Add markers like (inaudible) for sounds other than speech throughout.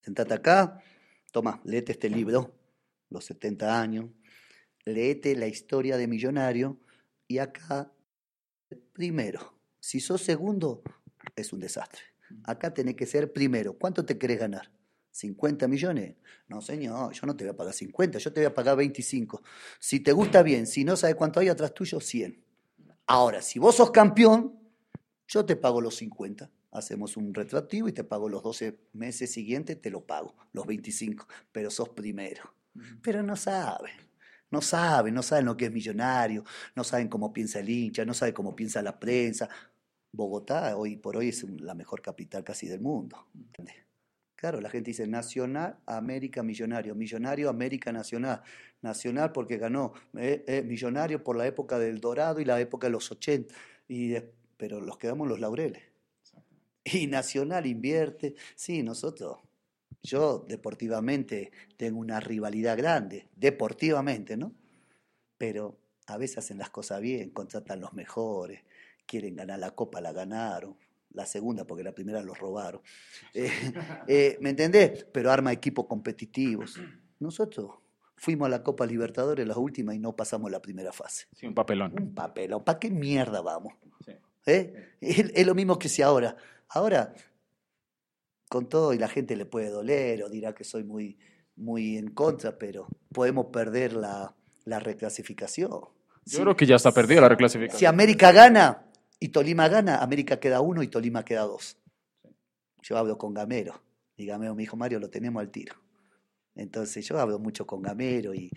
Sentate acá, toma, léete este libro, los 70 años, léete la historia de Millonario y acá, primero, si sos segundo, es un desastre. Acá tenés que ser primero. ¿Cuánto te querés ganar? ¿50 millones? No, señor, yo no te voy a pagar 50, yo te voy a pagar 25. Si te gusta bien, si no sabes cuánto hay atrás tuyo, 100. Ahora, si vos sos campeón, yo te pago los 50. Hacemos un retroactivo y te pago los 12 meses siguientes, te lo pago, los 25, pero sos primero. Pero no saben, no saben, no saben lo que es millonario, no saben cómo piensa el hincha, no saben cómo piensa la prensa. Bogotá hoy por hoy es la mejor capital casi del mundo. Claro, la gente dice Nacional, América, Millonario. Millonario, América, Nacional. Nacional porque ganó. Eh, eh, millonario por la época del Dorado y la época de los 80. Y pero los quedamos los laureles. Y Nacional invierte. Sí, nosotros. Yo deportivamente tengo una rivalidad grande. Deportivamente, ¿no? Pero a veces hacen las cosas bien, contratan los mejores, quieren ganar la copa, la ganaron la segunda, porque la primera los robaron. (laughs) Eh, eh, ¿Me entendés? Pero arma equipos competitivos. Nosotros fuimos a la Copa Libertadores, la última, y no pasamos la primera fase. Sí, un papelón. Un papelón. ¿Para qué mierda vamos? ¿Eh? Es, lo mismo que si ahora. Ahora, con todo, y la gente le puede doler o dirá que soy muy, muy en contra, pero podemos perder la, reclasificación. Yo creo que ya está perdida la reclasificación. Si América gana, y Tolima gana, América queda uno y Tolima queda dos. Yo hablo con Gamero. Y Gamero me dijo, Mario, lo tenemos al tiro. Entonces yo hablo mucho con Gamero y,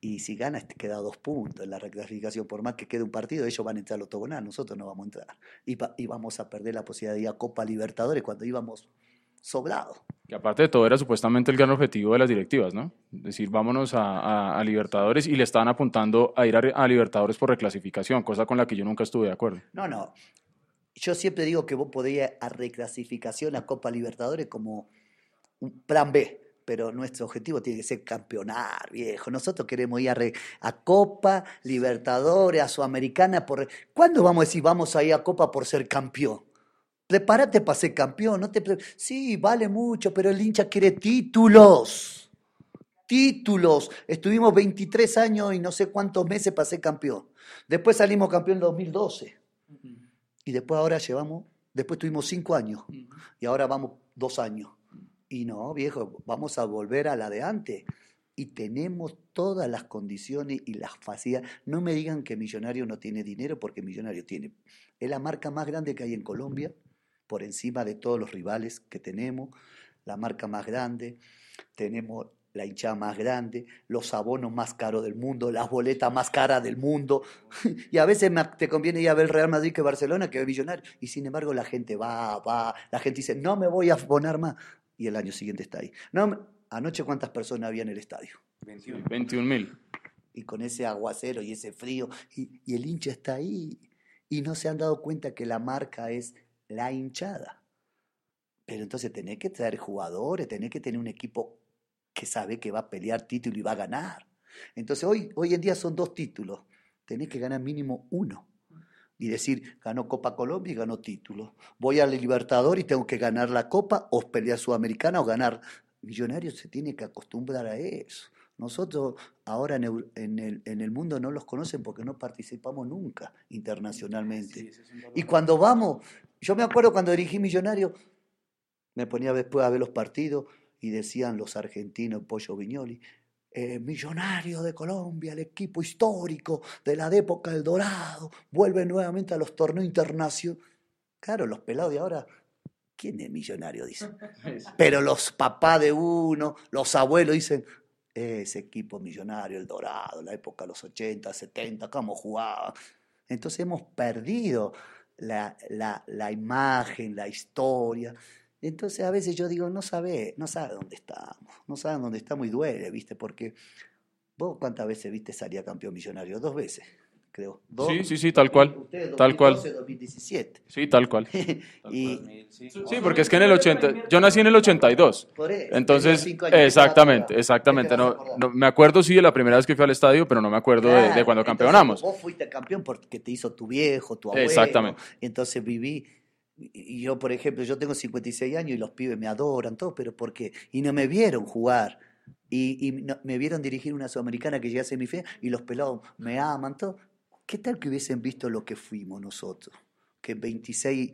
y si gana este queda dos puntos en la reclasificación. Por más que quede un partido, ellos van a entrar al octogonal, nosotros no vamos a entrar. Y, y vamos a perder la posibilidad de ir a Copa Libertadores cuando íbamos sobrado. Que aparte de todo era supuestamente el gran objetivo de las directivas, ¿no? Decir, vámonos a, Libertadores y le estaban apuntando a ir a, Libertadores por reclasificación, cosa con la que yo nunca estuve de acuerdo. No, no. Yo siempre digo que vos podías a reclasificación a Copa Libertadores como un plan B, pero nuestro objetivo tiene que ser campeonar, viejo. Nosotros queremos ir a, a Copa Libertadores, a Sudamericana. Por... ¿Cuándo vamos a decir vamos a ir a Copa por ser campeón? Prepárate para ser campeón. No te sí, vale mucho, pero el hincha quiere títulos. Títulos. Estuvimos 23 años y no sé cuántos meses para ser campeón. Después salimos campeón en 2012. Y después ahora llevamos, después tuvimos 5 años. Y ahora vamos 2 años. Y no, viejo, vamos a volver a la de antes. Y tenemos todas las condiciones y las facilidades. No me digan que Millonario no tiene dinero, porque Millonario tiene. Es la marca más grande que hay en Colombia por encima de todos los rivales que tenemos, la marca más grande, tenemos la hinchada más grande, los abonos más caros del mundo, las boletas más caras del mundo. (laughs) Y a veces te conviene ir a ver Real Madrid que Barcelona, que es millonario. Y sin embargo la gente va, va, la gente dice, no me voy a abonar más. Y el año siguiente está ahí. No, anoche cuántas personas había en el estadio. 21 mil. Y con ese aguacero y ese frío. Y, y el hincha está ahí. Y no se han dado cuenta que la marca es la hinchada. Pero entonces tenés que traer jugadores, tenés que tener un equipo que sabe que va a pelear título y va a ganar. Entonces hoy, hoy en día son dos títulos. Tenés que ganar mínimo uno. Y decir, ganó Copa Colombia y ganó título. Voy al Libertador y tengo que ganar la Copa o pelear Sudamericana o ganar. Millonarios se tiene que acostumbrar a eso. Nosotros ahora en el, en el, mundo no los conocen porque no participamos nunca internacionalmente. y cuando vamos, yo me acuerdo cuando dirigí Millonario, me ponía después a ver los partidos y decían los argentinos, Pollo Viñoli, eh, Millonario de Colombia, el equipo histórico de la época del Dorado, vuelve nuevamente a los torneos internacionales. Claro, los pelados de ahora ¿Quién es millonario? Dicen. (laughs) Pero los papás de uno, los abuelos dicen, ese equipo millonario, el Dorado, la época de los 80, 70, cómo jugaba. Entonces hemos perdido la, la, la imagen, la historia. Entonces a veces yo digo, no sabe, no sabe dónde estamos, no sabe dónde estamos y duele, ¿viste? Porque vos cuántas veces viste salía campeón millonario, dos veces creo. sí, sí, sí, tal cual. tal cual. 2017. Sí, tal cual. (laughs) y, sí, porque es que en el 80, yo nací en el 82. Por eso, entonces, exactamente, exactamente. No, no, me acuerdo sí de la primera vez que fui al estadio, pero no me acuerdo de, cuando campeonamos. Vos fuiste campeón porque te hizo tu viejo, tu abuelo. Exactamente. Entonces viví y yo, por ejemplo, yo tengo 56 años y los pibes me adoran, todo, pero ¿por qué? Y no me vieron jugar. Y, me vieron dirigir una sudamericana que llegué a semifinal y los pelados me aman, todo. ¿Qué tal que hubiesen visto lo que fuimos nosotros? Que 26,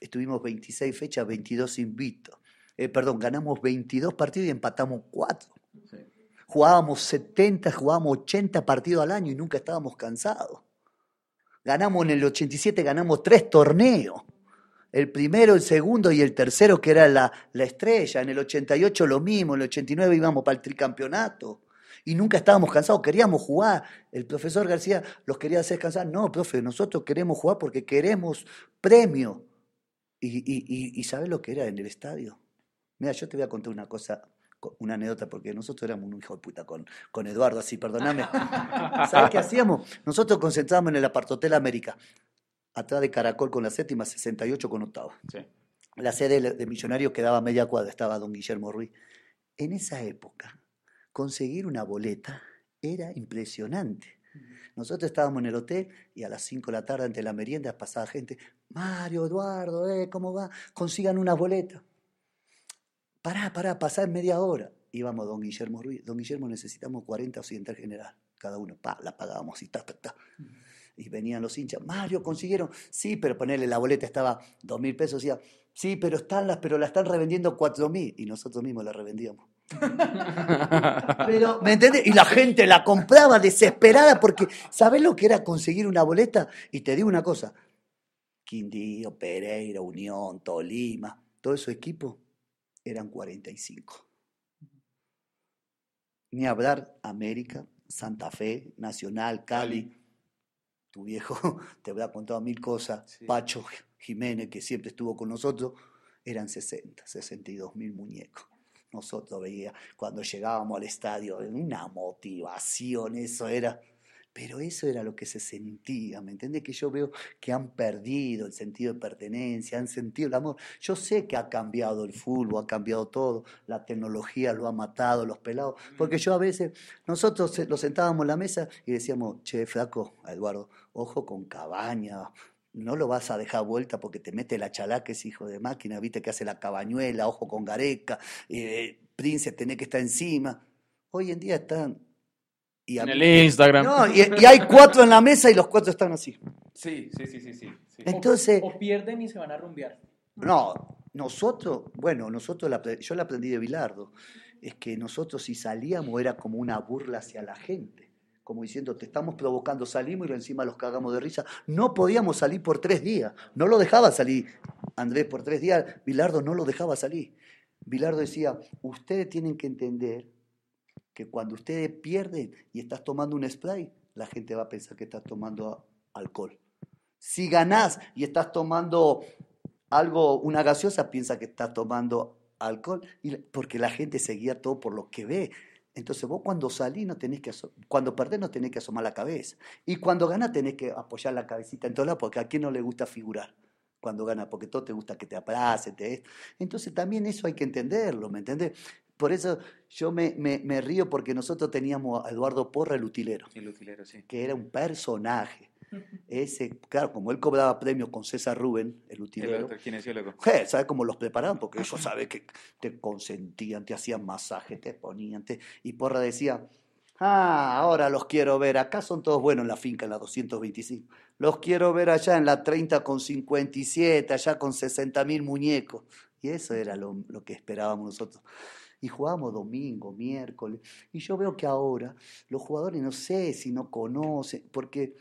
estuvimos 26 fechas, 22 invitos. Eh, perdón, ganamos 22 partidos y empatamos 4. Jugábamos 70, jugábamos 80 partidos al año y nunca estábamos cansados. Ganamos en el 87, ganamos tres torneos el primero, el segundo y el tercero, que era la, la estrella. En el 88 lo mismo, en el 89 íbamos para el tricampeonato. Y nunca estábamos cansados, queríamos jugar. El profesor García los quería hacer cansar. No, profe, nosotros queremos jugar porque queremos premio. ¿Y, y, y, sabes lo que era en el estadio? Mira, yo te voy a contar una cosa, una anécdota, porque nosotros éramos un hijo de puta con, con Eduardo, así, perdóname. (laughs) ¿Sabes qué hacíamos? Nosotros concentrábamos en el Apartotel América atrás de Caracol con la séptima, 68 con octava. La sede de Millonario quedaba a media cuadra, estaba don Guillermo Ruiz. En esa época, conseguir una boleta era impresionante. Nosotros estábamos en el hotel y a las 5 de la tarde ante la merienda pasaba gente, Mario, Eduardo, eh, ¿cómo va? Consigan una boleta. Pará, pará, pasar media hora. Íbamos don Guillermo Ruiz. Don Guillermo necesitamos 40 occidental general. Cada uno, pa, la pagábamos y ta, ta, ta y venían los hinchas, Mario, consiguieron, sí, pero ponerle la boleta estaba dos mil pesos, decía, sí, pero están las, pero la están revendiendo cuatro mil, y nosotros mismos la revendíamos. (laughs) pero, ¿me entiendes? Y la gente la compraba desesperada porque, ¿sabes lo que era conseguir una boleta? Y te digo una cosa, Quindío, Pereira, Unión, Tolima, todo esos equipos eran 45. Ni hablar América, Santa Fe, Nacional, Cali tu viejo (laughs) te habrá contado mil cosas, Pacho Jiménez, que siempre estuvo con nosotros, eran 60, 62 mil muñecos. Nosotros veía cuando llegábamos al estadio, una motivación, eso era pero eso era lo que se sentía, ¿me entiendes? Que yo veo que han perdido el sentido de pertenencia, han sentido el amor. Yo sé que ha cambiado el fútbol, ha cambiado todo, la tecnología lo ha matado, los pelados. Porque yo a veces, nosotros lo sentábamos en la mesa y decíamos, che, flaco, Eduardo, ojo con cabaña, no lo vas a dejar vuelta porque te mete la chalaca, es hijo de máquina, viste que hace la cabañuela, ojo con gareca, eh, Prince, tenés que estar encima. Hoy en día están y en el Instagram. No, y, hay cuatro en la mesa y los cuatro están así. Sí, sí, sí, sí. sí. Entonces, o, pierden y se van a rumbear. No, nosotros, bueno, nosotros, yo la aprendí de Bilardo, es que nosotros si salíamos era como una burla hacia la gente, como diciendo, te estamos provocando, salimos y encima los cagamos de risa. No podíamos salir por tres días, no lo dejaba salir Andrés por tres días, Bilardo no lo dejaba salir. Bilardo decía, ustedes tienen que entender que cuando ustedes pierden y estás tomando un spray, la gente va a pensar que estás tomando alcohol. Si ganás y estás tomando algo, una gaseosa, piensa que estás tomando alcohol, y, porque la gente seguía todo por lo que ve. Entonces vos cuando salís no tenés que, cuando perdés no tenés que asomar la cabeza. Y cuando ganás tenés que apoyar la cabecita en todo lado, porque a quién no le gusta figurar cuando gana, porque todo te gusta que te abrace, te... Entonces también eso hay que entenderlo, ¿me entendés? Por eso yo me, me, río porque nosotros teníamos a Eduardo Porra, el utilero. El utilero, sí. Que era un personaje. (laughs) Ese, claro, como él cobraba premios con César Rubén, el utilero. El kinesiólogo. (laughs) ¿Sabes cómo los preparaban? Porque ellos saben que te consentían, te hacían masaje, te ponían. Y Porra decía, ah, ahora los quiero ver. Acá son todos buenos en la finca, en la 225. Los quiero ver allá en la 30 con 57, allá con 60 mil muñecos. Y eso era lo, lo que esperábamos nosotros y jugábamos domingo, miércoles. Y yo veo que ahora los jugadores no sé si no conocen, porque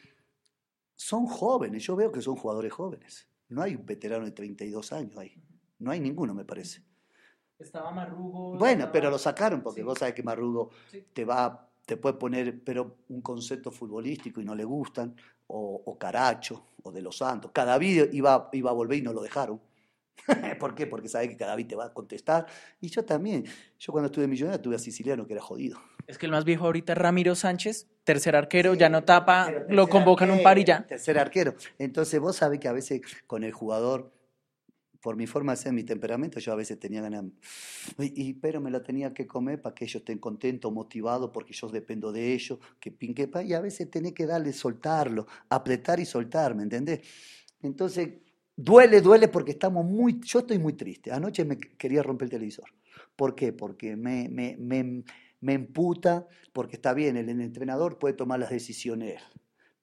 son jóvenes, yo veo que son jugadores jóvenes. No hay un veterano de 32 años ahí, no hay ninguno me parece. Estaba Marrugo. Bueno, pero lo sacaron porque vos sabés que Marrugo te va, te puede poner pero un concepto futbolístico y no le gustan, o, o Caracho, o de los Santos. Cada vídeo iba, iba a volver y no lo dejaron. (laughs) ¿Por qué? Porque sabe que cada vez te va a contestar. Y yo también. Yo cuando estuve millonario tuve a Siciliano que era jodido. Es que el más viejo ahorita es Ramiro Sánchez, tercer arquero, ya no tapa, lo convocan un par y ya. Tercer arquero. Entonces vos sabés que a veces con el jugador, por mi forma de ser, mi temperamento, yo a veces tenía ganas, y, pero me la tenía que comer para que ellos estén contentos, motivados, porque yo dependo de ellos, que pinquepa, y a veces tenés que darle, soltarlo, apretar y soltar, ¿me entendés? Entonces duele, duele porque estamos muy, yo estoy muy triste. Anoche me quería romper el televisor. ¿Por qué? Porque me, me, me, me emputa, porque está bien, el entrenador puede tomar las decisiones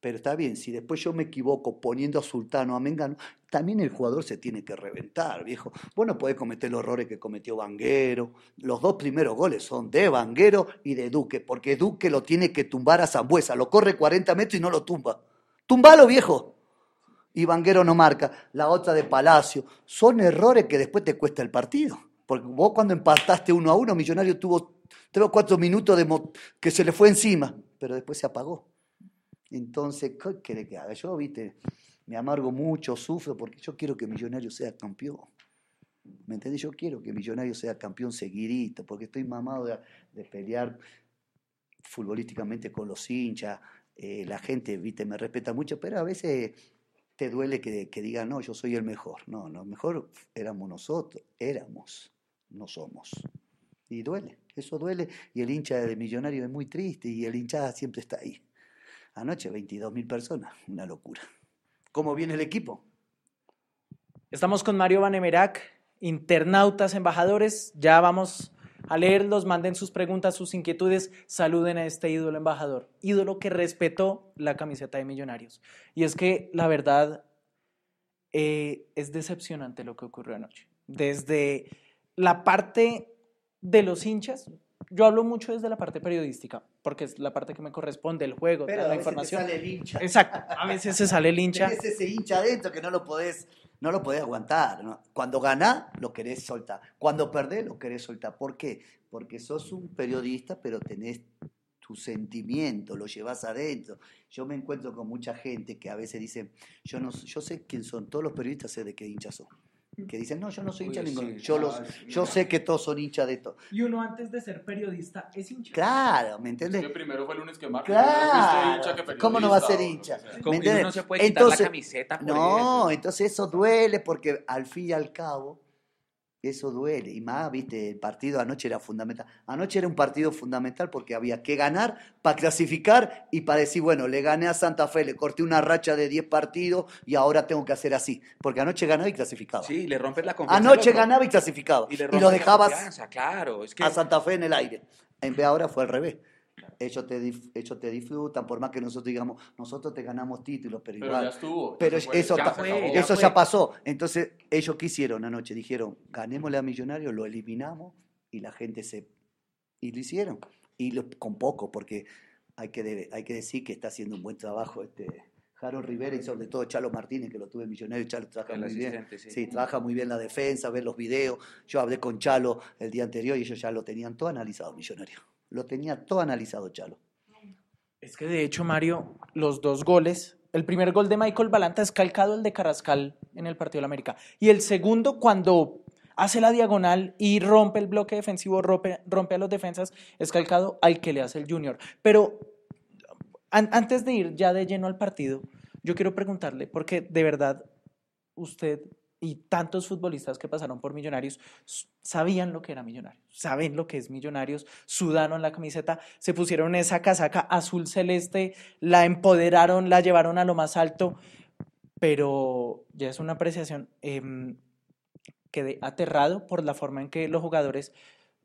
pero está bien, si después yo me equivoco poniendo a Sultano a Mengano, también el jugador se tiene que reventar, viejo. Vos no podés cometer los errores que cometió Vanguero. Los dos primeros goles son de Vanguero y de Duque, porque Duque lo tiene que tumbar a Zambuesa. Lo corre 40 metros y no lo tumba. Tumbalo, viejo. Y Vanguero no marca. La otra de Palacio. Son errores que después te cuesta el partido. Porque vos cuando empataste uno a uno, Millonario tuvo tres o cuatro minutos que se le fue encima, pero después se apagó. Entonces, ¿qué quiere que haga? Yo, viste, me amargo mucho, sufro, porque yo quiero que Millonario sea campeón. ¿Me entendés? Yo quiero que Millonario sea campeón seguidito, porque estoy mamado de, pelear futbolísticamente con los hinchas. Eh, la gente, viste, me respeta mucho, pero a veces te duele que, digan, no, yo soy el mejor. No, lo mejor éramos nosotros, éramos, no somos. Y duele, eso duele. Y el hincha de Millonario es muy triste y el hinchada siempre está ahí. Anoche 22.000 personas, una locura. ¿Cómo viene el equipo? Estamos con Mario Vanemerac, internautas, embajadores. Ya vamos a leerlos, manden sus preguntas, sus inquietudes, saluden a este ídolo embajador, ídolo que respetó la camiseta de Millonarios. Y es que la verdad eh, es decepcionante lo que ocurrió anoche. Desde la parte de los hinchas, yo hablo mucho desde la parte periodística, porque es la parte que me corresponde, el juego, Pero la a información. Veces sale el hincha. Exacto, a veces se sale el (laughs) hincha. Tenés ese hincha adentro que no lo podés, no lo podés aguantar. Cuando ganás, lo querés soltar. Cuando perdés, lo querés soltar. ¿Por qué? Porque sos un periodista, pero tenés tu sentimiento, lo llevas adentro. Yo me encuentro con mucha gente que a veces dice, yo no yo sé quién son, todos los periodistas sé de qué hinchas son que dicen, no, yo no soy hincha de ninguno. Yo, los, yo sé que todos son hinchas de esto. Y uno antes de ser periodista es hincha. Claro, ¿me entiendes? primero fue el lunes que. Claro. ¿Cómo no va a ser hincha? ¿Me entiendes? no se puede quitar entonces, la camiseta No, entonces eso duele porque al fin y al cabo eso duele. Y más, viste, el partido anoche era fundamental. Anoche era un partido fundamental porque había que ganar para clasificar y para decir, bueno, le gané a Santa Fe, le corté una racha de 10 partidos y ahora tengo que hacer así. Porque anoche ganaba y clasificaba. Sí, le rompes la confianza. Anoche ganaba y clasificaba. Y, lo dejabas claro, a Santa Fe en el aire. En vez ahora fue al revés ellos te, ellos te disfrutan, por más que nosotros digamos, nosotros te ganamos títulos, pero, igual. Ya estuvo. Pero eso, ya, eso ya, pasó. Entonces, ellos quisieron anoche, dijeron, ganémosle a Millonarios, lo eliminamos y la gente se. Y lo hicieron. Y con poco, porque hay que, hay que decir que está haciendo un buen trabajo este. Harold Rivera y sobre todo Chalo Martínez, que lo tuve en Millonario, Chalo trabaja muy bien. Sí. trabaja muy bien la defensa, ver los videos. Yo hablé con Chalo el día anterior y ellos ya lo tenían todo analizado, Millonario. Lo tenía todo analizado Chalo. Es que de hecho, Mario, los dos goles, el primer gol de Michael Balanta es calcado el de Carrascal en el Partido de la América. Y el segundo, cuando hace la diagonal y rompe el bloque defensivo, rompe, rompe a los defensas, es calcado al que le hace el Junior. Pero antes de ir ya de lleno al partido, yo quiero preguntarle, porque de verdad usted y tantos futbolistas que pasaron por Millonarios sabían lo que era Millonarios, saben lo que es Millonarios, sudaron la camiseta, se pusieron esa casaca azul celeste, la empoderaron, la llevaron a lo más alto, pero ya es una apreciación. Eh, quedé aterrado por la forma en que los jugadores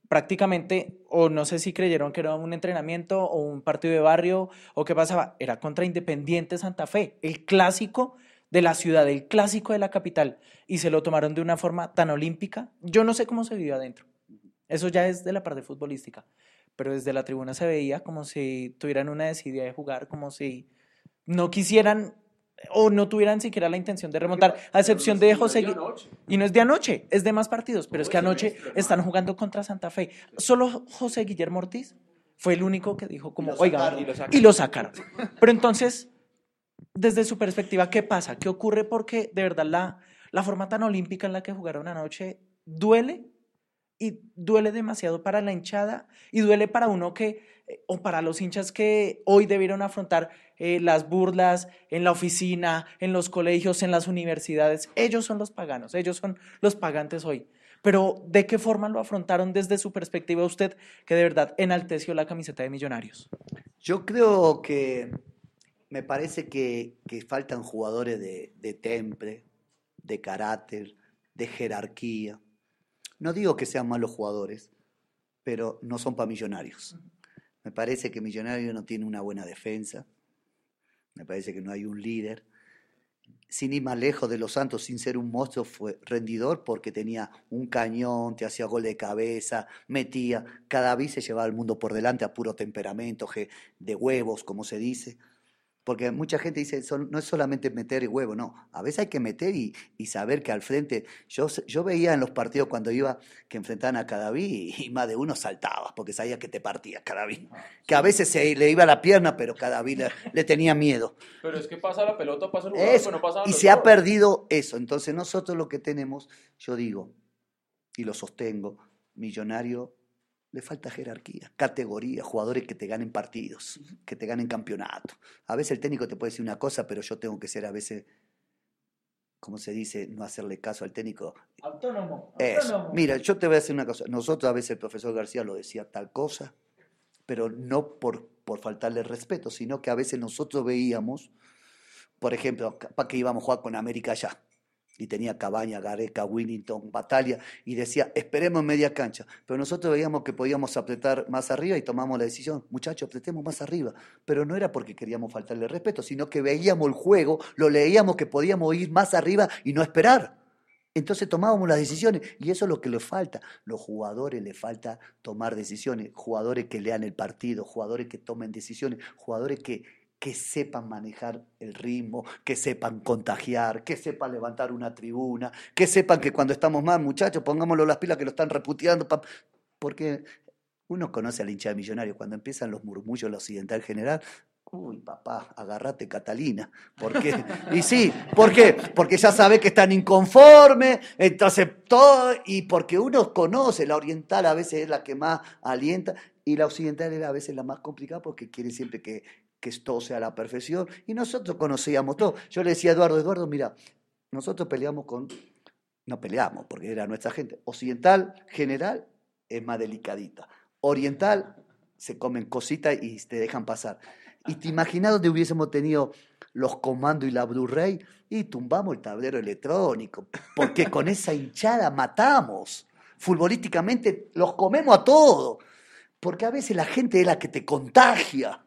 prácticamente, o no sé si creyeron que era un entrenamiento o un partido de barrio o qué pasaba, era contra Independiente Santa Fe, el clásico de la ciudad, el clásico de la capital, y se lo tomaron de una forma tan olímpica, yo no sé cómo se vivió adentro. Eso ya es de la parte futbolística, pero desde la tribuna se veía como si tuvieran una desidia de jugar, como si no quisieran o no tuvieran siquiera la intención de remontar, a excepción de José Y no es de anoche, es de más partidos, pero es que anoche están jugando contra Santa Fe. Solo José Guillermo Ortiz fue el único que dijo como, oiga, y lo sacaron. Pero entonces, desde su perspectiva, ¿qué pasa? ¿Qué ocurre? Porque de verdad la, la forma tan olímpica en la que jugaron anoche duele y duele demasiado para la hinchada y duele para uno que, eh, o para los hinchas que hoy debieron afrontar eh, las burlas en la oficina, en los colegios, en las universidades. Ellos son los paganos, ellos son los pagantes hoy. Pero ¿de qué forma lo afrontaron desde su perspectiva usted que de verdad enalteció la camiseta de Millonarios? Yo creo que me parece que, faltan jugadores de, de temple, de carácter, de jerarquía. No digo que sean malos jugadores, pero no son para millonarios. Me parece que Millonario no tiene una buena defensa, me parece que no hay un líder. Sin ir más lejos de los Santos, sin ser un monstruo, fue rendidor porque tenía un cañón, te hacía gol de cabeza, metía, cada vez se llevaba el mundo por delante a puro temperamento, de huevos, como se dice. Porque mucha gente dice, no es solamente meter el huevo, no. A veces hay que meter y, saber que al frente. Yo, yo veía en los partidos cuando iba que enfrentaban a Cadaví y, más de uno saltaba, porque sabía que te partía Cadaví. Ah, que a veces se le iba la pierna, pero Cadaví le, le tenía miedo. Pero es que pasa la pelota, pasa el jugador, no pasa Y se ha perdido eso. Entonces, nosotros lo que tenemos, yo digo, y lo sostengo, millonario le falta jerarquía, categoría, jugadores que te ganen partidos, que te ganen campeonato. A veces el técnico te puede decir una cosa, pero yo tengo que ser a veces, como se dice, no hacerle caso al técnico. Autónomo. Mira, yo te voy a decir una cosa. Nosotros a veces el profesor García lo decía tal cosa, pero no por, por faltarle respeto, sino que a veces nosotros veíamos, por ejemplo, para que íbamos a jugar con América allá y tenía Cabaña, Gareca, Willington, Batalla, y decía, esperemos media cancha. Pero nosotros veíamos que podíamos apretar más arriba y tomamos la decisión, muchachos, apretemos más arriba. Pero no era porque queríamos faltarle respeto, sino que veíamos el juego, lo leíamos que podíamos ir más arriba y no esperar. Entonces tomábamos las decisiones y eso es lo que les falta. Los jugadores les falta tomar decisiones, jugadores que lean el partido, jugadores que tomen decisiones, jugadores que, que sepan manejar el ritmo, que sepan contagiar, que sepan levantar una tribuna, que sepan que cuando estamos mal, muchachos, pongámoslo las pilas que lo están reputeando, porque uno conoce al hincha de millonario, cuando empiezan los murmullos, la occidental general, uy, papá, agarrate Catalina, porque (laughs) y sí, ¿por qué? Porque ya sabe que están inconformes, entonces todo, y porque uno conoce, la oriental a veces es la que más alienta, y la occidental es a veces la más complicada porque quiere siempre que, que todo sea la perfección. Y nosotros conocíamos todo. Yo le decía a Eduardo, Eduardo, mira, nosotros peleamos con, no peleamos porque era nuestra gente. Occidental, general, es más delicadita. Oriental, se comen cositas y te dejan pasar. Y te imaginas donde hubiésemos tenido los comandos y la Blu-ray y tumbamos el tablero electrónico, porque con esa hinchada matamos. Futbolísticamente los comemos a todos, porque a veces la gente es la que te contagia.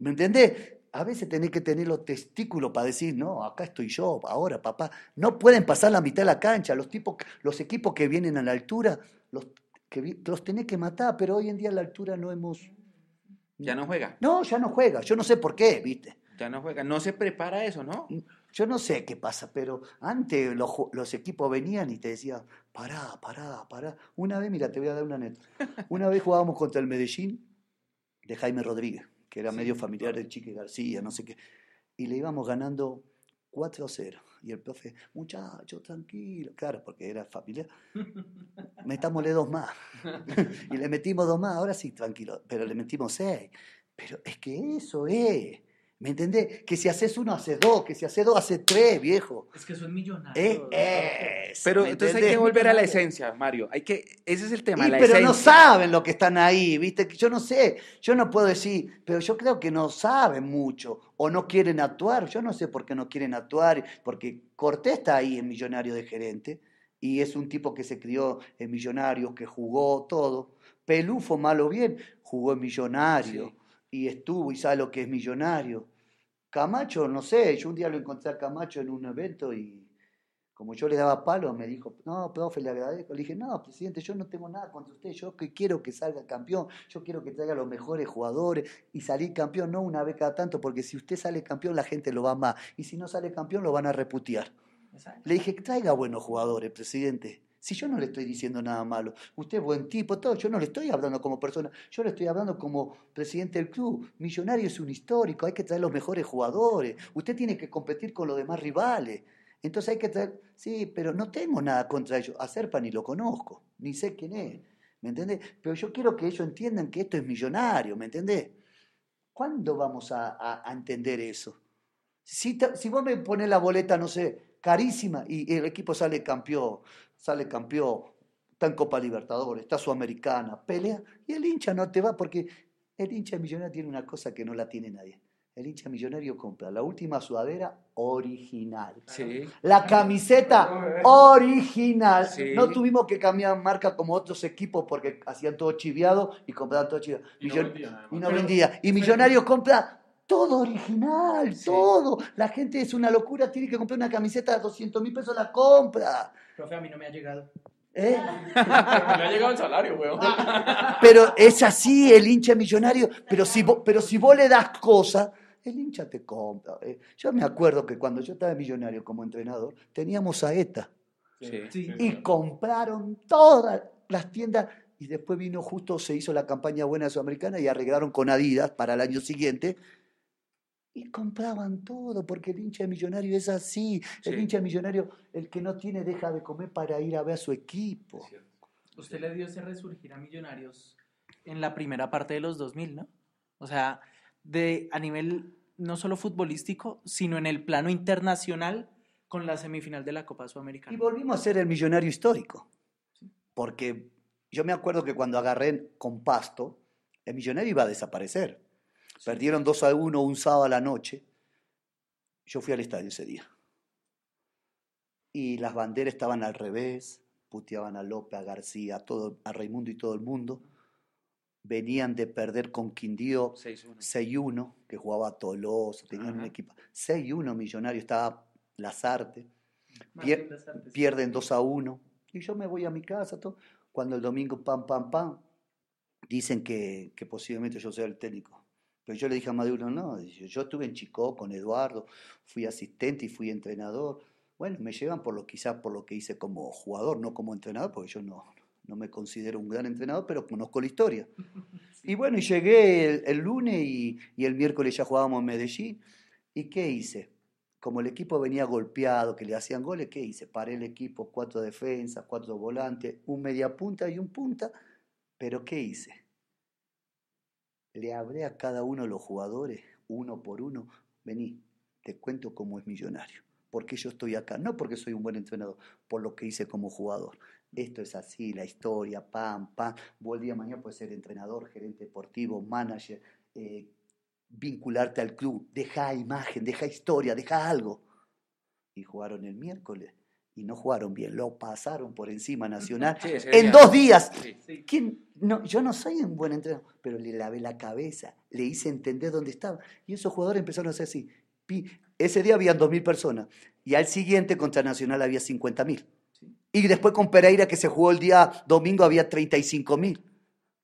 ¿Me entendés? A veces tenés que tener los testículos para decir, no, acá estoy yo, ahora, papá. No pueden pasar la mitad de la cancha. Los, tipos, los equipos que vienen a la altura, los, que, los tenés que matar, pero hoy en día a la altura no hemos... ¿Ya no juega? No, ya no juega. Yo no sé por qué, ¿viste? Ya no juega. No se prepara eso, ¿no? Yo no sé qué pasa, pero antes los, los equipos venían y te decían, pará, pará, pará. Una vez, mira, te voy a dar una neta. (laughs) Una vez jugábamos contra el Medellín de Jaime Rodríguez que era medio familiar de Chique García, no sé qué. Y le íbamos ganando 4 a 0. Y el profe, muchacho, tranquilo. Claro, porque era familiar. (laughs) Metámosle dos más. (laughs) y le metimos dos más, ahora sí, tranquilo. Pero le metimos seis. Pero es que eso es. ¿Me entendés? Que si haces uno, hace dos, que si hace dos, hace tres, viejo. Es que son millonarios. Eh, pero entonces hay que volver a la esencia, Mario. Hay que, ese es el tema, la pero no saben lo que están ahí, ¿viste? Yo no sé, yo no puedo decir, pero yo creo que no saben mucho o no quieren actuar. Yo no sé por qué no quieren actuar, porque Cortés está ahí en Millonario de gerente y es un tipo que se crió en Millonarios, que jugó todo. Pelufo, malo o bien, jugó en Millonario y estuvo y sabe lo que es millonario. Camacho, no sé, yo un día lo encontré a Camacho en un evento y como yo le daba palo, me dijo, no, profe, le agradezco. Le dije, no, presidente, yo no tengo nada contra usted, yo que quiero que salga campeón, yo quiero que traiga los mejores jugadores y salir campeón, no una vez cada tanto, porque si usted sale campeón la gente lo va a amar y si no sale campeón lo van a reputear. Le dije, traiga buenos jugadores, presidente. Si yo no le estoy diciendo nada malo, usted es buen tipo, todo, yo no le estoy hablando como persona, yo le estoy hablando como presidente del club. Millonario es un histórico, hay que traer los mejores jugadores, usted tiene que competir con los demás rivales. Entonces hay que traer, sí, pero no tengo nada contra ellos. A Serpa ni lo conozco, ni sé quién es, ¿me entendés? Pero yo quiero que ellos entiendan que esto es millonario, ¿me entendés? ¿Cuándo vamos a, entender eso? Si, si vos me pones la boleta, no sé, carísima y el equipo sale campeón, sale campeón, está en Copa Libertadores, está Sudamericana, pelea, y el hincha no te va porque el hincha millonario tiene una cosa que no la tiene nadie, el hincha millonario compra la última sudadera original. La camiseta original. No tuvimos que cambiar marca como otros equipos porque hacían todo chiviado y compraban todo chiviado. Y, no vendía, y Millonario compra todo original, todo. La gente es una locura, tiene que comprar una camiseta de 200 mil pesos, la compra. Profe, a mí no me ha llegado. ¿Eh? (laughs) me ha llegado el salario, weón. (laughs) Pero es así el hincha millonario. Pero si, pero si vos le das cosas, el hincha te compra. Eh. Yo me acuerdo que cuando yo estaba millonario como entrenador, teníamos a ETA. y compraron todas las tiendas. Y después vino justo, se hizo la campaña buena sudamericana y arreglaron con Adidas para el año siguiente. Y compraban todo, porque el hincha millonario es así. El hincha millonario, el que no tiene, deja de comer para ir a ver a su equipo. Usted le dio ese resurgir a Millonarios en la primera parte de los 2000, ¿no? O sea, de, a nivel no solo futbolístico, sino en el plano internacional con la semifinal de la Copa Sudamericana. Y volvimos a ser el millonario histórico, porque yo me acuerdo que cuando agarré con Pasto, el millonario iba a desaparecer. Perdieron 2 a 1 un sábado a la noche. Yo fui al estadio ese día. Y las banderas estaban al revés, puteaban a López, a García, a, todo, a Raimundo y todo el mundo venían de perder con Quindío 6-1, que jugaba Tolosa, tenían un equipo. 6-1 millonario, estaba Lazarte. pierden 2-1. Y yo me voy a mi casa. Todo. Cuando el domingo, pam, pam, pam, dicen que, que posiblemente yo sea el técnico. Pero yo le dije a Maduro, no, yo estuve en Chico con Eduardo, fui asistente y fui entrenador. Bueno, me llevan por lo quizás por lo que hice como jugador, no como entrenador, porque yo no, no me considero un gran entrenador, pero conozco la historia. (laughs) Y bueno, y llegué el, lunes y, el miércoles ya jugábamos en Medellín. ¿Y qué hice? Como el equipo venía golpeado, que le hacían goles, ¿qué hice? Paré el equipo, cuatro defensas, cuatro volantes, un media punta y un punta. Pero ¿qué hice? Le hablé a cada uno de los jugadores, uno por uno, vení, te cuento cómo es millonario. Porque yo estoy acá, no porque soy un buen entrenador, por lo que hice como jugador. Esto es así, la historia, pam, pam, vos día mañana puedes ser entrenador, gerente deportivo, manager, eh, vincularte al club, deja imagen, deja historia, deja algo. Y jugaron el miércoles y no jugaron bien, lo pasaron por encima Nacional en dos días. ¿Quién? No, yo no soy un buen entrenador, pero le lavé la cabeza, le hice entender dónde estaba. Y esos jugadores empezaron a hacer así. Ese día habían 2.000 personas y al siguiente contra Nacional había 50.000. Y después con Pereira, que se jugó el día domingo, había 35 mil.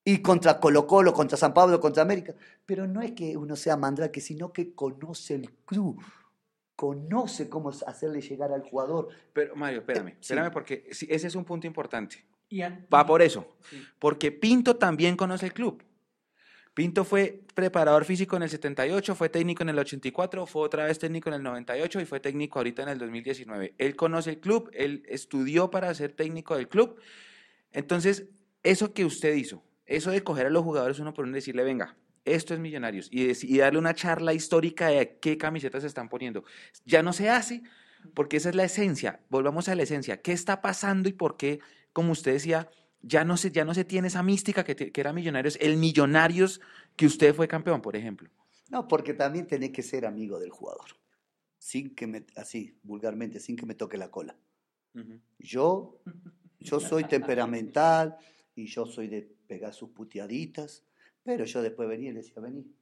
Y contra Colo Colo, contra San Pablo, contra América. Pero no es que uno sea mandrake, sino que conoce el club. Conoce cómo hacerle llegar al jugador. Pero Mario, espérame, eh, espérame porque ese es un punto importante. Va por eso. Porque Pinto también conoce el club. Pinto fue preparador físico en el 78, fue técnico en el 84, fue otra vez técnico en el 98 y fue técnico ahorita en el 2019. Él conoce el club, él estudió para ser técnico del club. Entonces, eso que usted hizo, eso de coger a los jugadores uno por uno y decirle, venga, esto es Millonarios, y, y darle una charla histórica de qué camisetas se están poniendo, ya no se hace, porque esa es la esencia. Volvamos a la esencia. ¿Qué está pasando y por qué, como usted decía, ya no se, ya no se tiene esa mística que, que era Millonarios, el Millonarios que usted fue campeón, por ejemplo. No, porque también tenés que ser amigo del jugador, sin que me, así, vulgarmente, sin que me toque la cola. Yo, yo soy temperamental y yo soy de pegar sus puteaditas, pero yo después venía y le decía, vení,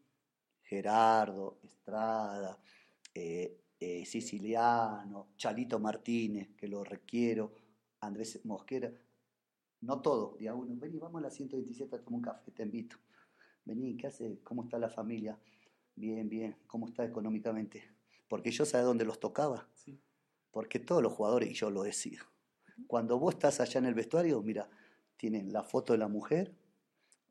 Gerardo, Estrada, eh, eh, Siciliano, Chalito Martínez, que lo requiero, Andrés Mosquera, no todo, día uno, vení, vamos a la 127 a tomar un café, te invito. Vení, ¿qué hace? ¿Cómo está la familia? Bien, bien. ¿Cómo está económicamente? Porque yo sabía dónde los tocaba. Porque todos los jugadores, y yo lo decía, cuando vos estás allá en el vestuario, mira, tienen la foto de la mujer,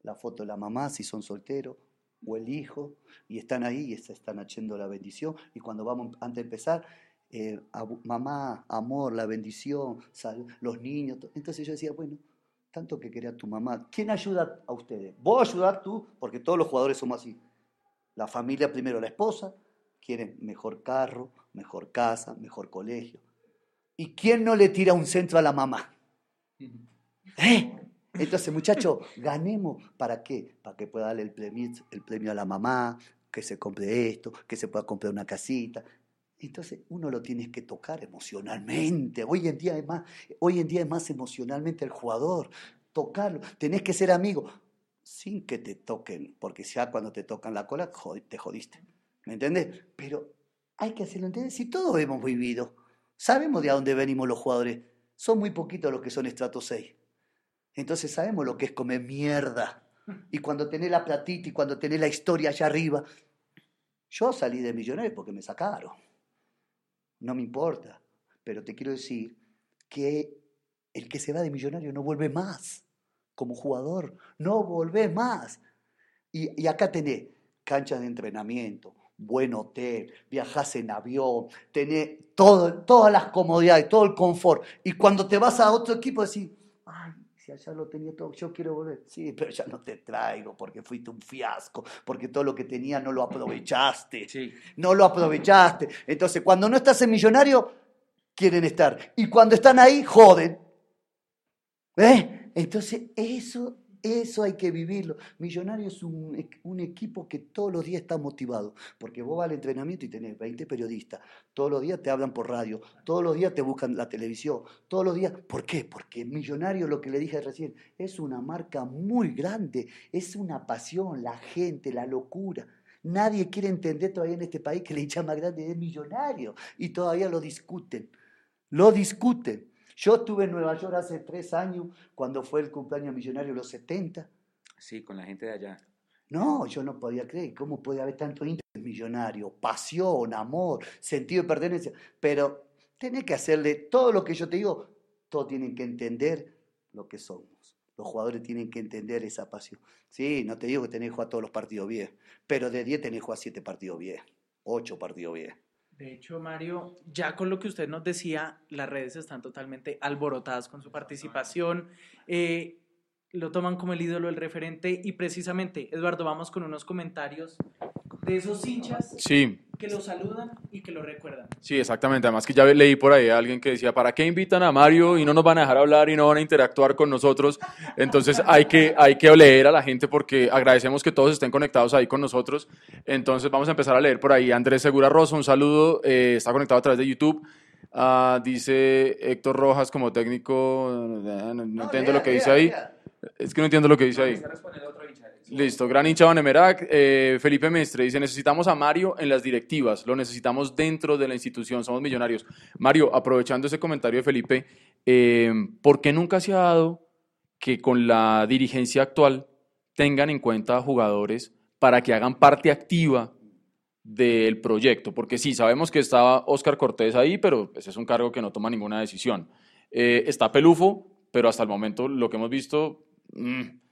la foto de la mamá, si son solteros, o el hijo, y están ahí y están haciendo la bendición. Y cuando vamos, antes de empezar, eh, mamá, amor, la bendición, los niños. Entonces yo decía, bueno, tanto que quería tu mamá. ¿Quién ayuda a ustedes? Vos ayudar tú, porque todos los jugadores somos así. La familia primero, la esposa, quiere mejor carro, mejor casa, mejor colegio. ¿Y quién no le tira un centro a la mamá? ¿Eh? Entonces, muchachos, ganemos. ¿Para qué? Para que pueda darle el premio, el premio a la mamá, que se compre esto, que se pueda comprar una casita. Entonces uno lo tiene que tocar emocionalmente. Hoy en día es más, hoy en día es más emocionalmente el jugador. Tocarlo. Tenés que ser amigo sin que te toquen, porque ya cuando te tocan la cola te jodiste. ¿Me entiendes? Pero hay que hacerlo entender. Si todos hemos vivido, sabemos de a dónde venimos los jugadores. Son muy poquitos los que son estrato 6. Entonces sabemos lo que es comer mierda. Y cuando tenés la platita y cuando tenés la historia allá arriba. Yo salí de millonario porque me sacaron. No me importa. Pero te quiero decir que el que se va de millonario no vuelve más como jugador. No volvés más. Y, y acá tenés cancha de entrenamiento, buen hotel, viajás en avión, tenés todo, todas las comodidades, todo el confort. Y cuando te vas a otro equipo decís, ay, si allá lo tenía todo, yo quiero volver. Sí, pero ya no te traigo porque fuiste un fiasco, porque todo lo que tenía no lo aprovechaste. Sí. No lo aprovechaste. Entonces, cuando no estás en millonario, quieren estar. Y cuando están ahí, joden. ¿Eh? Entonces, eso, eso hay que vivirlo. Millonario es un, equipo que todos los días está motivado, porque vos vas al entrenamiento y tenés 20 periodistas, todos los días te hablan por radio, todos los días te buscan la televisión, todos los días. ¿Por qué? Porque Millonario, lo que le dije recién, es una marca muy grande, es una pasión, la gente, la locura. Nadie quiere entender todavía en este país que la hincha más grande es Millonario y todavía lo discuten. Lo discuten. Yo estuve en Nueva York hace tres años, cuando fue el cumpleaños millonario, los 70. Sí, con la gente de allá. No, yo no podía creer. ¿Cómo puede haber tanto interés millonario? Pasión, amor, sentido de pertenencia. Pero tenés que hacerle todo lo que yo te digo. Todos tienen que entender lo que somos. Los jugadores tienen que entender esa pasión. Sí, no te digo que tenés que jugar todos los partidos bien, pero de 10 tenés que jugar 7 partidos bien, 8 partidos bien. De hecho, Mario, ya con lo que usted nos decía, las redes están totalmente alborotadas con su participación. Eh, lo toman como el ídolo, el referente. Y precisamente, Eduardo, vamos con unos comentarios de esos hinchas que lo saludan y que lo recuerdan. Sí, exactamente. Además que ya leí por ahí a alguien que decía, ¿para qué invitan a Mario y no nos van a dejar hablar y no van a interactuar con nosotros? Entonces hay que, hay que leer a la gente porque agradecemos que todos estén conectados ahí con nosotros. Entonces vamos a empezar a leer por ahí. Andrés Segura Rosa, un saludo, eh, está conectado a través de YouTube. Ah, dice Héctor Rojas como técnico, no, entiendo lo que dice ahí. Es que no entiendo lo que dice ahí. Listo, gran hincha Banemerac. Eh, Felipe Mestre dice, necesitamos a Mario en las directivas, lo necesitamos dentro de la institución, somos millonarios. Mario, aprovechando ese comentario de Felipe, eh, ¿por qué nunca se ha dado que con la dirigencia actual tengan en cuenta jugadores para que hagan parte activa del proyecto? Porque sí, sabemos que estaba Oscar Cortés ahí, pero ese es un cargo que no toma ninguna decisión. Eh, está Pelufo, pero hasta el momento lo que hemos visto... Mm,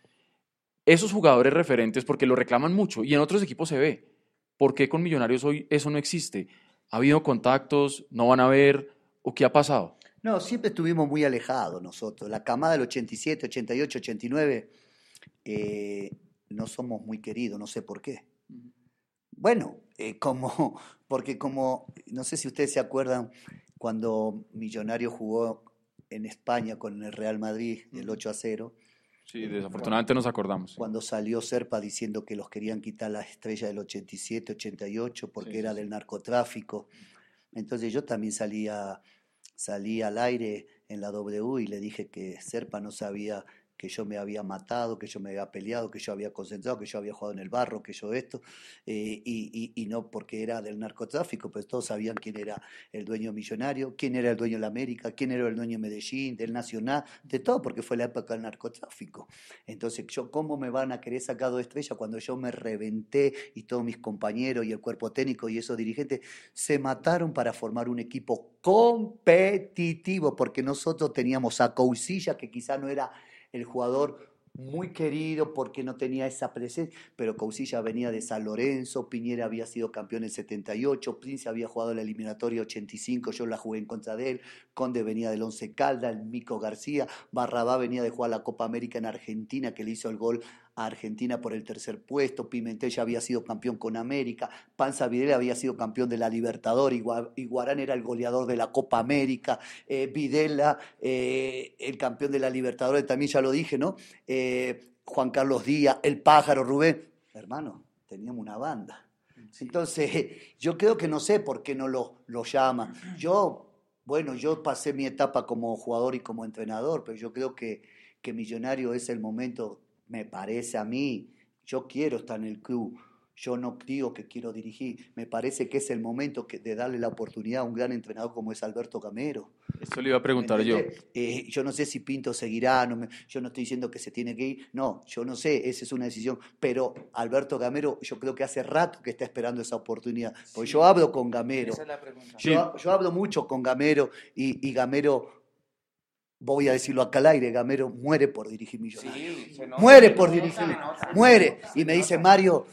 esos jugadores referentes, porque lo reclaman mucho y en otros equipos se ve. ¿Por qué con Millonarios hoy eso no existe? ¿Ha habido contactos? ¿No van a ver? ¿O qué ha pasado? No, siempre estuvimos muy alejados nosotros. La camada del 87, 88, 89, no somos muy queridos, no sé por qué. Bueno, eh, como, (laughs) porque como, no sé si ustedes se acuerdan, cuando Millonario jugó en España con el Real Madrid, el 8 a 0, Sí, desafortunadamente nos acordamos. Cuando salió Serpa diciendo que los querían quitar la estrella del 87, 88 porque era del narcotráfico. Entonces yo también salía, salí al aire en la W y le dije que Serpa no sabía que yo me había matado, que yo me había peleado, que yo había concentrado, que yo había jugado en el barro, que yo esto, eh, y, no porque era del narcotráfico, pues todos sabían quién era el dueño millonario, quién era el dueño de la América, quién era el dueño de Medellín, del Nacional, de todo, porque fue la época del narcotráfico. Entonces, yo, ¿cómo me van a querer sacar dos estrellas cuando yo me reventé y todos mis compañeros y el cuerpo técnico y esos dirigentes se mataron para formar un equipo competitivo, porque nosotros teníamos a Coucilla, que quizá no era el jugador muy querido porque no tenía esa presencia, pero Causilla venía de San Lorenzo, Piñera había sido campeón en 78, Prince había jugado la eliminatoria 85, yo la jugué en contra de él, Conde venía del Once Calda, el Mico García, Barrabá venía de jugar la Copa América en Argentina, que le hizo el gol a Argentina por el tercer puesto, Pimentel ya había sido campeón con América, Panza Videla había sido campeón de la Libertadores, Iguarán era el goleador de la Copa América, eh, Videla, eh, el campeón de la Libertadores, también ya lo dije, ¿no? Eh, Juan Carlos Díaz, El Pájaro, Rubén. Hermano, teníamos una banda. Entonces, (laughs) yo creo que no sé por qué no lo, lo llama. Yo, bueno, yo pasé mi etapa como jugador y como entrenador, pero yo creo que, que Millonario es el momento, me parece a mí, yo quiero estar en el club yo no digo que quiero dirigir. Me parece que es el momento de darle la oportunidad a un gran entrenador como es Alberto Gamero. Esto le iba a preguntar yo. Eh, yo no sé si Pinto seguirá, yo no estoy diciendo que se tiene que ir. No, yo no sé, esa es una decisión. Pero Alberto Gamero, yo creo que hace rato que está esperando esa oportunidad. Porque yo hablo con Gamero. Esa es la pregunta. Yo, hablo mucho con Gamero y, Gamero voy a decirlo acá al aire, Gamero muere por dirigir Millonarios. Sí, muere por dirigir, muere. Y me dice, Mario,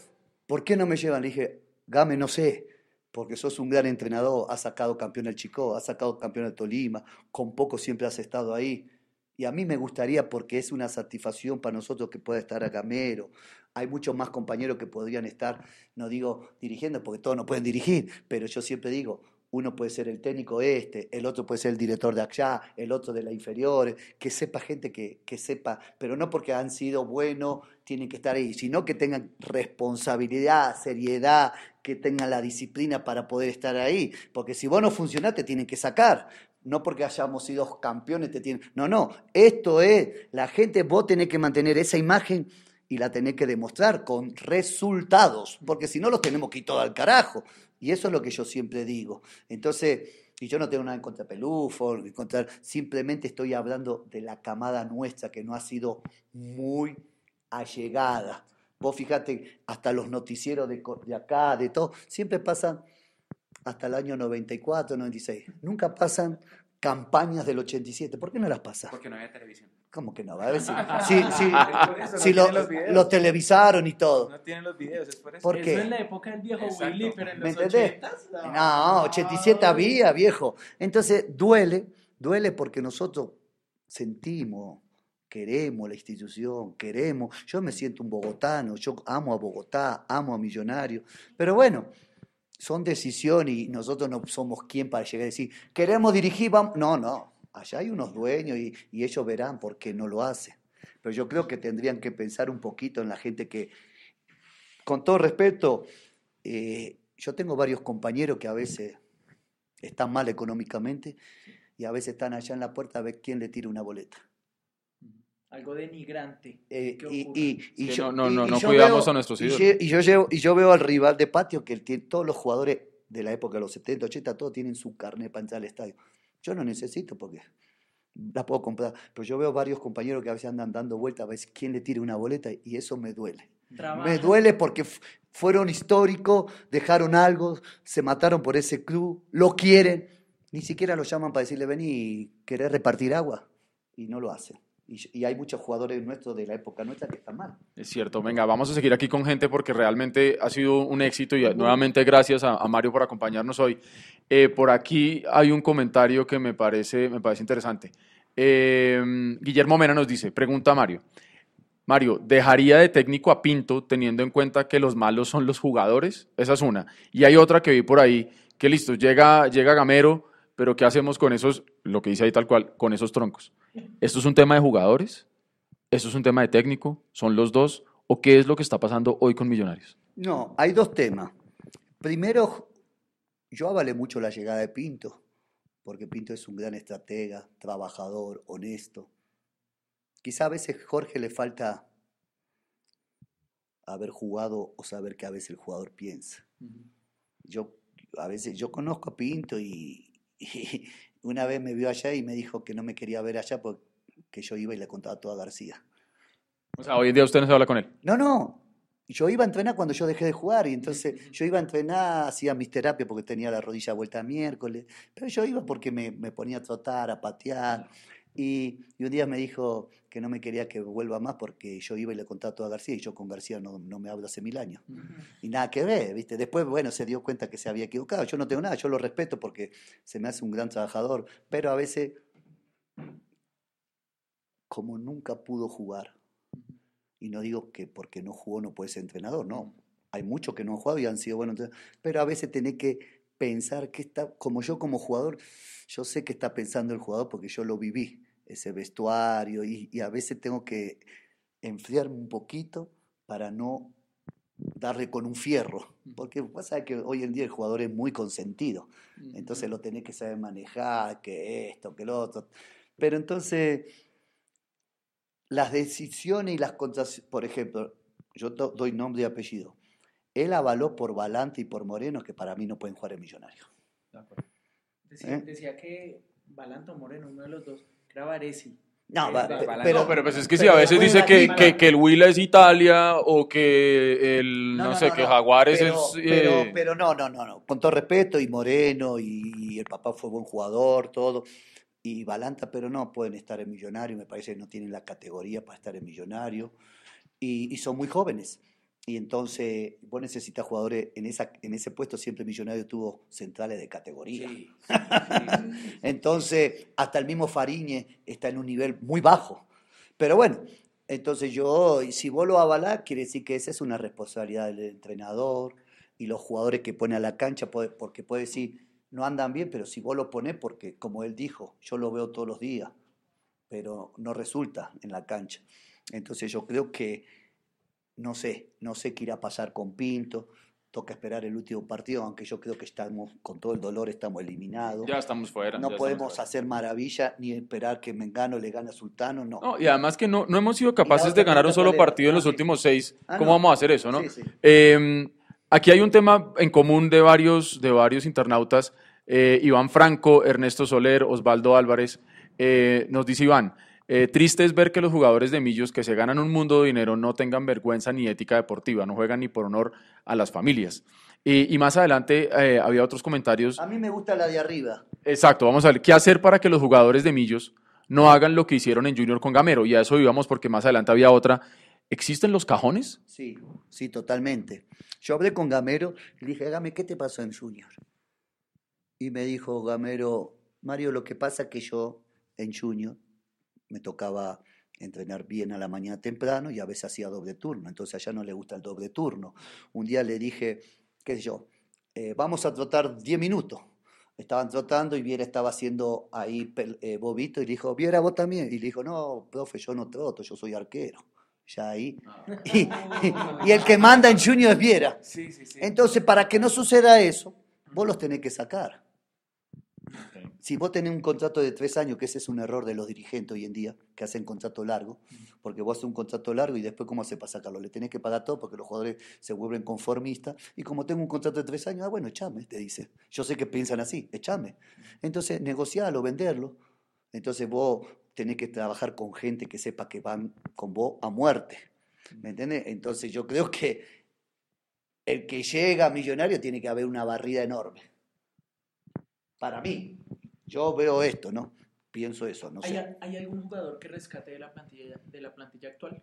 ¿Por qué no me llevan? Le dije, Game, no sé, porque sos un gran entrenador, has sacado campeón el Chico, has sacado campeón el Tolima, con poco siempre has estado ahí. Y a mí me gustaría, porque es una satisfacción para nosotros que pueda estar a Gamero. Hay muchos más compañeros que podrían estar, no digo dirigiendo, porque todos no pueden dirigir, pero yo siempre digo, uno puede ser el técnico este, el otro puede ser el director de allá, el otro de la inferior, que sepa gente que, que sepa, pero no porque han sido buenos tienen que estar ahí, sino que tengan responsabilidad, seriedad, que tengan la disciplina para poder estar ahí, porque si vos no funcionás te tienen que sacar, no porque hayamos sido campeones te tienen, no, no, esto es, la gente, vos tenés que mantener esa imagen y la tenés que demostrar con resultados, porque si no los tenemos todo al carajo. Y eso es lo que yo siempre digo. Entonces, y yo no tengo nada en contra de Pelufo, en contra, simplemente estoy hablando de la camada nuestra que no ha sido muy allegada. Vos fíjate, hasta los noticieros de, de acá, de todo, siempre pasan hasta el año 94, 96. Nunca pasan campañas del 87. ¿Por qué no las pasa? Porque no había televisión. ¿Cómo que no? A ver si, sí, sí, (laughs) sí lo, lo, televisaron y todo. No tienen los videos, es por eso. ¿Por qué? Eso en la época del viejo Willy, pero en los ¿Me entendés? No. no, 87 había, viejo. Entonces, duele, duele porque nosotros sentimos, queremos la institución, queremos. Yo me siento un bogotano, yo amo a Bogotá, amo a Millonarios. Pero bueno, son decisiones y nosotros no somos quien para llegar a decir, queremos dirigir, vamos. No, no Allá hay unos dueños y, ellos verán por qué no lo hacen. Pero yo creo que tendrían que pensar un poquito en la gente que, con todo respeto, eh, yo tengo varios compañeros que a veces están mal económicamente y a veces están allá en la puerta a ver quién le tira una boleta. Algo denigrante. Eh, y, y, yo, no, no, no, cuidamos a nuestros hijos. Y yo, y yo veo al rival de patio que todos los jugadores de la época de los 70, 80, todos tienen su carne para entrar al estadio. Yo no necesito porque la puedo comprar. Pero yo veo varios compañeros que a veces andan dando vueltas a ver quién le tira una boleta y eso me duele. Me duele porque fueron históricos, dejaron algo, se mataron por ese club, lo quieren. Ni siquiera lo llaman para decirle, ven y querer repartir agua. Y no lo hacen. Y, hay muchos jugadores nuestros de la época nuestra que están mal. Es cierto, venga, vamos a seguir aquí con gente porque realmente ha sido un éxito y nuevamente gracias a, Mario por acompañarnos hoy. Eh, por aquí hay un comentario que me parece, me parece interesante. Eh, Guillermo Mena nos dice, pregunta a Mario. Mario, ¿dejaría de técnico a Pinto teniendo en cuenta que los malos son los jugadores? Esa es una. Y hay otra que vi por ahí, que listo, llega, llega Gamero, pero ¿qué hacemos con esos, lo que dice ahí tal cual, con esos troncos? ¿Esto es un tema de jugadores? ¿Esto es un tema de técnico? ¿Son los dos? ¿O qué es lo que está pasando hoy con Millonarios? No, hay dos temas. Primero, yo avalé mucho la llegada de Pinto, porque Pinto es un gran estratega, trabajador, honesto. Quizá a veces Jorge le falta haber jugado o saber que a veces el jugador piensa. Yo a veces yo conozco a Pinto y, una vez me vio allá y me dijo que no me quería ver allá porque yo iba y le contaba todo a García. O sea, hoy en día usted no se habla con él. No, no. Yo iba a entrenar cuando yo dejé de jugar y entonces yo iba a entrenar, hacía mis terapias porque tenía la rodilla vuelta a miércoles, pero yo iba porque me, me ponía a trotar, a patear. Y, un día me dijo que no me quería que vuelva más porque yo iba y le contaba todo a García y yo con García no, no me hablo hace mil años. Y nada que ver, ¿viste? Después, bueno, se dio cuenta que se había equivocado. Yo no tengo nada, yo lo respeto porque se me hace un gran trabajador, pero a veces, como nunca pudo jugar, y no digo que porque no jugó no puede ser entrenador, no. Hay muchos que no han jugado y han sido buenos entrenadores, pero a veces tenés que pensar que está, como yo como jugador, yo sé que está pensando el jugador porque yo lo viví ese vestuario y, a veces tengo que enfriarme un poquito para no darle con un fierro, porque pasa que hoy en día el jugador es muy consentido, entonces lo tenés que saber manejar, que esto, que lo otro. Pero entonces, las decisiones y las contrataciones, por ejemplo, yo doy nombre y apellido. Él avaló por Balante y por Moreno que para mí no pueden jugar en Millonario. Decía, ¿Eh? decía que Balante o Moreno, uno de los dos, era Varesi. No, pero, pero, pues es que si a veces dice que, que, que, el Huila es Italia o que el, no, sé, que Jaguares es... Eh, pero, no, no, no, no, con todo respeto, y Moreno, y el papá fue buen jugador, todo, y Balanta, pero no pueden estar en Millonario, me parece que no tienen la categoría para estar en Millonario, y, y son muy jóvenes. Y entonces vos necesitas jugadores en, esa, en ese puesto, siempre Millonario tuvo centrales de categoría. (laughs) entonces, hasta el mismo Fariñe está en un nivel muy bajo. Pero bueno, entonces yo, si vos lo avalás, quiere decir que esa es una responsabilidad del entrenador y los jugadores que pone a la cancha, porque puede decir, no andan bien, pero si vos lo ponés, porque como él dijo, yo lo veo todos los días, pero no resulta en la cancha. Entonces yo creo que no sé, no sé qué irá a pasar con Pinto. Toca esperar el último partido, aunque yo creo que estamos, con todo el dolor, estamos eliminados. Ya estamos fuera. No podemos hacer maravilla ni esperar que Mengano le gane a Sultano, no. no y además que no, no hemos sido capaces de ganar un solo partido en los últimos seis. Ah, ¿Cómo vamos a hacer eso, no? Em, aquí hay un tema en común de varios, de varios internautas. Eh, Iván Franco, Ernesto Soler, Osvaldo Álvarez. Eh, nos dice Iván, eh, triste es ver que los jugadores de Millos que se ganan un mundo de dinero no tengan vergüenza ni ética deportiva, no juegan ni por honor a las familias. Y, más adelante eh, había otros comentarios. A mí me gusta la de arriba. Exacto, vamos a ver qué hacer para que los jugadores de Millos no hagan lo que hicieron en Junior con Gamero. Y a eso íbamos porque más adelante había otra. ¿Existen los cajones? Sí, sí, totalmente. Yo hablé con Gamero y le dije, Game, ¿qué te pasó en Junior? Y me dijo Gamero, Mario, lo que pasa que yo en Junior me tocaba entrenar bien a la mañana temprano y a veces hacía doble turno, entonces allá no le gusta el doble turno. Un día le dije, qué sé yo, eh, vamos a trotar 10 minutos. Estaban trotando y Viera estaba haciendo ahí eh, bobito y le dijo, Viera, vos también. Y le dijo, no, profe, yo no troto, yo soy arquero. Ya ahí. Ah. (laughs) Y, el que manda en Junior es Viera. Entonces, para que no suceda eso, vos los tenés que sacar. Si vos tenés un contrato de tres años, que ese es un error de los dirigentes hoy en día, que hacen contrato largo, porque vos haces un contrato largo y después, ¿cómo hace para sacarlo? Le tenés que pagar todo porque los jugadores se vuelven conformistas. Y como tengo un contrato de tres años, ah, bueno, echame, te dice. Yo sé que piensan así, echame. Entonces, negocialo, venderlo. Entonces, vos tenés que trabajar con gente que sepa que van con vos a muerte. ¿Me entiendes? Entonces, yo creo que el que llega a millonario tiene que haber una barrida enorme. Para mí. Yo veo esto, ¿no? Pienso eso, no ¿Hay, sé. ¿Hay algún jugador que rescate de la plantilla, de la plantilla actual?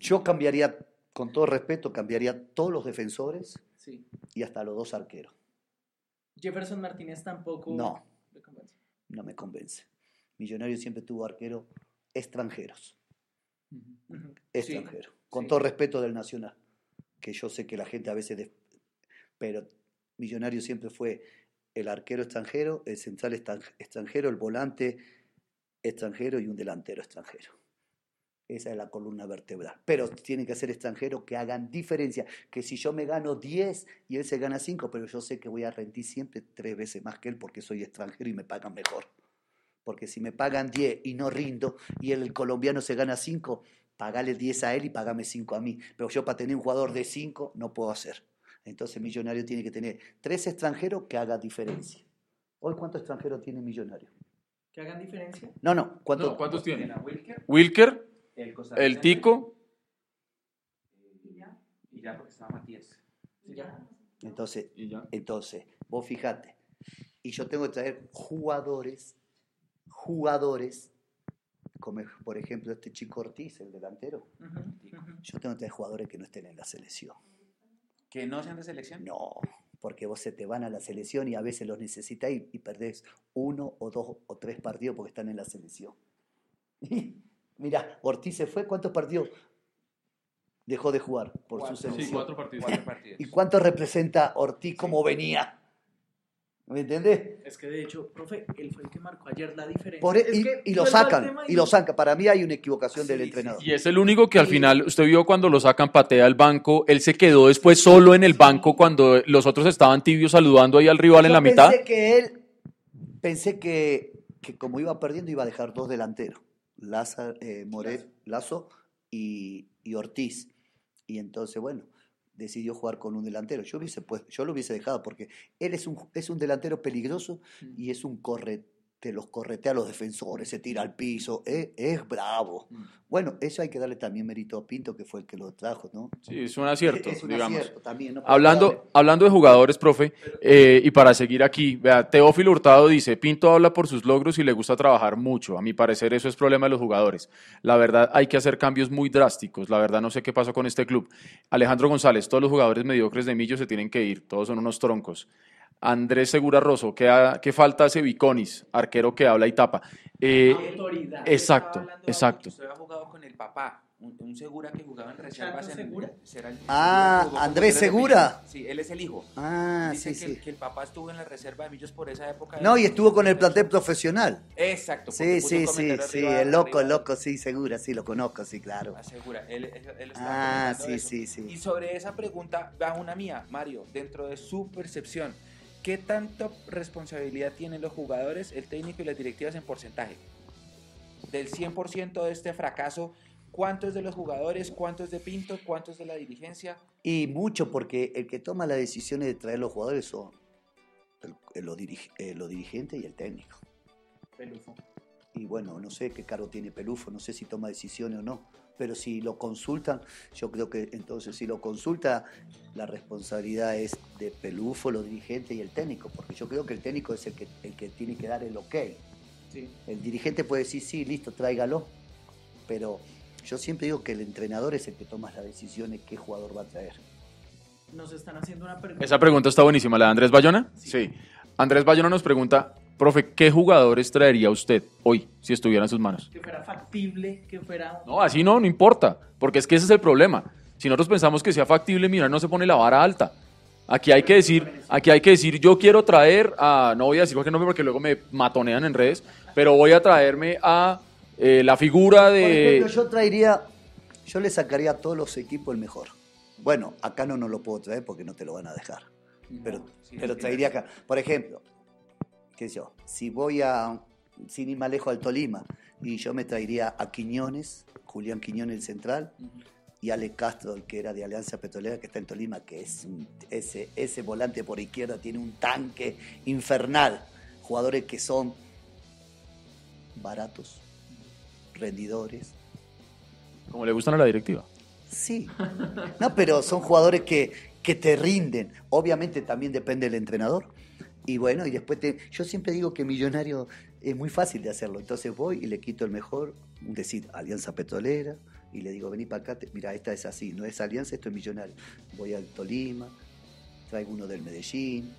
Yo cambiaría, con todo respeto, cambiaría todos los defensores y hasta los dos arqueros. Jefferson Martínez tampoco no, me convence. No me convence. Millonario siempre tuvo arqueros extranjeros. Extranjeros. con todo respeto del Nacional. Que yo sé que la gente a veces pero Millonario siempre fue el arquero extranjero, el central extranjero, el volante extranjero y un delantero extranjero. Esa es la columna vertebral. Pero tiene que ser extranjero que hagan diferencia. Que si yo me gano 10 y él se gana 5, pero yo sé que voy a rendir siempre tres veces más que él porque soy extranjero y me pagan mejor. Porque si me pagan 10 y no rindo y el colombiano se gana 5, pagale 10 a él y pagame 5 a mí. Pero yo para tener un jugador de 5 no puedo hacer. Entonces Millonario tiene que tener tres extranjeros que hagan diferencia. Hoy, ¿cuántos extranjeros tiene Millonario? ¿Que hagan diferencia? No, no. ¿Cuántos tiene? Wilker, el, Tico. Y ya, y ya porque estaba Matías. Entonces, entonces, vos fijate. Y yo tengo que traer jugadores, jugadores, como por ejemplo este chico Ortiz, el delantero. Yo tengo que traer jugadores que no estén en la selección. ¿Que no sean de selección? No, porque vos se te van a la selección y a veces los necesitas y, perdés uno o dos o tres partidos porque están en la selección. (laughs) Mira, Ortiz se fue, ¿cuántos partidos dejó de jugar por su selección? Sí, cuatro partidos. ¿Y cuánto representa Ortiz como venía? ¿Me entendés? Es que de hecho, profe, él fue el que marcó ayer la diferencia. Por, e- y, y, lo sacan, y lo sacan. Para mí hay una equivocación del entrenador. Y es el único que al final, usted vio cuando lo sacan, patea al banco, él se quedó después solo en el banco cuando los otros estaban tibios saludando ahí al rival Yo en la mitad. Pensé que él, pensé que, que como iba perdiendo iba a dejar dos delanteros, Lazo, eh, Moret, Lazo y, y Ortiz. Y entonces, bueno, decidió jugar con un delantero. Yo, hubiese, pues, yo lo hubiese dejado porque él es un, es un delantero peligroso y es un corre, te los corretea a los defensores, se tira al piso, es, es bravo. Bueno, eso hay que darle también mérito a Pinto, que fue el que lo trajo, ¿no? Sí, es un acierto, Es un digamos. acierto también, ¿no? Hablando, hablando de jugadores, profe, eh, y para seguir aquí, vea, Teófilo Hurtado dice, Pinto habla por sus logros y le gusta trabajar mucho. A mi parecer eso es problema de los jugadores. La verdad hay que hacer cambios muy drásticos. La verdad no sé qué pasó con este club. Alejandro González, todos los jugadores mediocres de Millo se tienen que ir, todos son unos troncos. Andrés Segura Rosso, ¿qué, ha- qué falta hace Viconis, arquero que habla y tapa? Eh, Autoridad. exacto, exacto. Usted había jugado con el papá, un, un Segura que jugaba en reservas. ¿Chato en- Segura? será el- Ah, Andrés Segura. Sí, él es el hijo. Ah, Dice sí, que, sí. que el papá estuvo en la reserva de Millos por esa época. No, y estuvo con el plantel profesional. Exacto. Sí, sí, sí, sí, el loco, el loco, sí, segura, sí, lo conozco, sí, claro. Asegura, él, él, Ah, sí, eso. sí, sí. Y sobre esa pregunta va una mía, Mario, dentro de su percepción, ¿qué tanta responsabilidad tienen los jugadores, el técnico y las directivas en porcentaje? Del 100% de este fracaso, ¿cuánto es de los jugadores, cuánto es de Pinto, cuánto es de la dirigencia? Y mucho porque el que toma las decisiones de traer los jugadores son los, dirige- eh, los dirigentes y el técnico. Pelufo. Y bueno, no sé qué cargo tiene Pelufo, no sé si toma decisiones o no, pero si lo consultan, yo creo que entonces si lo consulta, la responsabilidad es de Pelufo, los dirigentes y el técnico, porque yo creo que el técnico es el que, el que tiene que dar el ok. Sí. El dirigente puede decir, sí, listo, tráigalo, pero yo siempre digo que el entrenador es el que toma las decisiones qué jugador va a traer. Nos están haciendo una pregunta. Esa pregunta está buenísima. ¿La de Andrés Bayona? Sí. Andrés Bayona nos pregunta, profe, ¿qué jugadores traería usted hoy si estuviera en sus manos? Que fuera factible, que fuera. No, así no, no importa, porque es que ese es el problema. Si nosotros pensamos que sea factible, mira, no se pone la vara alta. Aquí hay que decir, aquí hay que decir, yo quiero traer a, no voy a decir cualquier nombre porque luego me matonean en redes, pero voy a traerme a eh, la figura Por de... ejemplo, yo traería, yo le sacaría a todos los equipos el mejor. Bueno, acá no nos lo puedo traer porque no te lo van a dejar. Pero, pero traería acá. Por ejemplo, qué sé yo, si voy a, sin ir más lejos al Tolima, y yo me traería a Quiñones, Julián Quiñones el central, y Ale Castro, el que era de Alianza Petrolera, que está en Tolima, que es un- ese, ese volante por izquierda tiene un tanque infernal. Jugadores que son baratos, rendidores. Como le gustan a la directiva. Sí. No, pero son jugadores que, que te rinden. Obviamente también depende del entrenador. Y bueno, y después te, yo siempre digo que Millonario es muy fácil de hacerlo. Entonces voy y le quito el mejor, decir, Alianza Petrolera, y le digo, vení para acá, te- mira, esta es así, no es Alianza, esto es Millonario. Voy al Tolima, traigo uno del Medellín,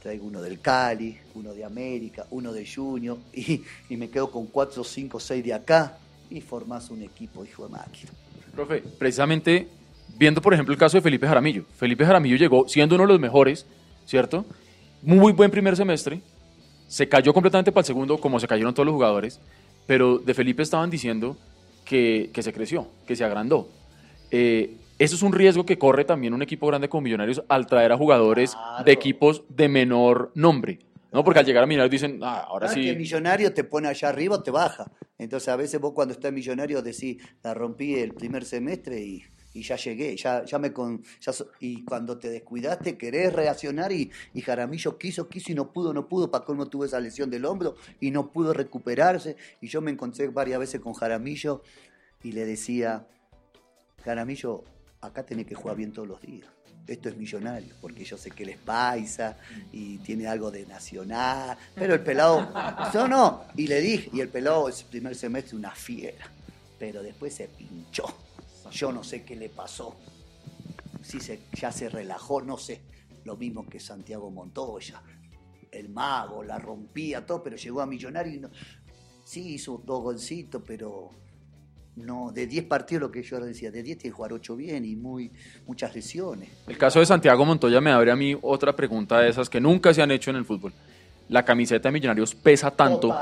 traigo uno del Cali, uno de América, uno de Junior, y, y me quedo con cuatro, cinco, seis de acá, y formás un equipo, hijo de máquina. Profe, precisamente viendo por ejemplo el caso de Felipe Jaramillo. Felipe Jaramillo llegó siendo uno de los mejores, ¿cierto? Muy buen primer semestre, se cayó completamente para el segundo, como se cayeron todos los jugadores, pero de Felipe estaban diciendo que, que se creció, que se agrandó. Eh, eso es un riesgo que corre también un equipo grande como Millonarios al traer a jugadores Claro. de equipos de menor nombre, ¿no? Porque al llegar a Millonarios dicen, ah, ahora Ah, que sí. millonario te pone allá arriba o te baja. Entonces a veces vos cuando estás millonario decís, la rompí el primer semestre y, y ya llegué, ya, ya me con, ya so- y cuando te descuidaste querés reaccionar y, y Jaramillo quiso, quiso y no pudo, no pudo, para cómo tuvo esa lesión del hombro y no pudo recuperarse. Y yo me encontré varias veces con Jaramillo y le decía, Jaramillo, acá tenés que jugar bien todos los días. Esto es millonario, porque yo sé que él es paisa y tiene algo de nacional, pero el pelado, (laughs) no, no, y le dije, y el pelado ese primer semestre una fiera, pero después se pinchó. Yo no sé qué le pasó. Si se, ya se relajó, no sé. Lo mismo que Santiago Montoya, el mago, la rompía, todo, pero llegó a millonario y no. Sí, hizo dos golcitos, pero no, de 10 partidos, lo que yo decía, de 10 tiene que jugar 8 bien y muy, muchas lesiones. El caso de Santiago Montoya me abre a mí otra pregunta de esas que nunca se han hecho en el fútbol. La camiseta de Millonarios pesa tanto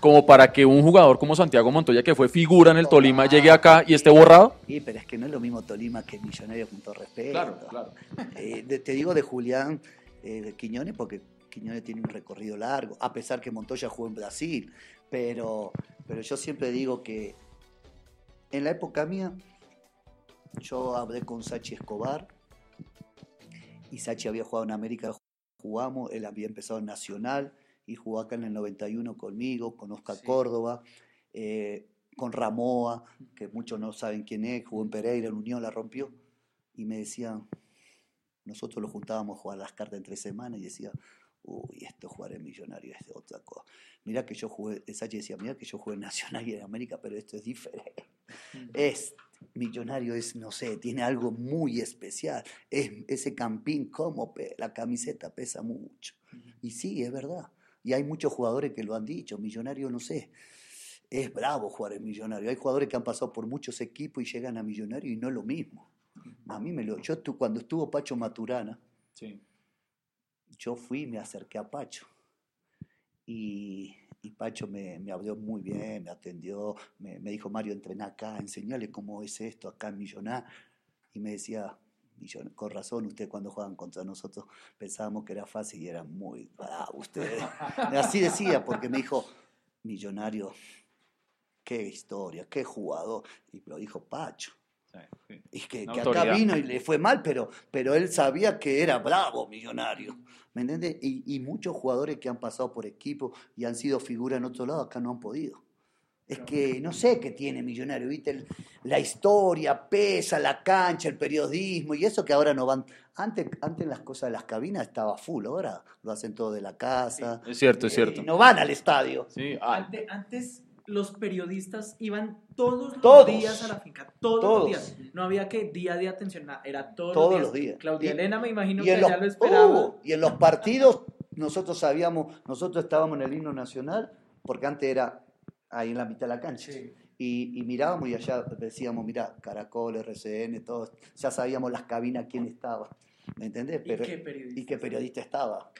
como para que un jugador como Santiago Montoya, que fue figura en el Tolima, llegue acá y esté borrado. Sí, pero es que no es lo mismo Tolima que Millonarios, con todo respeto. Claro, claro. Eh, te digo de Julián eh, de Quiñones porque Quiñones tiene un recorrido largo, a pesar que Montoya jugó en Brasil, pero, pero yo siempre digo que en la época mía, yo hablé con Sachi Escobar y Sachi había jugado en América, jugamos, él había empezado en Nacional y jugó acá en el 91 conmigo, con Oscar Córdoba, eh, con Ramoa, que muchos no saben quién es, jugó en Pereira, en Unión la rompió, y me decían, nosotros lo juntábamos a jugar las cartas en tres semanas y decía, uy, esto jugar en Millonario es de otra cosa. Mira que yo jugué, Sachi decía, mira que yo jugué en Nacional y en América, pero esto es diferente. Es millonario, es, no sé, tiene algo muy especial. Es, ese campín, como la camiseta pesa mucho. Y sí, es verdad. Y hay muchos jugadores que lo han dicho. Millonario, no sé, es bravo jugar en Millonario. Hay jugadores que han pasado por muchos equipos y llegan a Millonario y no es lo mismo. A mí me lo. Yo cuando estuvo Pacho Maturana, yo fui y me acerqué a Pacho. Y y Pacho me, me habló muy bien, me atendió, me, dijo, Mario, entrená acá, enseñale cómo es esto acá en Millonar. Y me decía, con razón, ustedes cuando juegan contra nosotros pensábamos que era fácil y era muy bravo ustedes. Así decía, porque me dijo, millonario, qué historia, qué jugador. Y lo dijo Pacho. Y que, acá vino y le fue mal, pero, pero él sabía que era bravo millonario. ¿Me entiendes? Y, muchos jugadores que han pasado por equipo y han sido figura en otro lado, acá no han podido. Es que no sé qué tiene Millonario, ¿viste? La historia, pesa, la cancha, el periodismo y eso que ahora no van. Antes, antes las cosas de las cabinas estaba full, ahora lo hacen todo de la casa. es cierto, es cierto. Y no van al estadio. Sí, antes los periodistas iban todos los días a la finca, todos, los días. No había que día de atención, era todos, los, días. Claudia Elena me imagino que ya lo esperaba. Uh, y en los partidos nosotros sabíamos, nosotros estábamos en el himno nacional, porque antes era ahí en la mitad de la cancha. Y, mirábamos y allá decíamos, mira, Caracol, RCN, todos, ya sabíamos las cabinas quién estaba. ¿Me entendés? Pero, ¿Y qué periodista estaba?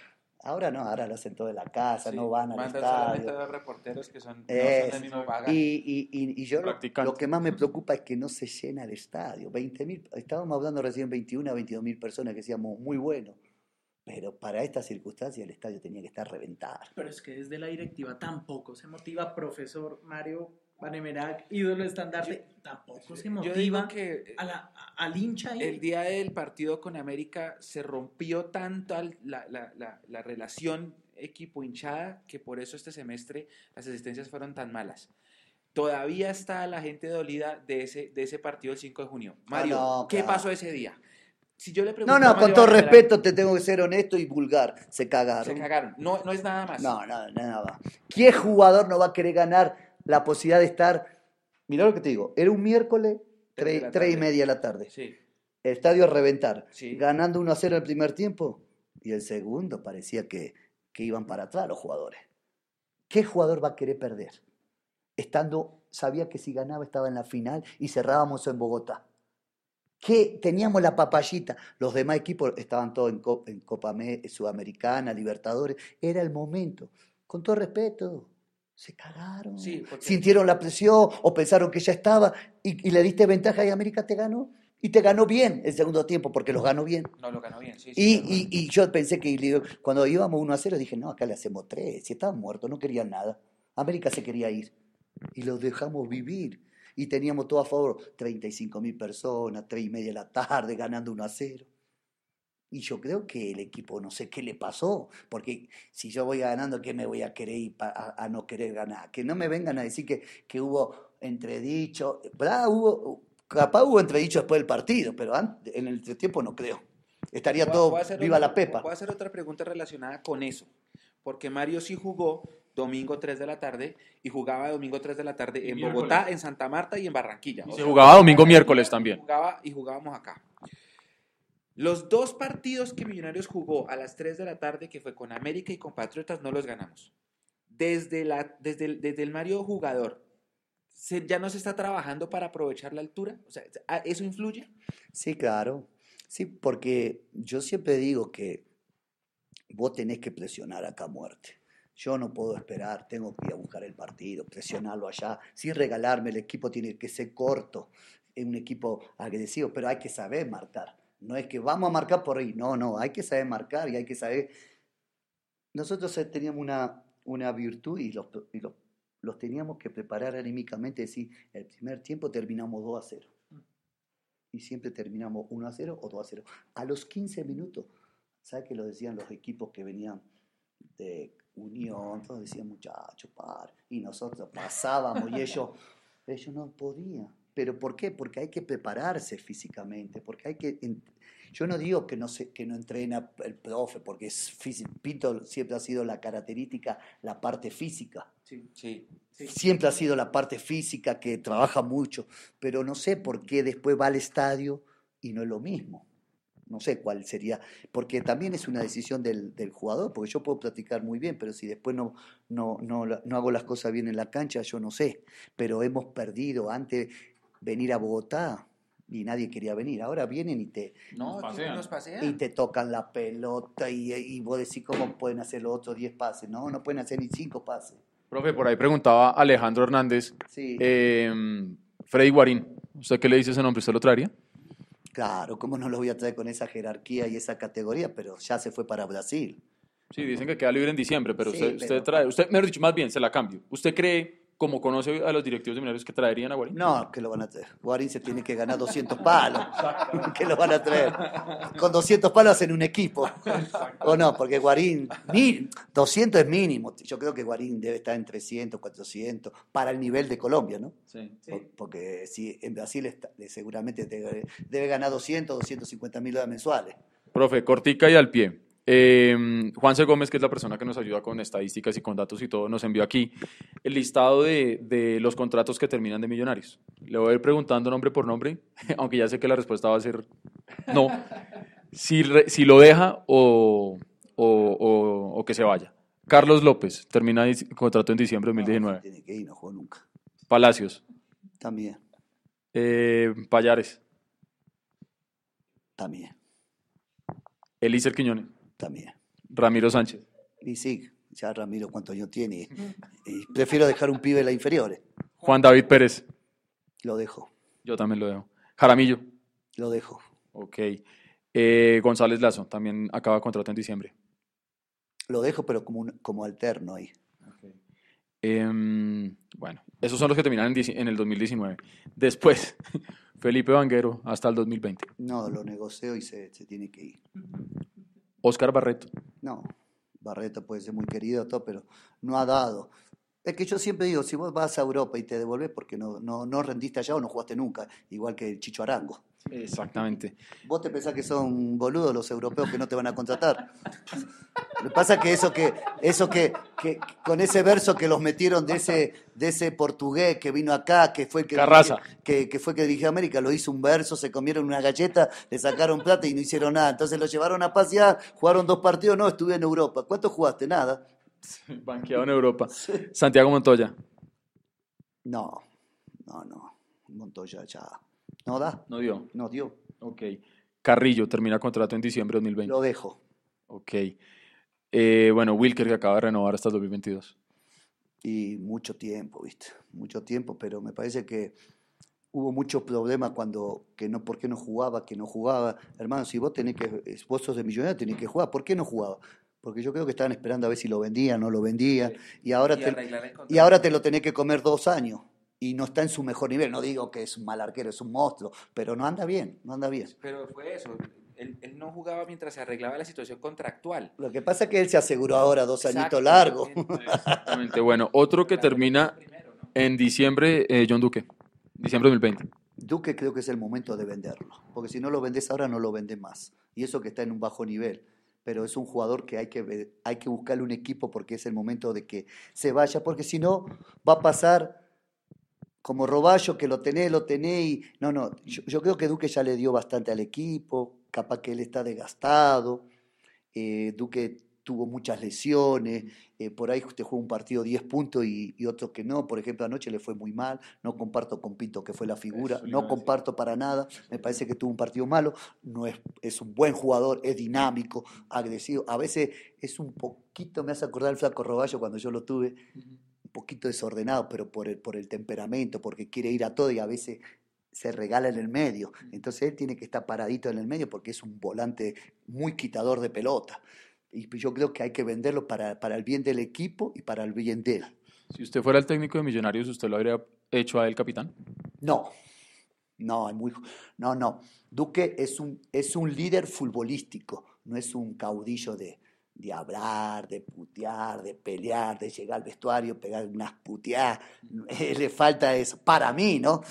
Ahora no, ahora lo hacen todo en la casa, no van al estadio. Mandan reporteros que son, no mismo Y, y, y, yo lo, que más me preocupa es que no se llena el estadio. 20 estábamos hablando recién 21 a 22 mil personas que decíamos muy bueno. Pero para estas circunstancias el estadio tenía que estar reventado. Pero es que desde la directiva tampoco se motiva, profesor Mario, Vanemerac, ídolo estandarte, tampoco se motiva que al hincha. El día del partido con América se rompió tanto la, la, la, la relación equipo-hinchada que por eso este semestre las asistencias fueron tan malas todavía está la gente dolida de ese, de ese partido del 5 de junio. Mario, ¿qué pasó ese día? Si yo le pregunto no, no, con todo respeto te tengo que ser honesto y vulgar. Se cagaron. Se cagaron. No, no es nada más. No, no, nada más. ¿Qué jugador no va a querer ganar la posibilidad de estar. Mira lo que te digo, era un miércoles, tres, y media de la tarde. Sí. El estadio a reventar. Ganando 1 a 0 el primer tiempo. Y el segundo parecía que, que iban para atrás los jugadores. ¿Qué jugador va a querer perder? Estando, sabía que si ganaba estaba en la final y cerrábamos en Bogotá. Que teníamos la papayita. Los demás equipos estaban todos en, en Copa Sudamericana, Libertadores. Era el momento. Con todo respeto, se cagaron. Sintieron la presión o pensaron que ya estaba y, le diste ventaja y América te ganó. Y te ganó bien el segundo tiempo, porque los ganó bien. No, lo ganó bien, sí. y, y, yo pensé que cuando íbamos 1 a 0 dije, no, acá le hacemos 3. Si estaban muertos, no querían nada. América se quería ir. Y los dejamos vivir. Y teníamos todo a favor, 35 mil personas, 3 y media de la tarde, ganando 1 a 0. Y yo creo que el equipo no sé qué le pasó, porque si yo voy ganando, ¿qué me voy a querer ir a, no querer ganar? Que no me vengan a decir que, que hubo entredicho, Hubo, capaz hubo entredicho después del partido, pero en el tiempo no creo. Estaría todo viva la pepa. Voy a hacer otra pregunta relacionada con eso, porque Mario sí jugó domingo 3 de la tarde y jugaba domingo 3 de la tarde en Bogotá, en Santa Marta y en Barranquilla. Y se jugaba domingo miércoles también. Jugaba, y jugábamos acá. Los dos partidos que Millonarios jugó a las 3 de la tarde, que fue con América y con Patriotas, no los ganamos. Desde, la, desde, el, desde el Mario jugador, ¿Ya no se está trabajando para aprovechar la altura? O sea, ¿Eso influye? Sí, claro. Sí, porque yo siempre digo que vos tenés que presionar acá a muerte. Yo no puedo esperar, tengo que ir a buscar el partido, presionarlo allá, sin regalarme, el equipo tiene que ser corto, es un equipo agresivo, pero hay que saber marcar. No es que vamos a marcar por ahí, no, no, hay que saber marcar y hay que saber... Nosotros teníamos una, una virtud y los, los, teníamos que preparar anímicamente, es decir, el primer tiempo terminamos 2 a 0. Y siempre terminamos 1 a 0 o 2 a 0. A los 15 minutos, ¿sabes qué lo decían los equipos que venían de Unión? Todos decían, muchachos, par. Y nosotros pasábamos y ellos, (laughs) ellos no podían. ¿Pero por qué? Porque hay que prepararse físicamente, porque hay que... Yo no digo que no, se, que no entrena el profe, porque es Pinto siempre ha sido la característica, la parte física. Sí, sí, Siempre ha sido la parte física que trabaja mucho, pero no sé por qué después va al estadio y no es lo mismo. No sé cuál sería, porque también es una decisión del, del jugador, porque yo puedo platicar muy bien, pero si después no, no, no, no hago las cosas bien en la cancha, yo no sé. Pero hemos perdido antes venir a Bogotá y nadie quería venir. Ahora vienen y te, no, nos pasean. Y te tocan la pelota y, y vos decís cómo pueden hacer los otros 10 pases. No, no pueden hacer ni 5 pases. Profe, por ahí preguntaba Alejandro Hernández. Sí. Em, Freddy Guarín, ¿usted qué le dice ese nombre? ¿Usted lo traería? Claro, ¿cómo no lo voy a traer con esa jerarquía y esa categoría? Pero ya se fue para Brasil. Sí, dicen que queda libre en diciembre, pero, usted, usted trae, usted, mejor dicho, más bien, se la cambio. ¿Usted cree como conoce a los directivos de Millonarios que traerían a Guarín? No, que lo van a traer. Guarín se tiene que ganar 200 palos. que lo van a traer. Con 200 palos hacen un equipo. O no, porque Guarín, 200 es mínimo. Yo creo que Guarín debe estar en 300, 400, para el nivel de Colombia, ¿no? Sí. Porque si en Brasil está, seguramente debe, debe ganar 200, 250 mil dólares mensuales. Profe, cortica y al pie. Eh, Juanse Gómez, que es la persona que nos ayuda con estadísticas y con datos y todo, nos envió aquí el listado de, los contratos que terminan de millonarios. Le voy a ir preguntando nombre por nombre, (laughs) aunque ya sé que la respuesta va a ser no. Si, si lo deja o, o, que se vaya. Carlos López, termina contrato en diciembre de 2019. No, tiene que ir, no juego nunca. Palacios. También. Eh, Payares. También. Elícer Quiñones. También. Ramiro Sánchez. Y sí, ya Ramiro cuántos años tiene. Y prefiero dejar un pibe en la inferiores. Juan David Pérez. Lo dejo. Yo también lo dejo. Jaramillo. Lo dejo. Ok. Eh, González Lazo, también acaba contrato en diciembre. Lo dejo, pero como, como alterno ahí. Em, bueno, esos son los que terminan en, en el 2019. Después, (laughs) Felipe Vanguero hasta el 2020. No, lo negocio y se, se tiene que ir. Oscar Barreto. No, Barreto puede ser muy querido, todo, pero no ha dado. Es que yo siempre digo, si vos vas a Europa y te devolves porque no, no, no rendiste allá o no jugaste nunca, igual que el Chicho Arango. Exactamente. Vos te pensás que son boludos los europeos que no te van a contratar. Lo que pasa es que eso que, eso que, que, con ese verso que los metieron de ese, de ese portugués que vino acá, que fue el que, que, que, fue que dirigió América, lo hizo un verso, se comieron una galleta, le sacaron plata y no hicieron nada. Entonces lo llevaron a pasear, jugaron dos partidos, no, estuve en Europa. ¿Cuánto jugaste? Nada. (laughs) Banqueado en Europa. Santiago Montoya. No, no, no. Montoya ya. ¿No da? No dio. No dio. Ok. Carrillo termina contrato en diciembre de 2020. Lo dejo. Ok. Eh, bueno, Wilker que acaba de renovar hasta el 2022. Y mucho tiempo, ¿viste? Mucho tiempo, pero me parece que hubo muchos problemas cuando, que no, ¿por qué no jugaba? Que no jugaba. Hermano, si vos tenés que, vos sos de millonario, tenés que jugar. ¿Por qué no jugaba? Porque yo creo que estaban esperando a ver si lo vendían, no lo vendían, y, ahora te, y ahora te lo tenés que comer dos años, y no está en su mejor nivel. No digo que es un mal arquero, es un monstruo, pero no anda bien, no anda bien. Pero fue eso, él, no jugaba mientras se arreglaba la situación contractual. Lo que pasa es que él se aseguró ahora dos añitos largos. (laughs) Exactamente, bueno, otro que termina en diciembre, eh, John Duque, diciembre de 2020. Duque creo que es el momento de venderlo, porque si no lo vendes ahora no lo vendes más, y eso que está en un bajo nivel pero es un jugador que hay que, hay que buscarle un equipo porque es el momento de que se vaya, porque si no va a pasar como Roballo, que lo tenés, lo tenés, y no, no, yo, creo que Duque ya le dio bastante al equipo, capaz que él está desgastado, eh, Duque tuvo muchas lesiones, eh, por ahí usted juega un partido 10 puntos y, y, otro que no, por ejemplo anoche le fue muy mal, no comparto con Pinto que fue la figura, no comparto para nada, me parece que tuvo un partido malo, no es, es un buen jugador, es dinámico, agresivo, a veces es un poquito, me hace acordar el flaco Roballo cuando yo lo tuve, un poquito desordenado, pero por el, por el temperamento, porque quiere ir a todo y a veces se regala en el medio. Entonces él tiene que estar paradito en el medio porque es un volante muy quitador de pelota. Y pues yo creo que hay que venderlo para, para el bien del equipo y para el bien de él. Si usted fuera el técnico de Millonarios, ¿usted lo habría hecho a él capitán? No, no, es muy, no, no. Duque es un, es un líder futbolístico, no es un caudillo de, de hablar, de putear, de pelear, de llegar al vestuario, pegar unas puteadas. (laughs) Le falta eso, para mí, ¿no?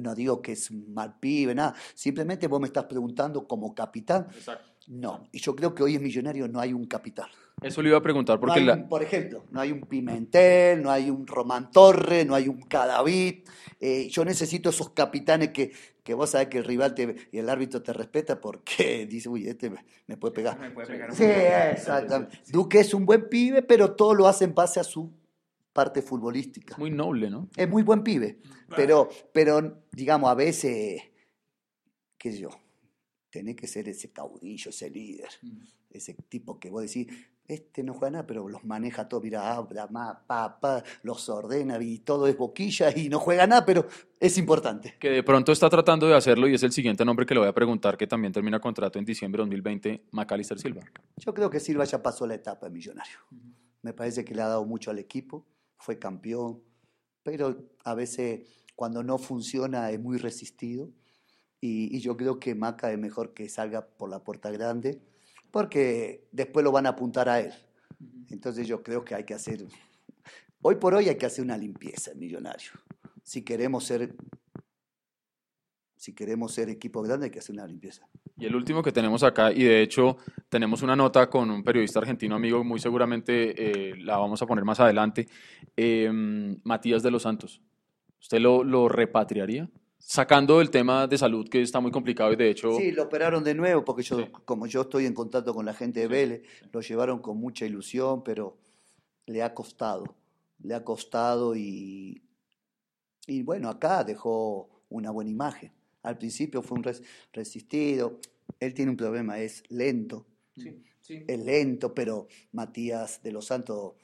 No digo que es un mal pibe, nada. Simplemente vos me estás preguntando como capitán. Exacto. No, y yo creo que hoy en Millonario no hay un capitán. Eso le iba a preguntar porque... por ejemplo, no hay un Pimentel, no hay un Román Torre, no hay un Cadavid. Eh, yo necesito esos capitanes que, que vos sabés que el rival te, y el árbitro te respeta porque (laughs) dice, uy, este me, puede pegar. Me puede pegar sí, exactamente. Duque es un buen pibe, pero todo lo hace en base a su parte futbolística. Muy noble, ¿no? Es muy buen pibe, pero, pero digamos, a veces, qué sé yo, tiene que ser ese caudillo, ese líder, mm. ese tipo que vos decís, este no juega nada, pero los maneja todo, mira, habla, papá, los ordena y todo es boquilla y no juega nada, pero es importante. Que de pronto está tratando de hacerlo y es el siguiente nombre que le voy a preguntar, que también termina contrato en diciembre de 2020, Macalister Silva. Yo creo que Silva ya pasó la etapa de millonario. Me parece que le ha dado mucho al equipo, fue campeón, pero a veces cuando no funciona es muy resistido y, yo creo que Maca es mejor que salga por la puerta grande, porque después lo van a apuntar a él. Entonces yo creo que hay que hacer, hoy por hoy hay que hacer una limpieza en Millonario. Si queremos ser, si queremos ser equipo grande hay que hacer una limpieza. Y el último que tenemos acá, y de hecho tenemos una nota con un periodista argentino amigo, muy seguramente eh, la vamos a poner más adelante, eh, Matías de los Santos. ¿Usted lo, lo repatriaría? Sacando el tema de salud que está muy complicado y de hecho... Sí, lo operaron de nuevo porque yo, como yo estoy en contacto con la gente de Vélez, lo llevaron con mucha ilusión, pero le ha costado, le ha costado y, y bueno, acá dejó una buena imagen. Al principio fue un resistido, él tiene un problema, es lento, es lento, pero Matías de los Santos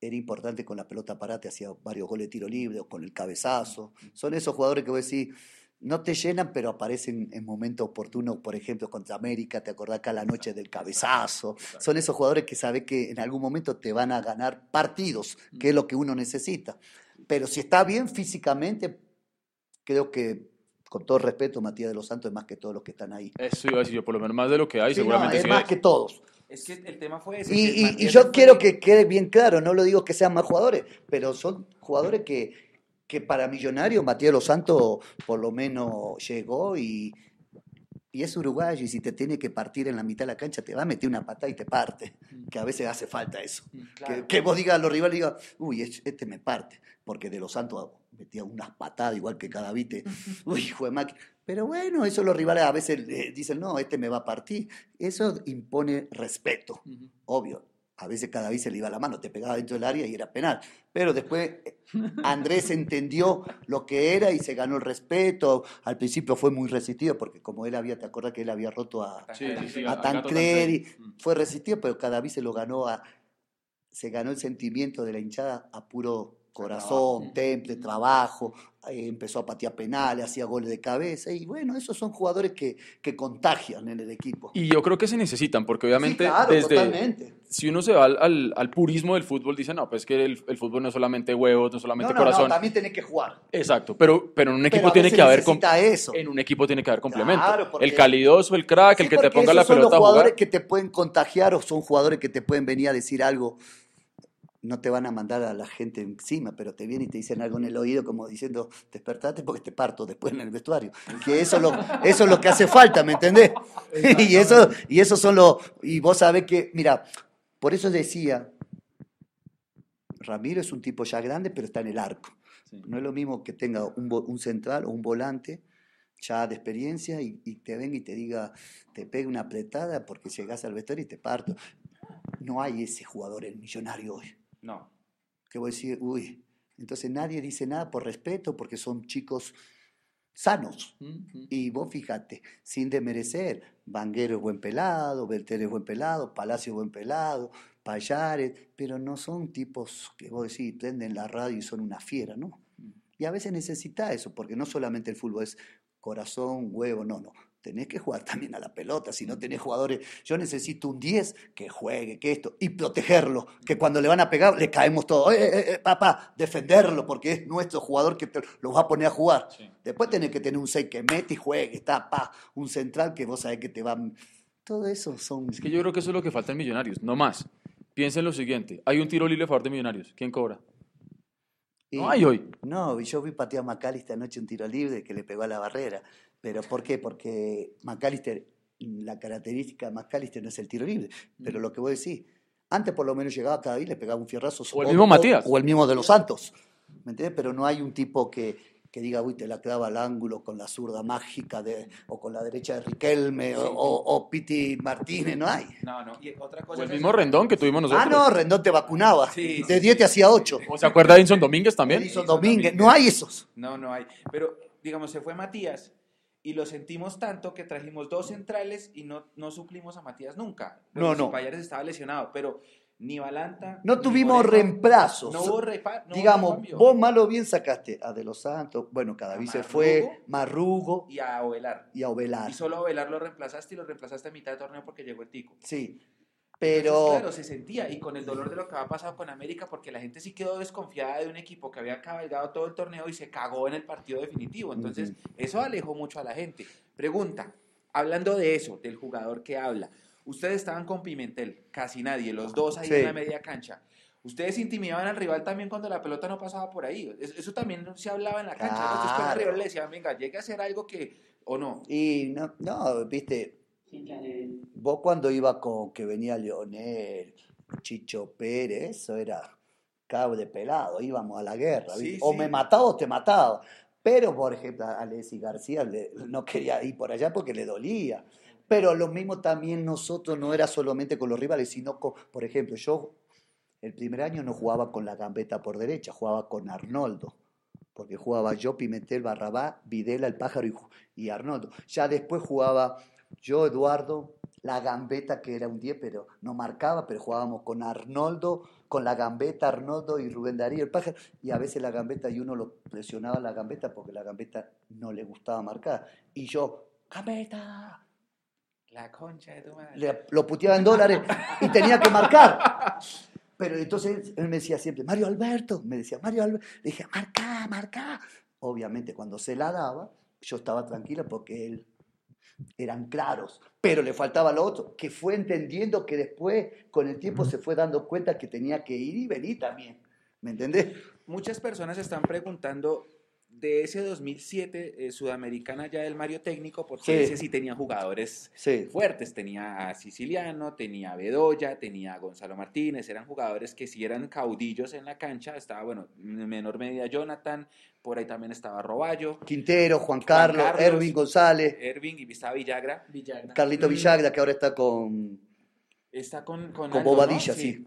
era importante con la pelota parate, hacía varios goles de tiro libre o con el cabezazo. Son esos jugadores que vos decís, no te llenan, pero aparecen en momentos oportunos, por ejemplo, contra América, te acordás acá la noche del cabezazo. Son esos jugadores que sabes que en algún momento te van a ganar partidos, que es lo que uno necesita. Pero si está bien físicamente, creo que, con todo respeto, Matías de los Santos es más que todos los que están ahí. Eso iba a decir yo, por lo menos más de lo que hay, seguramente. es más que todos. Es que el tema fue ese. Y, yo quiero que quede bien claro, no lo digo que sean más jugadores, pero son jugadores que, que para Millonario, Matías Los Santos por lo menos llegó y, y es uruguayo y si te tiene que partir en la mitad de la cancha te va a meter una patada y te parte, mm. que a veces hace falta eso. Mm, que, vos digas a los rivales, diga, uy, este me parte, porque de Los Santos metía unas patadas igual que cada vite, (laughs) uy, hijo de máquina. Pero bueno, eso los rivales a veces dicen, no, este me va a partir. Eso impone respeto, obvio. A veces cada vez se le iba la mano, te pegaba dentro del área y era penal. Pero después eh, Andrés (laughs) entendió lo que era y se ganó el respeto. Al principio fue muy resistido porque como él había, te acuerdas que él había roto a, Tancredi, fue resistido, pero cada vez se lo ganó a, se ganó el sentimiento de la hinchada a puro corazón, temple, trabajo, empezó a patear penales, hacía goles de cabeza, y bueno, esos son jugadores que, que contagian en el equipo. Y yo creo que se necesitan, porque obviamente desde, si uno se va al, al, purismo del fútbol, dice, no, pues que el, el, fútbol no es solamente huevos, no es solamente no, no, corazón. No, también tiene que jugar. Exacto, pero, pero en un equipo tiene que haber eso. En un equipo tiene que haber complemento. el calidoso, el crack, el que te ponga la pelota. Son los jugadores que te pueden contagiar o son jugadores que te pueden venir a decir algo no te van a mandar a la gente encima, pero te vienen y te dicen algo en el oído como diciendo, despertate porque te parto después en el vestuario. Que eso, lo, eso es lo que hace falta, ¿me entendés? (laughs) y eso, y eso son los, y vos sabés que, mira, por eso decía, Ramiro es un tipo ya grande, pero está en el arco. No es lo mismo que tenga un, un central o un volante ya de experiencia y, y, te venga y te diga, te pegue una apretada porque llegas al vestuario y te parto no hay ese jugador el millonario hoy. No. Que voy a decir, uy, entonces nadie dice nada por respeto porque son chicos sanos. Y vos fíjate, sin demerecer, Vanguero es buen pelado, Belter es buen pelado, Palacio es buen pelado, Payares, pero no son tipos que vos decís, prenden la radio y son una fiera, ¿no? Y a veces necesita eso, porque no solamente el fútbol es corazón, huevo, no, no tenés que jugar también a la pelota. Si no tenés jugadores, yo necesito un 10 que juegue, que esto, y protegerlo, que cuando le van a pegar le caemos todo. Eh, eh, eh, papá, defenderlo, porque es nuestro jugador que lo va a poner a jugar. Después tenés que tener un 6 que mete y juegue, está, pa, un central que vos sabés que te va. Todo eso son. Es que yo creo que eso es lo que falta en Millonarios, no más. Piensen lo siguiente: hay un tiro libre a favor de Millonarios. ¿Quién cobra? no hay hoy. No, yo vi patear a Macali esta noche un tiro libre que le pegó a la barrera. ¿Pero por qué? Porque McAllister, la característica de McAllister no es el tiro libre, pero lo que voy a decir, antes por lo menos llegaba cada día y le pegaba un fierrazo. O el mismo Matías. O el mismo de los Santos, ¿me entiendes? Pero no hay un tipo que, que diga, uy, te la clava al ángulo con la zurda mágica de, o con la derecha de Riquelme o, o, Piti Martínez, no hay. No, no. Y otra cosa o el mismo Rendón que tuvimos nosotros. Ah, no, Rendón te vacunaba. de 10 te hacía 8. ¿O se acuerda de Edison Domínguez también? Edison Domínguez, no hay esos. No, no hay. Pero, digamos, se fue Matías y lo sentimos tanto que trajimos dos centrales y no, no suplimos a Matías nunca. No, no. Payares estaba lesionado, pero ni Balanta. No tuvimos reemplazos. No hubo Digamos, vos malo bien sacaste a De los Santos, bueno, cada se fue, Marrugo. Y a Ovelar. Y a Ovelar. Y solo a Ovelar lo reemplazaste y lo reemplazaste a mitad de torneo porque llegó el Tico. Sí. Pero. claro, se sentía, y con el dolor de lo que había pasado con América, porque la gente sí quedó desconfiada de un equipo que había cabalgado todo el torneo y se cagó en el partido definitivo. Entonces, eso alejó mucho a la gente. Pregunta, hablando de eso, del jugador que habla, ustedes estaban con Pimentel, casi nadie, los dos ahí en la media cancha. Ustedes intimidaban al rival también cuando la pelota no pasaba por ahí. Eso también se hablaba en la cancha. Entonces, el rival le decía, venga, llegue a hacer algo que, o no. Y no, no, viste, Vos cuando iba con que venía Leonel, Chicho Pérez, eso era cable pelado, íbamos a la guerra. o me mataba o te mataba. Pero, por ejemplo, a Alessi García no quería ir por allá porque le dolía. Pero lo mismo también nosotros no era solamente con los rivales, sino con, por ejemplo, yo el primer año no jugaba con la gambeta por derecha, jugaba con Arnoldo, porque jugaba yo, Pimentel, Barrabá, Videla, el pájaro y, y Arnoldo. Ya después jugaba yo, Eduardo, la gambeta que era un 10, pero no marcaba, pero jugábamos con Arnoldo, con la gambeta, Arnoldo y Rubén Darío, el pájaro, y a veces la gambeta y uno lo presionaba la gambeta porque la gambeta no le gustaba marcar. Y yo, gambeta. La concha de tu madre. Le, lo puteaba en dólares y tenía que marcar. Pero entonces él me decía siempre, Mario Alberto, me decía, Mario Alberto, le dije, marca, marca. Obviamente cuando se la daba, yo estaba tranquila porque él eran claros, pero le faltaba lo otro, que fue entendiendo que después, con el tiempo, se fue dando cuenta que tenía que ir y venir también. ¿Me entendés? Muchas personas están preguntando de ese 2007 eh, Sudamericana ya del Mario Técnico, porque ese sí tenía jugadores fuertes, tenía a Siciliano, tenía a Bedoya, tenía a Gonzalo Martínez, eran jugadores que sí eran caudillos en la cancha, estaba, bueno, en menor medida Jonathan, por ahí también estaba Roballo. Quintero, Juan Carlos, Erwin González. Erwin y estaba Villagra. Carlito Villagra, que ahora está con... Está con... Con, con Bobadilla, sí.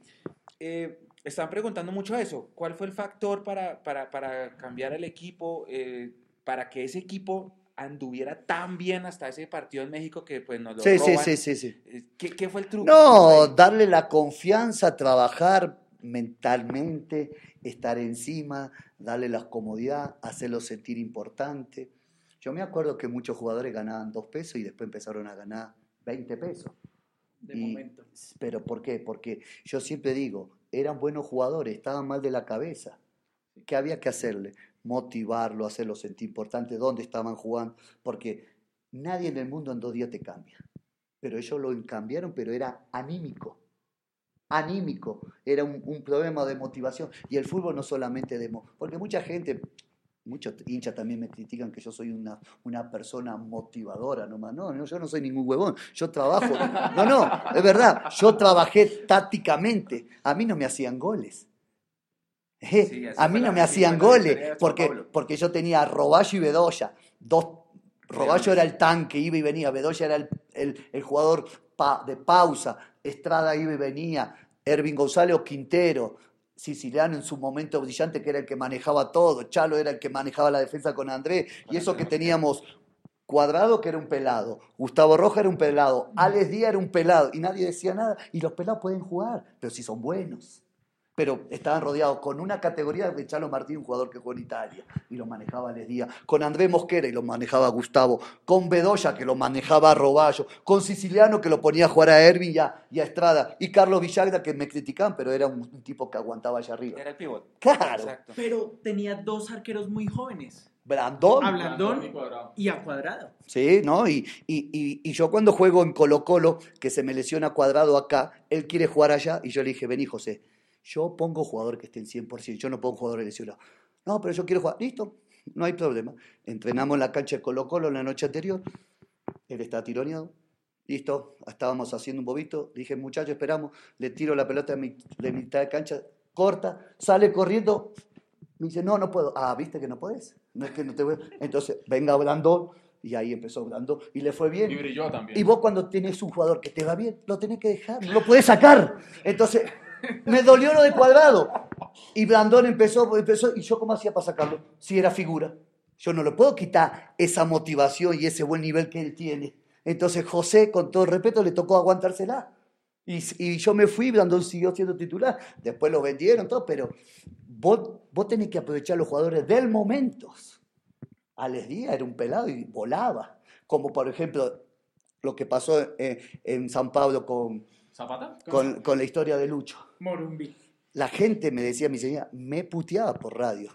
Eh, están preguntando mucho eso. ¿Cuál fue el factor para, para, para cambiar el equipo, eh, para que ese equipo anduviera tan bien hasta ese partido en México que pues nos lo sí, Sí, sí, sí, sí. Eh, ¿Qué, ¿Qué, fue el truco? No, darle la confianza, trabajar mentalmente, estar encima, darle la comodidad, hacerlo sentir importante. Yo me acuerdo que muchos jugadores ganaban dos pesos y después empezaron a ganar 20 pesos. De momento. Pero ¿por qué? Porque yo siempre digo, eran buenos jugadores, estaban mal de la cabeza. ¿Qué había que hacerle? Motivarlo, hacerlo sentir importante, dónde estaban jugando, porque nadie en el mundo en dos días te cambia. Pero ellos lo cambiaron, pero era anímico. Anímico, era un, problema de motivación. Y el fútbol no solamente de... Porque mucha gente, muchos hinchas también me critican que yo soy una, una persona motivadora nomás. No, no, yo no soy ningún huevón. Yo trabajo. No, no, es verdad. Yo trabajé tácticamente. A mí no me hacían goles. Eh, a mí no me hacían goles porque, porque yo tenía a Roballo y Bedoya. Dos, Roballo era el tanque, iba y venía. Bedoya era el, el, jugador de pausa. Estrada iba y venía. Ervin González o Quintero, Siciliano en su momento brillante, que era el que manejaba todo, Chalo era el que manejaba la defensa con Andrés, y eso que teníamos Cuadrado, que era un pelado, Gustavo Roja era un pelado, Alex Díaz era un pelado, y nadie decía nada, y los pelados pueden jugar, pero si son buenos pero estaban rodeados con una categoría de Chalo Martín, un jugador que jugó en Italia, y lo manejaba Les Díaz, con Andrés Mosquera y lo manejaba Gustavo, con Bedoya que lo manejaba Roballo, con Siciliano que lo ponía a jugar a Ervin y a, Estrada, y Carlos Villagra que me criticaban, pero era un, tipo que aguantaba allá arriba. Era el pivot. Claro. Pero tenía dos arqueros muy jóvenes. Brandón. A Blandón y a Cuadrado. Sí, ¿no? Y, y, y, yo cuando juego en Colo Colo, que se me lesiona Cuadrado acá, él quiere jugar allá, y yo le dije, vení José, yo pongo jugador que esté en 100%, yo no pongo jugador lesionado. No, pero yo quiero jugar. Listo, no hay problema. Entrenamos en la cancha de Colo Colo la noche anterior. Él está tironeado. Listo, estábamos haciendo un bobito. Dije, muchachos, esperamos. Le tiro la pelota de, mitad de cancha, corta, sale corriendo. Me dice, no, no puedo. Ah, viste que no podés. No es que no te voy. Entonces, venga Blandón. Y ahí empezó Blandón. Y le fue bien. Y yo también. Y vos cuando tenés un jugador que te va bien, lo tenés que dejar. No lo puedes sacar. Entonces, me dolió lo de cuadrado. Y Blandón empezó, empezó, y yo cómo hacía para sacarlo, si era figura. Yo no le puedo quitar esa motivación y ese buen nivel que él tiene. Entonces José, con todo respeto, le tocó aguantársela. Y, y yo me fui, Blandón siguió siendo titular. Después lo vendieron, todo, pero vos, vos tenés que aprovechar los jugadores del momento. Alex Díaz era un pelado y volaba. Como por ejemplo lo que pasó en San Pablo con, ¿Zapata? Con, con, la historia de Lucho. Morumbi. La gente me decía, mi señora, me puteaba por radio.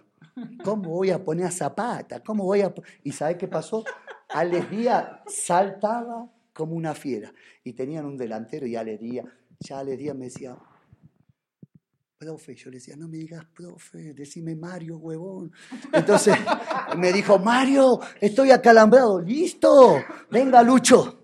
¿Cómo voy a poner a Zapata? ¿Cómo voy a...? ¿Y sabe qué pasó? Alex Díaz saltaba como una fiera. Y tenían un delantero y Alex Díaz, ya Alex Díaz me decía, profe, yo le decía, no me digas profe, decime Mario, huevón. Entonces (laughs) me dijo, Mario, estoy acalambrado, listo, venga Lucho.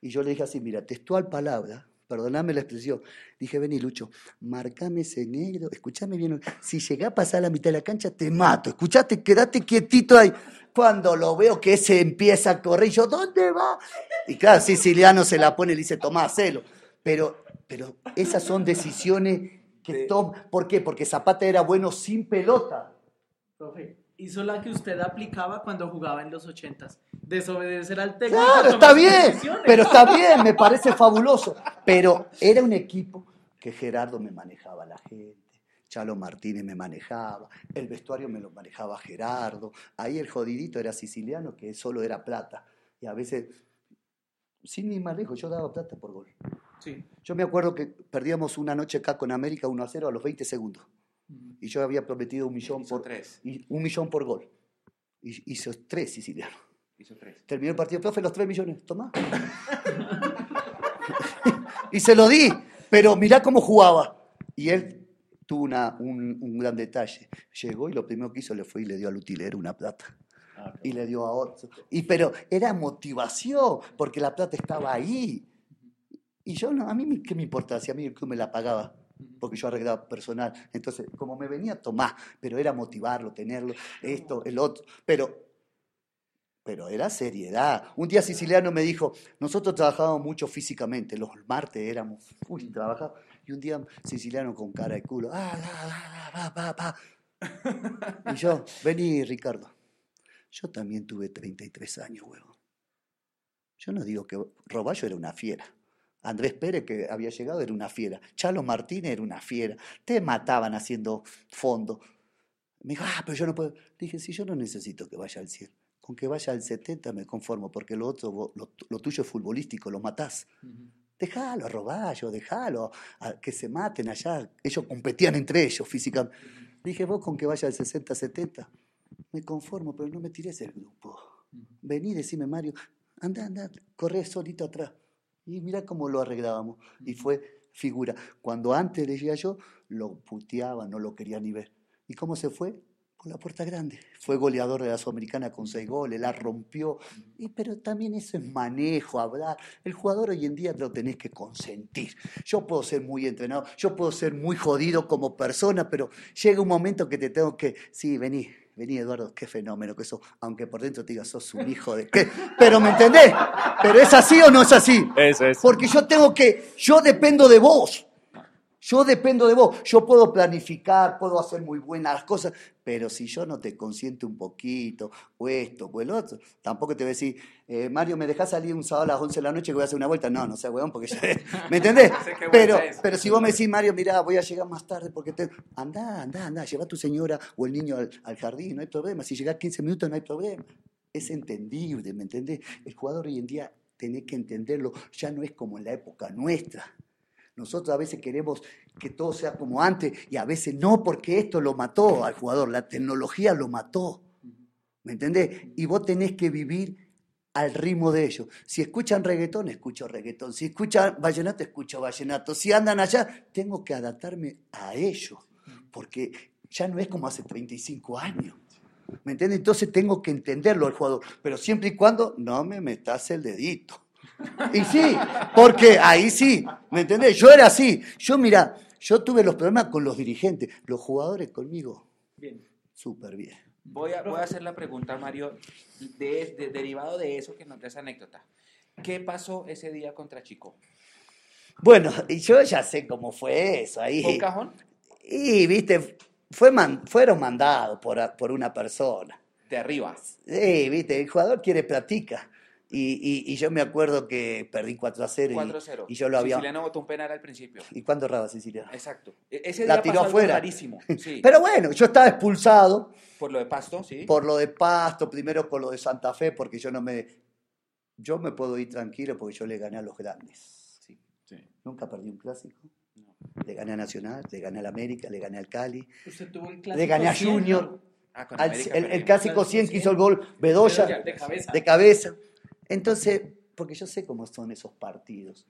Y yo le dije así, mira, textual palabra, perdoname la expresión. Dije, vení, Lucho, marcame ese negro, escúchame bien. Si llega a pasar la mitad de la cancha, te mato. Escuchate, quédate quietito ahí. Cuando lo veo que ese empieza a correr, yo, ¿dónde va? Y claro, Siciliano se la pone y le dice, tomá, hacelo. Pero, pero esas son decisiones que toma. ¿Por qué? Porque Zapata era bueno sin pelota. Profe, hizo la que usted aplicaba cuando jugaba en los ochentas. Desobedecer al técnico. Claro, está bien, pero está (laughs) bien, me parece fabuloso. Pero era un equipo que Gerardo me manejaba la gente. Chalo Martínez me manejaba, el vestuario me lo manejaba Gerardo, ahí el jodidito era siciliano que solo era plata. Y a veces, sin ni más lejos, yo daba plata por gol. Sí. Yo me acuerdo que perdíamos una noche acá con América 1 a 0 a los 20 segundos. Y yo había prometido un millón por tres. Y un millón por gol. Y hizo tres sicilianos. Hizo tres. Terminó el partido, profe, los tres millones. Toma. (laughs) y se lo di, pero mirá cómo jugaba. Y él tuvo una, un, gran detalle. Llegó y lo primero que hizo le fue y le dio al utilero una plata. Ah, y le dio a otro. Y, pero era motivación, porque la plata estaba ahí. Y yo, no, a mí, ¿qué me importa si a mí el club me la pagaba? porque yo arreglaba personal. Entonces, como me venía, tomar, pero era motivarlo, tenerlo, esto, el otro. Pero, pero era seriedad. Un día Siciliano me dijo, nosotros trabajábamos mucho físicamente, los martes éramos, uy, trabajábamos. Y un día Siciliano con cara de culo, ah, ah, (laughs) ah, Y yo, vení, Ricardo. Yo también tuve 33 años, huevo. Yo no digo que Roballo era una fiera. Andrés Pérez, que había llegado, era una fiera. Chalo Martínez era una fiera. Te mataban haciendo fondo. Me dijo, ah, pero yo no puedo. Dije, si yo no necesito que vaya al 100. Con que vaya al 70 me conformo, porque lo otro, lo, tuyo es futbolístico, lo matás. Déjalo, Roballo, déjalo, a que se maten allá. Ellos competían entre ellos físicamente. Dije, vos con que vaya al 60, 70, me conformo, pero no me tires el grupo. Vení, decime, Mario, anda, anda, corre solito atrás. Y mira cómo lo arreglábamos. Y fue figura. Cuando antes decía yo, lo puteaba, no lo quería ni ver. ¿Y cómo se fue? Por la puerta grande. Fue goleador de la Sudamericana con seis goles, la rompió. Y, pero también eso es manejo, hablar. El jugador hoy en día lo tenés que consentir. Yo puedo ser muy entrenado, yo puedo ser muy jodido como persona, pero llega un momento que te tengo que, sí, vení, vení Eduardo, qué fenómeno que eso, aunque por dentro te digas, sos un hijo de... ¿Qué? Pero ¿me entendés? ¿Pero es así o no es así? Eso es. Porque yo tengo que, yo dependo de vos. Yo dependo de vos. Yo puedo planificar, puedo hacer muy buenas las cosas, pero si yo no te consiento un poquito, o esto, o el otro, tampoco te voy a decir, eh, Mario, ¿me dejás salir un sábado a las 11 de la noche que voy a hacer una vuelta? No, no sé, weón, porque ya... ¿Me entendés? (laughs) pero, pero si vos me decís, Mario, mirá, voy a llegar más tarde porque te... Andá, andá, andá, lleva a tu señora o el niño al, al jardín, no hay problema. Si llegás 15 minutos, no hay problema. Es entendible, ¿me entendés? El jugador hoy en día tiene que entenderlo, ya no es como en la época nuestra nosotros a veces queremos que todo sea como antes y a veces no, porque esto lo mató al jugador, la tecnología lo mató. ¿Me entendés? Y vos tenés que vivir al ritmo de ellos. Si escuchan reggaetón, escucho reggaetón. Si escuchan vallenato, escucho vallenato. Si andan allá, tengo que adaptarme a ellos, porque ya no es como hace 35 años. ¿Me entiendes? Entonces tengo que entenderlo al jugador, pero siempre y cuando no me metas el dedito. Y sí, porque ahí sí, ¿me entendés? Yo era así. Yo, mira, yo tuve los problemas con los dirigentes, los jugadores conmigo. Bien. Súper bien. Voy a, voy a hacer la pregunta, Mario, de, derivado de eso que nos da esa anécdota. ¿Qué pasó ese día contra Chico? Bueno, yo ya sé cómo fue eso ahí. ¿Fue un cajón? Y, viste, fue fueron mandados por, por una persona. De arriba. Sí, viste, el jugador quiere platica. Y, y, yo me acuerdo que perdí 4 a 0. 4 a 0. Y yo lo había. Siciliano botó un penal al principio. ¿Y cuándo erraba Siciliano? Exacto. E-, ese día la tiró afuera. Rarísimo. (laughs) Sí. Pero bueno, yo estaba expulsado. Por lo de Pasto, sí. Por lo de Pasto, primero con lo de Santa Fe, porque yo no me. Yo me puedo ir tranquilo porque yo le gané a los grandes. Sí. sí. Nunca perdí un clásico. No. Le gané a Nacional, le gané al América, le gané al Cali. ¿Usted tuvo el clásico le gané a Junior. Ah, el, el, clásico 100 que hizo el gol Bedoya. De cabeza. De cabeza. Entonces, porque yo sé cómo son esos partidos.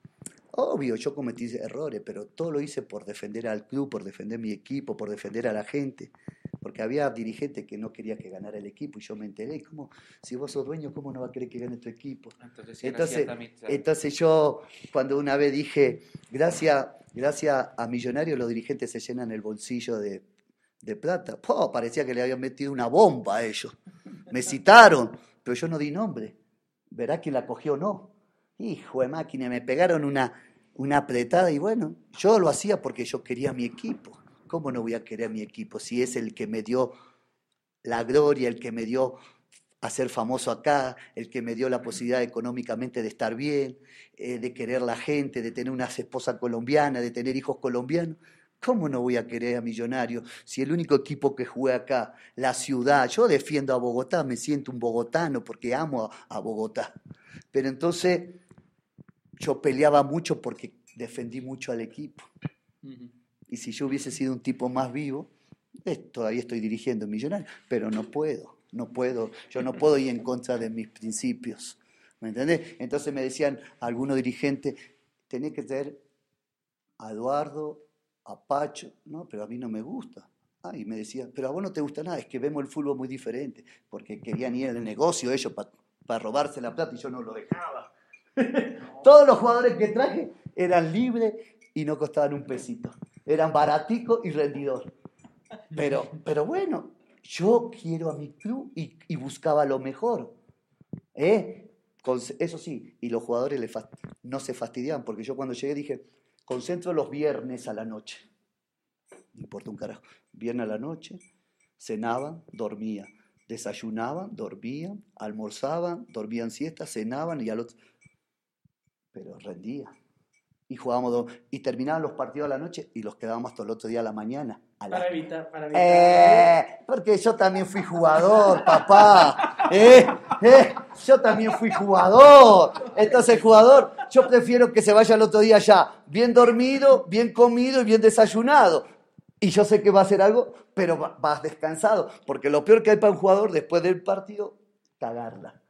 Obvio, yo cometí errores, pero todo lo hice por defender al club, por defender mi equipo, por defender a la gente. Porque había dirigentes que no quería que ganara el equipo y yo me enteré. ¿Cómo? Si vos sos dueño, ¿cómo no va a querer que gane tu equipo? Entonces, entonces, yo, cuando una vez dije, gracias, gracias a Millonarios, los dirigentes se llenan el bolsillo de, de plata. parecía que le habían metido una bomba a ellos. Me citaron, pero yo no di nombre verá quién la cogió o no. Hijo de máquina, me pegaron una, una apretada y bueno, yo lo hacía porque yo quería mi equipo. ¿Cómo no voy a querer mi equipo si es el que me dio la gloria, el que me dio a ser famoso acá, el que me dio la posibilidad económicamente de estar bien, eh, de querer la gente, de tener una esposa colombiana, de tener hijos colombianos? ¿Cómo no voy a querer a Millonarios si el único equipo que juega acá, la ciudad, yo defiendo a Bogotá, me siento un bogotano porque amo a, Bogotá. Pero entonces yo peleaba mucho porque defendí mucho al equipo. Y si yo hubiese sido un tipo más vivo, todavía estoy dirigiendo Millonarios, pero no puedo, no puedo, yo no puedo ir en contra de mis principios. ¿Me entendés? Entonces me decían algunos dirigentes, tenés que ser a Eduardo a Pacho, no, pero a mí no me gusta. Ah, y me decía, pero a vos no te gusta nada, es que vemos el fútbol muy diferente, porque querían ir al negocio ellos para robarse la plata y yo no lo dejaba. (laughs) Todos los jugadores que traje eran libres y no costaban un pesito. Eran baraticos y rendidor. Pero, pero bueno, yo quiero a mi club y, buscaba lo mejor. ¿Eh? eso sí, y los jugadores no se fastidiaban, porque yo cuando llegué dije, concentro los viernes a la noche. No importa un carajo. Viernes a la noche, cenaban, dormían. Desayunaban, dormían, almorzaban, dormían siesta, cenaban y al otro. Pero rendía. Y jugábamos y terminaban los partidos a la noche y los quedábamos hasta el otro día a la mañana. para evitar, para evitar. Eh, porque yo también fui jugador, papá. Eh, eh, yo también fui jugador. Entonces, jugador, yo prefiero que se vaya el otro día ya bien dormido, bien comido y bien desayunado. Y yo sé que va a hacer algo, pero vas descansado. Porque lo peor que hay para un jugador después del partido, cagarla.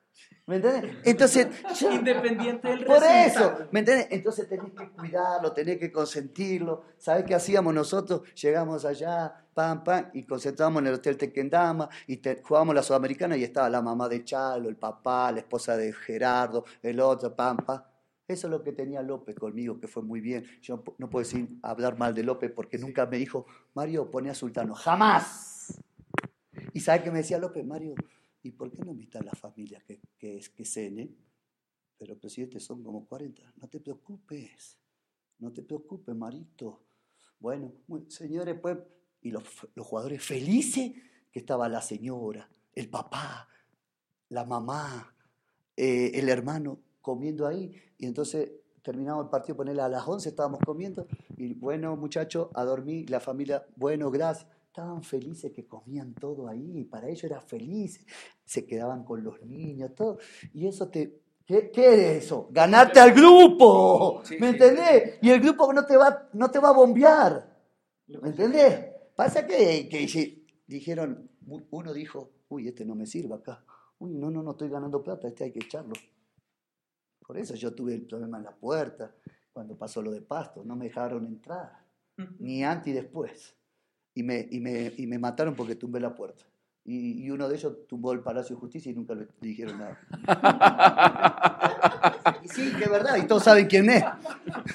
¿Me entiendes? Entonces, independiente del Por eso, ¿me entiendes? Entonces tenés que cuidarlo, tenés que consentirlo. ¿Sabés qué hacíamos nosotros? Llegamos allá, pam, pam, y concentramos en el Hotel Tequendama, y jugábamos la Sudamericana y estaba la mamá de Chalo, el papá, la esposa de Gerardo, el otro, pam, pam. Eso es lo que tenía López conmigo, que fue muy bien. Yo no puedo decir hablar mal de López porque nunca me dijo, Mario, pone a Sultano. ¡Jamás! ¿Y sabe qué me decía López? Mario, ¿y por qué no invita a la familia que, que, que cene? Pero presidente, son como 40. No te preocupes, no te preocupes, Marito. Bueno, señores, pues, y los, los jugadores felices que estaba la señora, el papá, la mamá, eh, el hermano comiendo ahí. Y entonces terminamos el partido, ponerle a las 11 estábamos comiendo. Y bueno, muchachos, a dormir. La familia, bueno, gracias. Estaban felices que comían todo ahí. Para ellos era feliz. Se quedaban con los niños, todo. Y eso te, ¿Qué, es eso? Ganarte al grupo. ¿Me entendés? Y el grupo no te va, no te va a bombear. ¿Me entendés? Pasa que, que dijeron, uno dijo, uy, este no me sirve acá. Uy, no, no, no estoy ganando plata, este hay que echarlo. Por eso yo tuve el problema en la puerta, cuando pasó lo de Pasto, no me dejaron entrar, ni antes y después. Y me, y me, y me mataron porque tumbé la puerta. Y, y, uno de ellos tumbó el Palacio de Justicia y nunca le dijeron nada. (laughs) y sí, que es verdad, y todos saben quién es.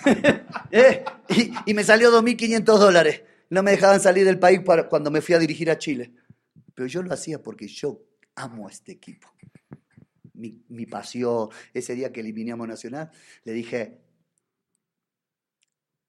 (laughs) ¿Eh? y, y, me salió 2.500 dólares. No me dejaban salir del país para, cuando me fui a dirigir a Chile. Pero yo lo hacía porque yo amo a este equipo. Mi, mi pasión, ese día que eliminamos Nacional, le dije,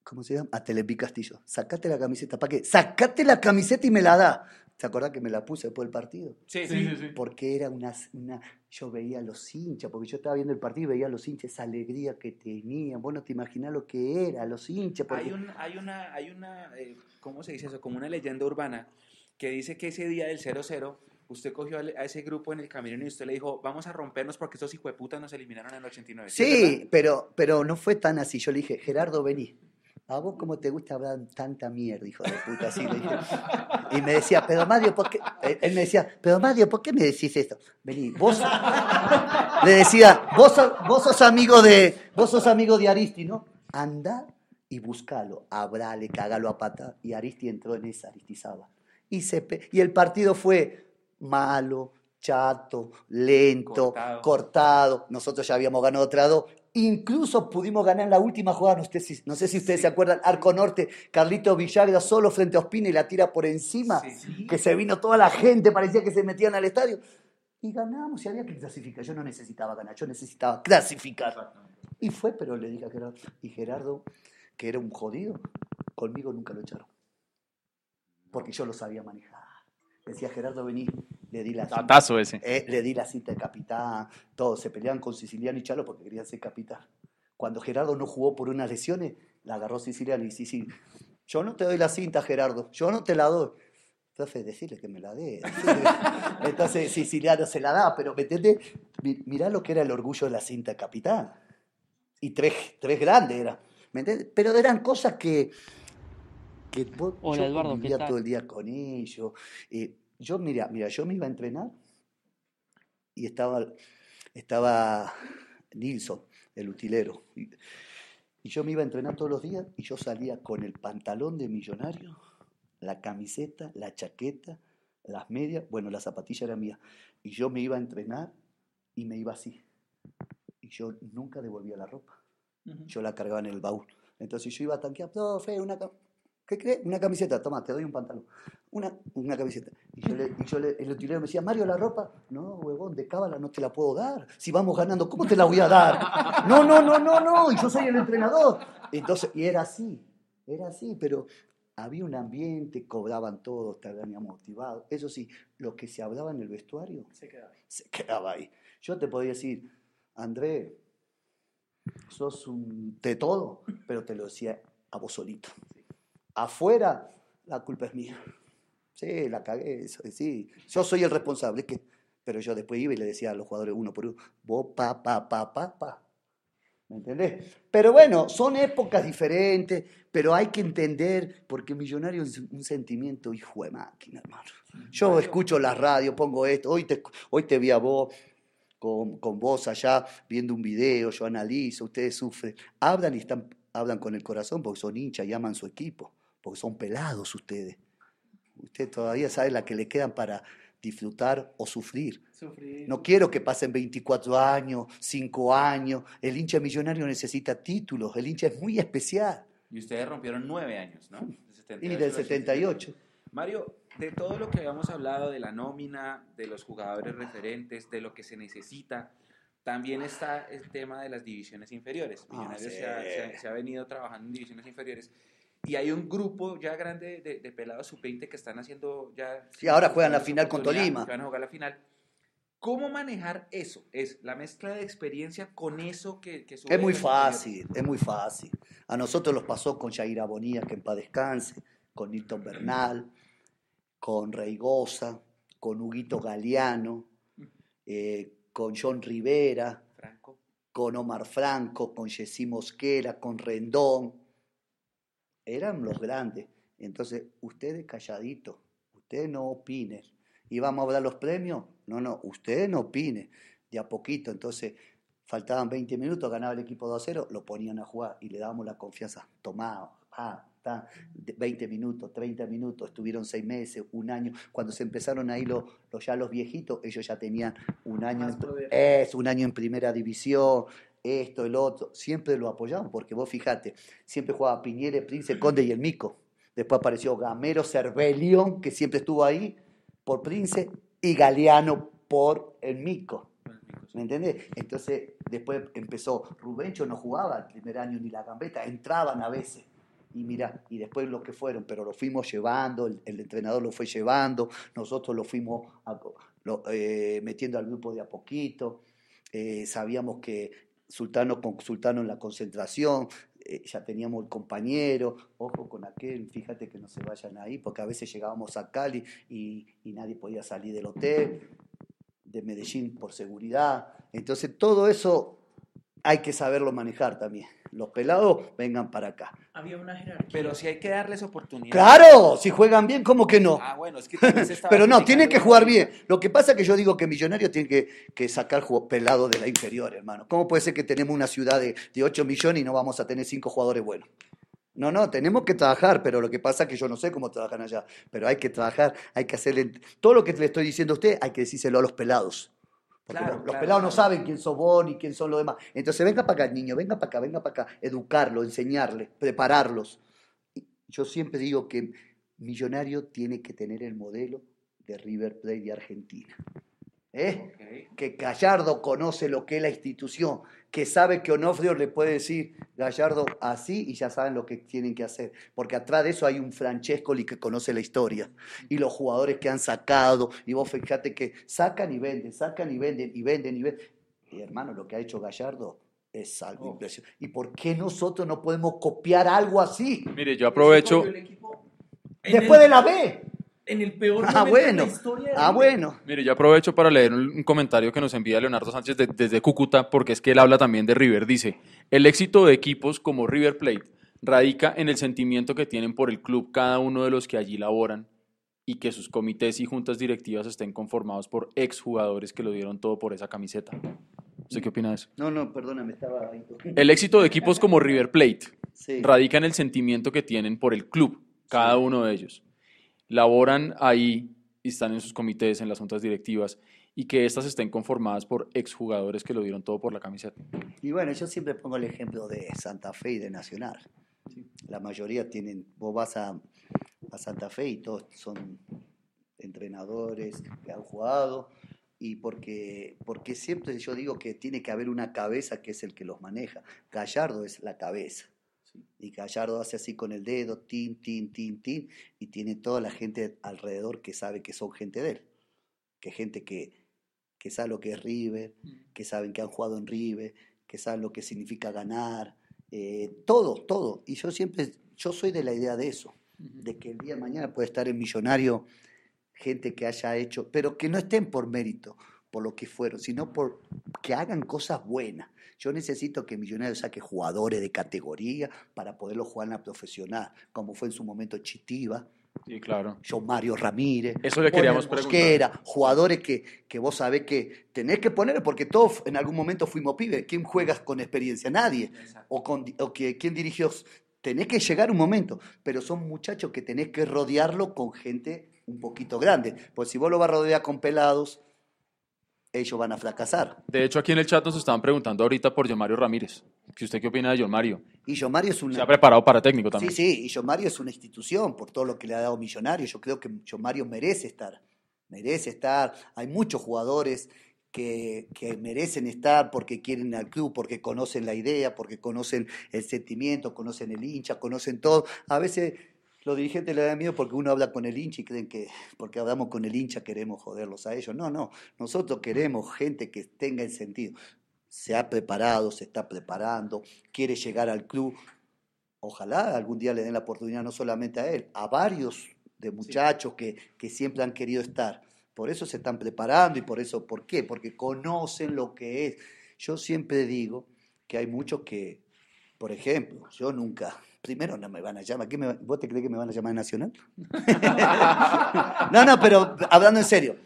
¿cómo se llama? A Telepi Castillo, sacate la camiseta. ¿Para qué? Sacate la camiseta y me la da. ¿Se acuerdan que me la puse después del partido? Sí, sí, sí. Porque era una, una, Yo veía a los hinchas, porque yo estaba viendo el partido y veía a los hinchas esa alegría que tenían. Vos no te imaginás lo que era, los hinchas. Hay, un, hay una, hay una eh, ¿cómo se dice eso? Como una leyenda urbana que dice que ese día del 0-0 usted cogió a ese grupo en el camino y usted le dijo, vamos a rompernos porque estos hijueputas nos eliminaron en el 89. Sí, pero, pero no fue tan así. Yo le dije, Gerardo, vení. A vos cómo te gusta hablar tanta mierda, hijo de puta, así le dije. Y me decía, pero Mario, ¿por qué? Eh, él me decía, pero Mario, ¿por qué me decís esto? Vení, vos. Le decía, vos, vos sos amigo de, vos sos amigo de Aristi, ¿no? Anda y buscalo, abrale, cagalo a pata. Y Aristi entró en esa, Aristizaba. Y, se, y el partido fue malo, chato, lento, cortado. Nosotros ya habíamos ganado otra dos. Incluso pudimos ganar en la última jugada, no, sé si, no sé si ustedes se acuerdan, Arco Norte, Carlito Villagra solo frente a Ospina y la tira por encima, que se vino toda la gente, parecía que se metían al estadio. Y ganamos, y había que clasificar. Yo no necesitaba ganar, yo necesitaba clasificar. Y fue, pero le dije a Gerardo, y Gerardo, que era un jodido, conmigo nunca lo echaron. Porque yo lo sabía manejar. Decía Gerardo, vení, le di la cita. ese. Eh, le di la cita de capitán. Todos se peleaban con Siciliano y Chalo porque querían ser capitán. Cuando Gerardo no jugó por unas lesiones, la agarró Siciliano y sí. Yo no te doy la cinta, Gerardo. Yo no te la doy. Entonces, decirle que me la dé. (laughs) Entonces, Siciliano se la da, pero ¿me entiendes? Mirá lo que era el orgullo de la cinta de capitán. Y tres, tres grandes era. ¿Me entiendes? Pero eran cosas que, que Hola, yo Eduardo, vivía todo el día con ellos. Eh, yo, mira, mira, yo me iba a entrenar y estaba, estaba Nilsson, el utilero. Y, yo me iba a entrenar todos los días y yo salía con el pantalón de millonario, la camiseta, la chaqueta, las medias, bueno, la zapatilla era mía. Y yo me iba a entrenar y me iba así. Y yo nunca devolvía la ropa. Yo la cargaba en el baúl. Entonces yo iba a tanquear, fe una ¿Qué crees? Una camiseta, toma, te doy un pantalón. Una, una camiseta. Y yo, le, y yo le, el utilero me decía, Mario, la ropa. No, huevón, de cábala no te la puedo dar. Si vamos ganando, ¿cómo te la voy a dar? No, no, no, no, no. Y yo soy el entrenador. Entonces, y era así, era así, pero había un ambiente, cobraban todos, estaban motivados. Eso sí, lo que se hablaba en el vestuario se quedaba ahí. Se quedaba ahí. Yo te podía decir, André, sos un de todo, pero te lo decía a vos solito afuera, la culpa es mía. Sí, la cagué, sí. Yo soy el responsable, que, pero yo después iba y le decía a los jugadores uno por uno, vos, pa, pa, pa, pa, pa. ¿Me entendés? Pero bueno, son épocas diferentes, pero hay que entender, porque Millonario es un sentimiento hijo de máquina, hermano. Yo escucho la radio, pongo esto, hoy te, hoy te vi a vos con, con vos allá viendo un video, yo analizo, ustedes sufren, hablan y están, hablan con el corazón porque son hinchas y aman su equipo porque son pelados ustedes. Usted todavía sabe la que le quedan para disfrutar o sufrir. No quiero que pasen 24 años, 5 años. El hincha millonario necesita títulos, el hincha es muy especial. Y ustedes rompieron 9 años, ¿no? y del 78. Mario, de todo lo que habíamos hablado, de la nómina, de los jugadores referentes, de lo que se necesita, también está el tema de las divisiones inferiores. Ah, Millonarios se, ha, venido trabajando en divisiones inferiores y hay un grupo ya grande de, de pelados sub-20 que están haciendo ya... Sí, ahora juegan la final con Tolima. Van a jugar la final. ¿Cómo manejar eso? Es la mezcla de experiencia con eso que... que es muy fácil, es muy fácil. A nosotros los pasó con Jair Bonilla, que en paz descanse, con Nilton Bernal, con Reigosa, con Huguito Galeano, eh, con John Rivera, con Omar Franco, con Jessy Mosquera, con Rendón. Eran los grandes. Entonces, ustedes calladitos, ustedes no opinen. ¿Y vamos a dar los premios? No, no, ustedes no opinen. De a poquito, entonces, faltaban 20 minutos, ganaba el equipo 2 a 0, lo ponían a jugar y le dábamos la confianza. Tomá, ah, 20 minutos, 30 minutos, estuvieron 6 meses, un año. Cuando se empezaron ahí los, los ya los viejitos, ellos ya tenían un año, es, un año en primera división, esto, el otro. Siempre lo apoyamos, porque vos fijate, siempre jugaba Piñere, Prince, Conde y el Mico. Después apareció Gamero Cervelión, que siempre estuvo ahí por Prince, y Galeano por el Mico. ¿Me entendés? Entonces, después empezó, Rubencho no jugaba el primer año ni la gambeta, entraban a veces y mira, y después los que fueron, pero lo fuimos llevando, el, entrenador lo fue llevando, nosotros lo fuimos eh, metiendo al grupo de a poquito, eh, sabíamos que Sultano con Sultano en la concentración, eh, ya teníamos el compañero, ojo con aquel, fíjate que no se vayan ahí, porque a veces llegábamos a Cali y, y nadie podía salir del hotel, de Medellín por seguridad, entonces todo eso hay que saberlo manejar también los pelados vengan para acá. Había una jerarquía. Pero si hay que darles oportunidad. Claro, si juegan bien, ¿cómo que no? Ah, bueno, es que (laughs) Pero no, tienen que jugar bien. Lo que pasa es que yo digo que Millonarios tienen que, que sacar pelados de la inferior, hermano. ¿Cómo puede ser que tenemos una ciudad de, de 8 millones y no vamos a tener 5 jugadores buenos? No, no, tenemos que trabajar, pero lo que pasa es que yo no sé cómo trabajan allá. Pero hay que trabajar, hay que hacerle. Todo lo que le estoy diciendo a usted, hay que decírselo a los pelados los, pelados no saben quién sos vos ni quién son los demás. Entonces, venga para acá, niño, venga para acá, venga para acá. Educarlo, enseñarle, prepararlos. Yo siempre digo que Millonario tiene que tener el modelo de River Plate de Argentina. ¿Eh? Que Gallardo conoce lo que es la institución, que sabe que Onofrio le puede decir, Gallardo, así, y ya saben lo que tienen que hacer. Porque atrás de eso hay un Francescoli que conoce la historia, y los jugadores que han sacado, y vos fíjate que sacan y venden, sacan y venden, y venden y venden. Y hermano, lo que ha hecho Gallardo es algo oh. impresionante. ¿Y por qué nosotros no podemos copiar algo así? Mire, yo aprovecho... Después de la B en el peor ah, momento bueno. de la historia. ah, bueno. Mire, yo aprovecho para leer un, comentario que nos envía Leonardo Sánchez desde Cúcuta, porque es que él habla también de River. Dice, el éxito de equipos como River Plate radica en el sentimiento que tienen por el club cada uno de los que allí laboran y que sus comités y juntas directivas estén conformados por exjugadores que lo dieron todo por esa camiseta. ¿Usted qué opina de eso? No, no, perdóname, estaba El éxito de equipos como River Plate radica en el sentimiento que tienen por el club, cada uno de ellos laboran ahí y están en sus comités, en las juntas directivas, y que éstas estén conformadas por exjugadores que lo dieron todo por la camiseta. Y bueno, yo siempre pongo el ejemplo de Santa Fe y de Nacional. La mayoría tienen, vos vas a, a Santa Fe y todos son entrenadores que han jugado, y porque, porque siempre yo digo que tiene que haber una cabeza que es el que los maneja. Gallardo es la cabeza. Y Gallardo hace así con el dedo, tin, tin, tin, tin, y tiene toda la gente alrededor que sabe que son gente de él. Que gente que, que sabe lo que es River, mm. que saben que han jugado en River, que saben lo que significa ganar, eh, todo, todo. Y yo siempre, yo soy de la idea de eso, de que el día de mañana puede estar en Millonario gente que haya hecho, pero que no estén por mérito, por lo que fueron, sino por que hagan cosas buenas. Yo necesito que Millonarios saque jugadores de categoría para poderlo jugar en la profesional, como fue en su momento Chitiba. Sí, claro. Yo Mario Ramírez. Eso le queríamos preguntar. jugadores que, que vos sabés que tenés que poner, porque todos en algún momento fuimos pibes. ¿Quién juegas con experiencia? Nadie. O, con, o que, ¿quién dirigió? Tenés que llegar un momento, pero son muchachos que tenés que rodearlo con gente un poquito grande. Pues si vos lo vas a rodear con pelados, ellos van a fracasar. De hecho, aquí en el chat nos estaban preguntando ahorita por John Mario Ramírez. ¿Qué usted qué opina de John Mario? Y John Mario es una... Se ha preparado para técnico también. Sí, sí, y John Mario es una institución por todo lo que le ha dado Millonario. Yo creo que John Mario merece estar, merece estar. Hay muchos jugadores que, que, merecen estar porque quieren al club, porque conocen la idea, porque conocen el sentimiento, conocen el hincha, conocen todo. A veces los dirigentes le dan miedo porque uno habla con el hincha y creen que porque hablamos con el hincha queremos joderlos a ellos. No, no, nosotros queremos gente que tenga el sentido. Se ha preparado, se está preparando, quiere llegar al club. Ojalá algún día le den la oportunidad no solamente a él, a varios de muchachos que, que siempre han querido estar. Por eso se están preparando y por eso, ¿por qué? Porque conocen lo que es. Yo siempre digo que hay muchos que, por ejemplo, yo nunca, primero no me van a llamar, ¿vos te crees que me van a llamar Nacional? (laughs) no, no, pero hablando en serio.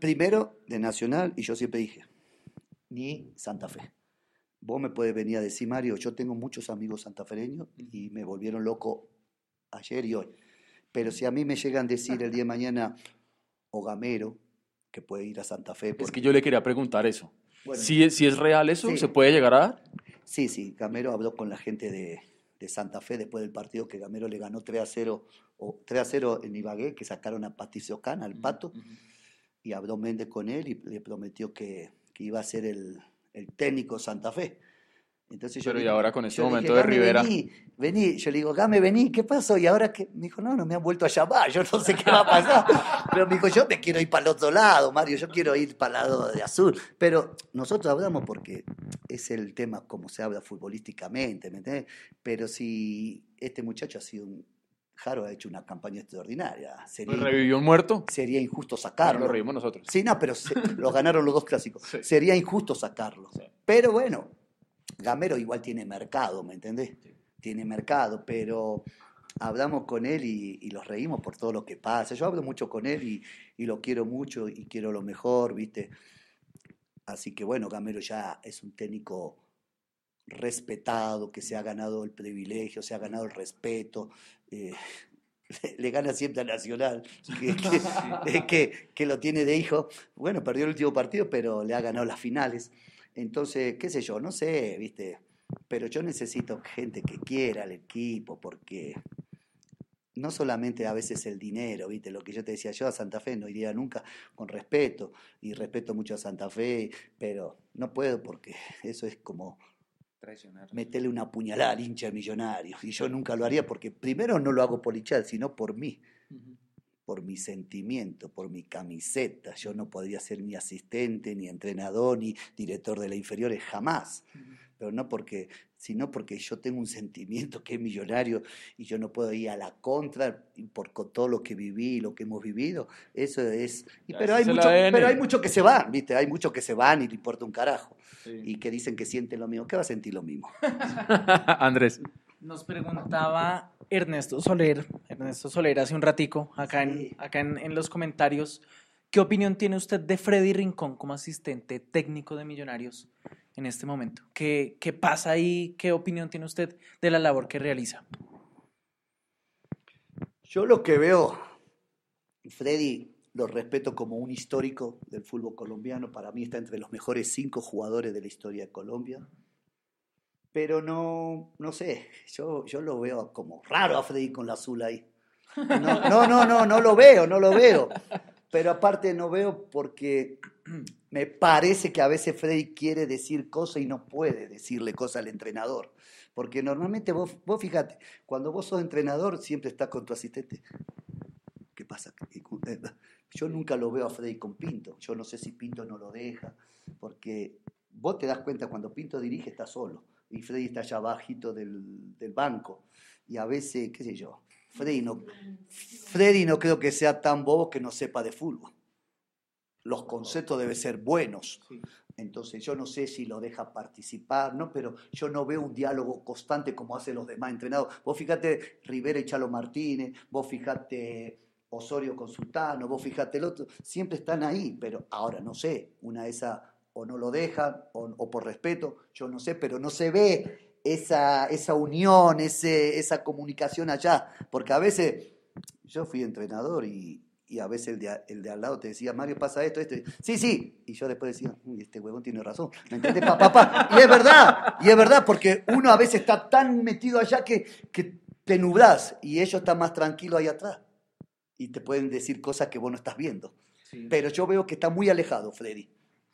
Primero de Nacional, y yo siempre dije, ni Santa Fe. Vos me puedes venir a decir, Mario, yo tengo muchos amigos santafereños y me volvieron loco ayer y hoy. Pero si a mí me llegan a decir el día de mañana, o Gamero, que puede ir a Santa Fe. Es que yo le quería preguntar eso. si, es real eso, ¿se puede llegar a dar? Sí, sí, Gamero habló con la gente de, Santa Fe después del partido que Gamero le ganó 3 a 0, o 3 a 0 en Ibagué, que sacaron a Patricio Cana, al pato, y habló Méndez con él y le prometió que, iba a ser el, el técnico Santa Fe. Entonces yo Pero y ahora con ese momento de Rivera. Vení, vení, yo le digo, Game, vení, ¿qué pasó? Y ahora que me dijo, no, no me han vuelto a llamar, yo no sé qué va a pasar. (laughs) Pero me dijo, yo me quiero ir para el otro lado, Mario, yo quiero ir para el lado de azul. Pero nosotros hablamos porque es el tema como se habla futbolísticamente, ¿me entiendes? Pero si este muchacho ha sido un. Jaro ha hecho una campaña extraordinaria. Sería, ¿Revivió un muerto? Sería injusto sacarlo. lo revivimos nosotros. Sí, no, pero lo ganaron los dos clásicos. Sería injusto sacarlo. Pero bueno, Gamero igual tiene mercado, ¿me entendés? Tiene mercado, pero hablamos con él y, los reímos por todo lo que pasa. Yo hablo mucho con él y, y, lo quiero mucho y quiero lo mejor, ¿viste? Así que bueno, Gamero ya es un técnico respetado, que se ha ganado el privilegio, se ha ganado el respeto. Eh, (laughs) le, gana siempre a Nacional, que, (laughs) que, que, lo tiene de hijo. Bueno, perdió el último partido, pero le ha ganado las finales. Entonces, qué sé yo, no sé, viste, pero yo necesito gente que quiera el equipo porque no solamente a veces el dinero, viste, lo que yo te decía, yo a Santa Fe no iría nunca con respeto y respeto mucho a Santa Fe, pero no puedo porque (laughs) eso es como meterle una puñalada al hincha millonario y yo nunca lo haría porque primero no lo hago por hinchar, sino por mí por mi sentimiento, por mi camiseta. Yo no podría ser ni asistente, ni entrenador, ni director de la inferiores, jamás. Pero no porque, sino porque yo tengo un sentimiento que es millonario y yo no puedo ir a la contra por todo lo que viví, lo que hemos vivido. Eso es. pero, hay mucho, pero hay muchos que se van, ¿viste? Hay muchos que se van y le importa un carajo. Y que dicen que sienten lo mismo. ¿Qué va a sentir lo mismo? (laughs) Andrés. Nos preguntaba Ernesto Soler, Ernesto Soler hace un ratico, acá, en, acá en, los comentarios, ¿qué opinión tiene usted de Freddy Rincón como asistente técnico de Millonarios en este momento? ¿Qué, qué pasa ahí? ¿Qué opinión tiene usted de la labor que realiza? Yo lo que veo, Freddy lo respeto como un histórico del fútbol colombiano, para mí está entre los mejores cinco jugadores de la historia de Colombia pero no, no sé, yo, yo lo veo como raro a Freddy con la azul ahí. No, no, no, no, no lo veo, no lo veo. Pero aparte no veo porque me parece que a veces Freddy quiere decir cosas y no puede decirle cosas al entrenador. Porque normalmente vos, vos fíjate, cuando vos sos entrenador siempre estás con tu asistente. ¿Qué pasa? Yo nunca lo veo a Freddy con Pinto. Yo no sé si Pinto no lo deja, porque vos te das cuenta cuando Pinto dirige está solo y Freddy está allá abajito del, del, banco. Y a veces, qué sé yo, Freddy no, Freddy no creo que sea tan bobo que no sepa de fútbol. Los conceptos deben ser buenos. Entonces yo no sé si lo deja participar, ¿no? pero yo no veo un diálogo constante como hacen los demás entrenados. Vos fíjate Rivera y Chalo Martínez, vos fíjate Osorio con Sultano, vos fíjate el otro, siempre están ahí, pero ahora no sé, una de esas o no lo dejan, o, por respeto, yo no sé, pero no se ve esa, esa unión, ese, esa comunicación allá, porque a veces yo fui entrenador y, a veces el de, el de, al lado te decía, Mario, pasa esto, esto. Sí, sí. Y yo después decía, este huevón tiene razón. ¿Me entiendes, papá? Y es verdad, y es verdad, porque uno a veces está tan metido allá que, que te nublás y ellos están más tranquilos ahí atrás. Y te pueden decir cosas que vos no estás viendo. Pero yo veo que está muy alejado, Freddy.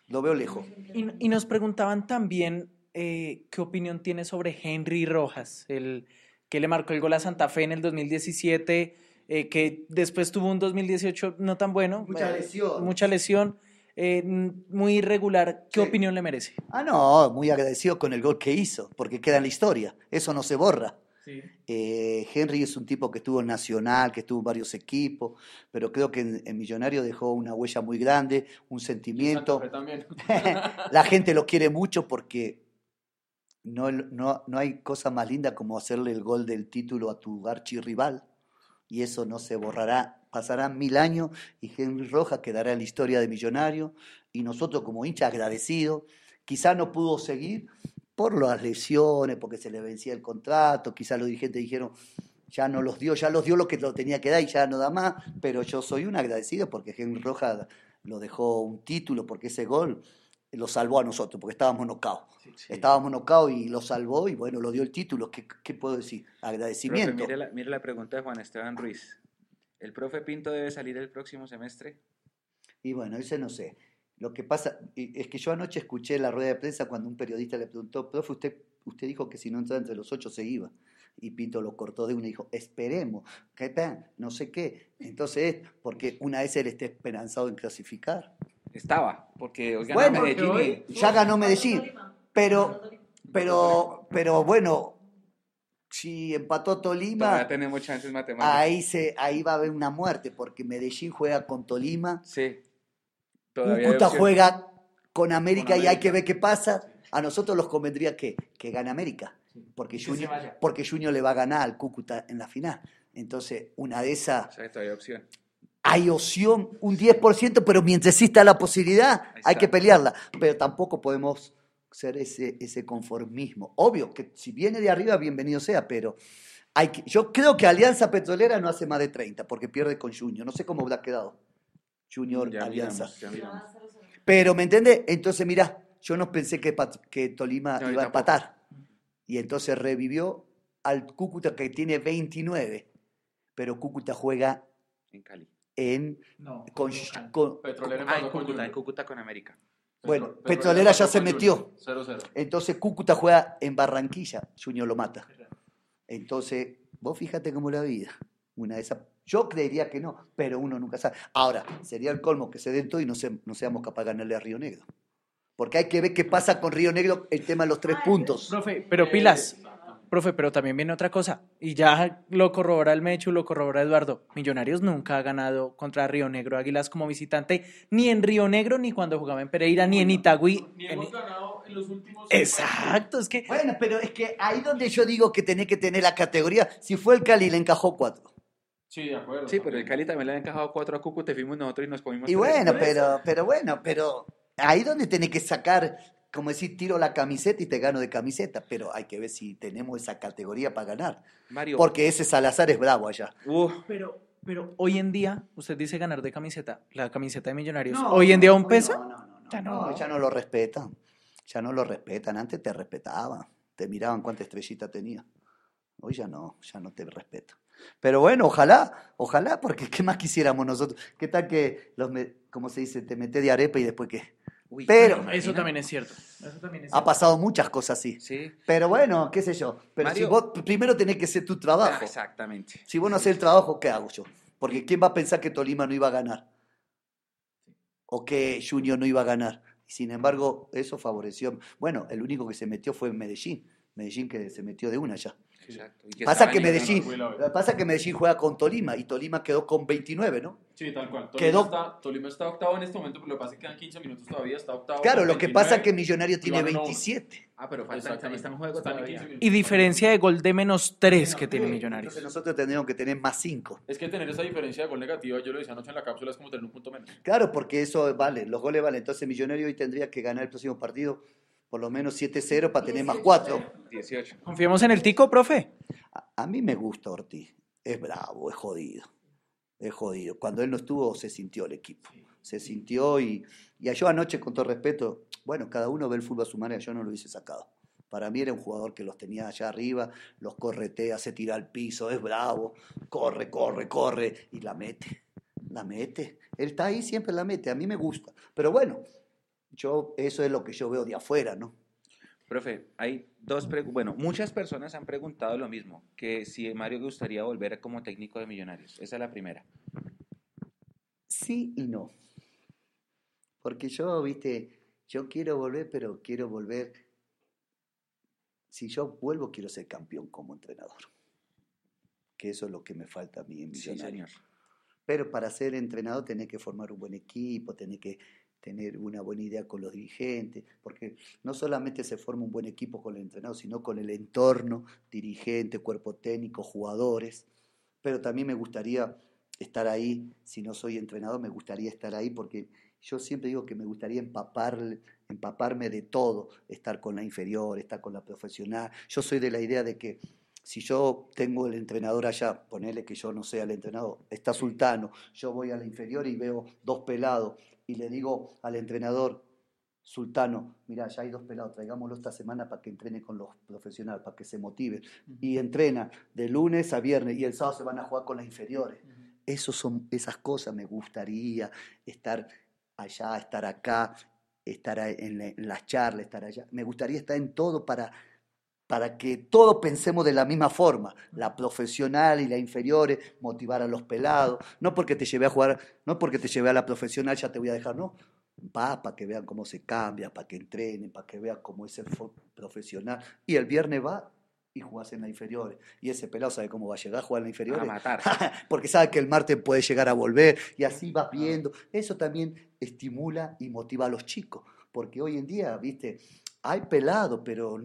Lo veo lejos. Y, nos preguntaban también eh, qué opinión tiene sobre Henry Rojas, el que le marcó el gol a Santa Fe en el 2017, eh, que después tuvo un 2018 no tan bueno. Mucha eh, lesión. Mucha lesión. muy irregular. ¿Qué opinión le merece? Ah, no, muy agradecido con el gol que hizo, porque queda en la historia. Eso no se borra. Eh, Henry es un tipo que estuvo en Nacional, que estuvo en varios equipos, pero creo que en, Millonario dejó una huella muy grande, un sentimiento. (laughs) la gente lo quiere mucho porque no, no, no, hay cosa más linda como hacerle el gol del título a tu archirrival, y eso no se borrará. Pasarán mil años y Henry Rojas quedará en la historia de Millonario, y nosotros como hinchas agradecidos. Quizá no pudo seguir, por las lesiones, porque se le vencía el contrato, quizás los dirigentes dijeron, ya no los dio, ya los dio lo que lo tenía que dar y ya no da más, pero yo soy un agradecido porque Henry Rojas lo dejó un título, porque ese gol lo salvó a nosotros, porque estábamos nocaos. Estábamos nocaos y lo salvó y bueno, lo dio el título. ¿Qué, qué puedo decir? Agradecimiento. mire, la, mire la pregunta de Juan Esteban Ruiz. ¿El profe Pinto debe salir el próximo semestre? Y bueno, ese no sé. Lo que pasa es que yo anoche escuché la rueda de prensa cuando un periodista le preguntó, profe, usted, usted dijo que si no entraba entre los ocho se iba. Y Pinto lo cortó de una y dijo, esperemos, que no sé qué. Entonces, porque una vez él esté esperanzado en clasificar. Estaba, porque hoy ganó Medellín. Ya ganó Medellín. Pero, pero, pero bueno, si empató Tolima, tenemos chances Ahí, se, ahí va a haber una muerte, porque Medellín juega con Tolima. Sí. Cúcuta juega con América, y hay que ver qué pasa. A nosotros los convendría que, que gane América, porque Junior, porque Junior le va a ganar al Cúcuta en la final. Entonces, una de esas... hay opción. Hay opción, un 10%, pero mientras exista la posibilidad, hay que pelearla. Pero tampoco podemos ser ese, ese conformismo. Obvio que si viene de arriba, bienvenido sea, pero hay que, yo creo que Alianza Petrolera no hace más de 30, porque pierde con Junior. No sé cómo habrá quedado. Junior Alianza. Pero, ¿me entiende? Entonces, mira, yo no pensé que, que Tolima iba a empatar. Y entonces revivió al Cúcuta que tiene 29. Pero Cúcuta juega en Cali. En, con, con, Petrolera ah, en Cúcuta, en Cúcuta con América. Bueno, Petrolera, ya se metió. Entonces Cúcuta juega en Barranquilla, Junior lo mata. Entonces, vos fíjate cómo la vida. Una de esas yo creería que no, pero uno nunca sabe. Ahora, sería el colmo que se den todo y no, no seamos capaces de ganarle a Río Negro. Porque hay que ver qué pasa con Río Negro el tema de los tres puntos. Profe, pero pilas, profe, pero también viene otra cosa. Y ya lo corrobora el Mechu, lo corrobora Eduardo. Millonarios nunca ha ganado contra Río Negro Águilas como visitante, ni en Río Negro, ni cuando jugaba en Pereira, ni en Itagüí. Ni hemos ganado en los últimos. Exacto, es que. Bueno, pero es que ahí donde yo digo que tenés que tener la categoría, si fue el Cali, le encajó cuatro. Sí, de acuerdo. Sí, pero el Cali también le ha encajado cuatro a Cúcuta, fuimos nosotros y nos comimos. Y bueno, pero, pero bueno, pero ahí donde tenés que sacar, como decir, tiro la camiseta y te gano de camiseta, pero hay que ver si tenemos esa categoría para ganar. Mario. Porque ese Salazar es bravo allá. Pero, pero hoy en día, usted dice ganar de camiseta, la camiseta de Millonarios, ¿hoy en día un peso? No, no, no, ya no. Ya no lo respetan, ya no lo respetan, antes te respetaban, te miraban cuánta estrellita tenía. Hoy ya no, ya no te respeto. Pero bueno, ojalá, ojalá, porque ¿qué más quisiéramos nosotros? ¿Qué tal que, los como se dice, te metes de arepa y después qué? pero eso también es cierto. Ha pasado muchas cosas así. Sí. Pero bueno, qué sé yo. Pero si vos primero tenés que hacer tu trabajo. exactamente. Si vos no haces el trabajo, ¿qué hago yo? Porque ¿quién va a pensar que Tolima no iba a ganar? O que Junior no iba a ganar. Y sin embargo, eso favoreció. Bueno, el único que se metió fue Medellín. Medellín que se metió de una ya. Pasa que, Medellín, pasa que Medellín juega con Tolima y Tolima quedó con 29, ¿no? Sí, tal cual. Tolima, está, Tolima está octavo en este momento, pero lo que pasa es que quedan 15 minutos todavía, está octavo. Claro, lo que pasa es que Millonario tiene 27. Ah, pero falta, está en juego todavía. Y diferencia de gol de menos 3 que tiene Millonarios. Entonces nosotros tendríamos que tener más 5. Es que tener esa diferencia de gol negativa, yo lo decía anoche en la cápsula, es como tener un punto menos. Claro, porque eso vale, los goles valen. Entonces Millonario hoy tendría que ganar el próximo partido por lo menos 7-0 para tener más 4. 18. ¿Confiamos en el tico, profe? A, mí me gusta Ortiz. Es bravo, es jodido. Es jodido. Cuando él no estuvo, se sintió el equipo. Se sintió y, y yo anoche, con todo respeto, bueno, cada uno ve el fútbol a su manera, yo no lo hubiese sacado. Para mí era un jugador que los tenía allá arriba, los corretea, se tira al piso, es bravo, corre, corre, corre y la mete. La mete. Él está ahí, siempre la mete. A mí me gusta. Pero bueno, yo, eso es lo que yo veo de afuera, ¿no? Profe, hay dos preguntas. Bueno, muchas personas han preguntado lo mismo, que si Mario gustaría volver como técnico de Millonarios. Esa es la primera. Sí y no. Porque yo, viste, yo quiero volver, pero quiero volver. Si yo vuelvo, quiero ser campeón como entrenador. Que eso es lo que me falta a mí en Millonarios. Pero para ser entrenador tenés que formar un buen equipo, tenés que tener una buena idea con los dirigentes, porque no solamente se forma un buen equipo con el entrenador, sino con el entorno, dirigente, cuerpo técnico, jugadores. Pero también me gustaría estar ahí, si no soy entrenador, me gustaría estar ahí porque yo siempre digo que me gustaría empapar, empaparme de todo, estar con la inferior, estar con la profesional. Yo soy de la idea de que si yo tengo el entrenador allá, ponele que yo no sea el entrenador, está Sultano, yo voy a la inferior y veo dos pelados y le digo al entrenador, Sultano, mira, ya hay dos pelados, traigámoslo esta semana para que entrene con los profesionales, para que se motive. Y entrena de lunes a viernes y el sábado se van a jugar con las inferiores. son, esas cosas me gustaría, estar allá, estar acá, estar en, las charlas, estar allá. Me gustaría estar en todo para para que todos pensemos de la misma forma, la profesional y la inferior, motivar a los pelados, no porque te llevé a jugar, no porque te llevé a la profesional ya te voy a dejar, no, va para que vean cómo se cambia, para que entrenen, para que vean cómo es el profesional, y el viernes va y jugás en la inferior, y ese pelado sabe cómo va a llegar a jugar en la inferior, a matar. (laughs) porque sabe que el martes puede llegar a volver, y así vas viendo, eso también estimula y motiva a los chicos, porque hoy en día, viste, hay pelado, pero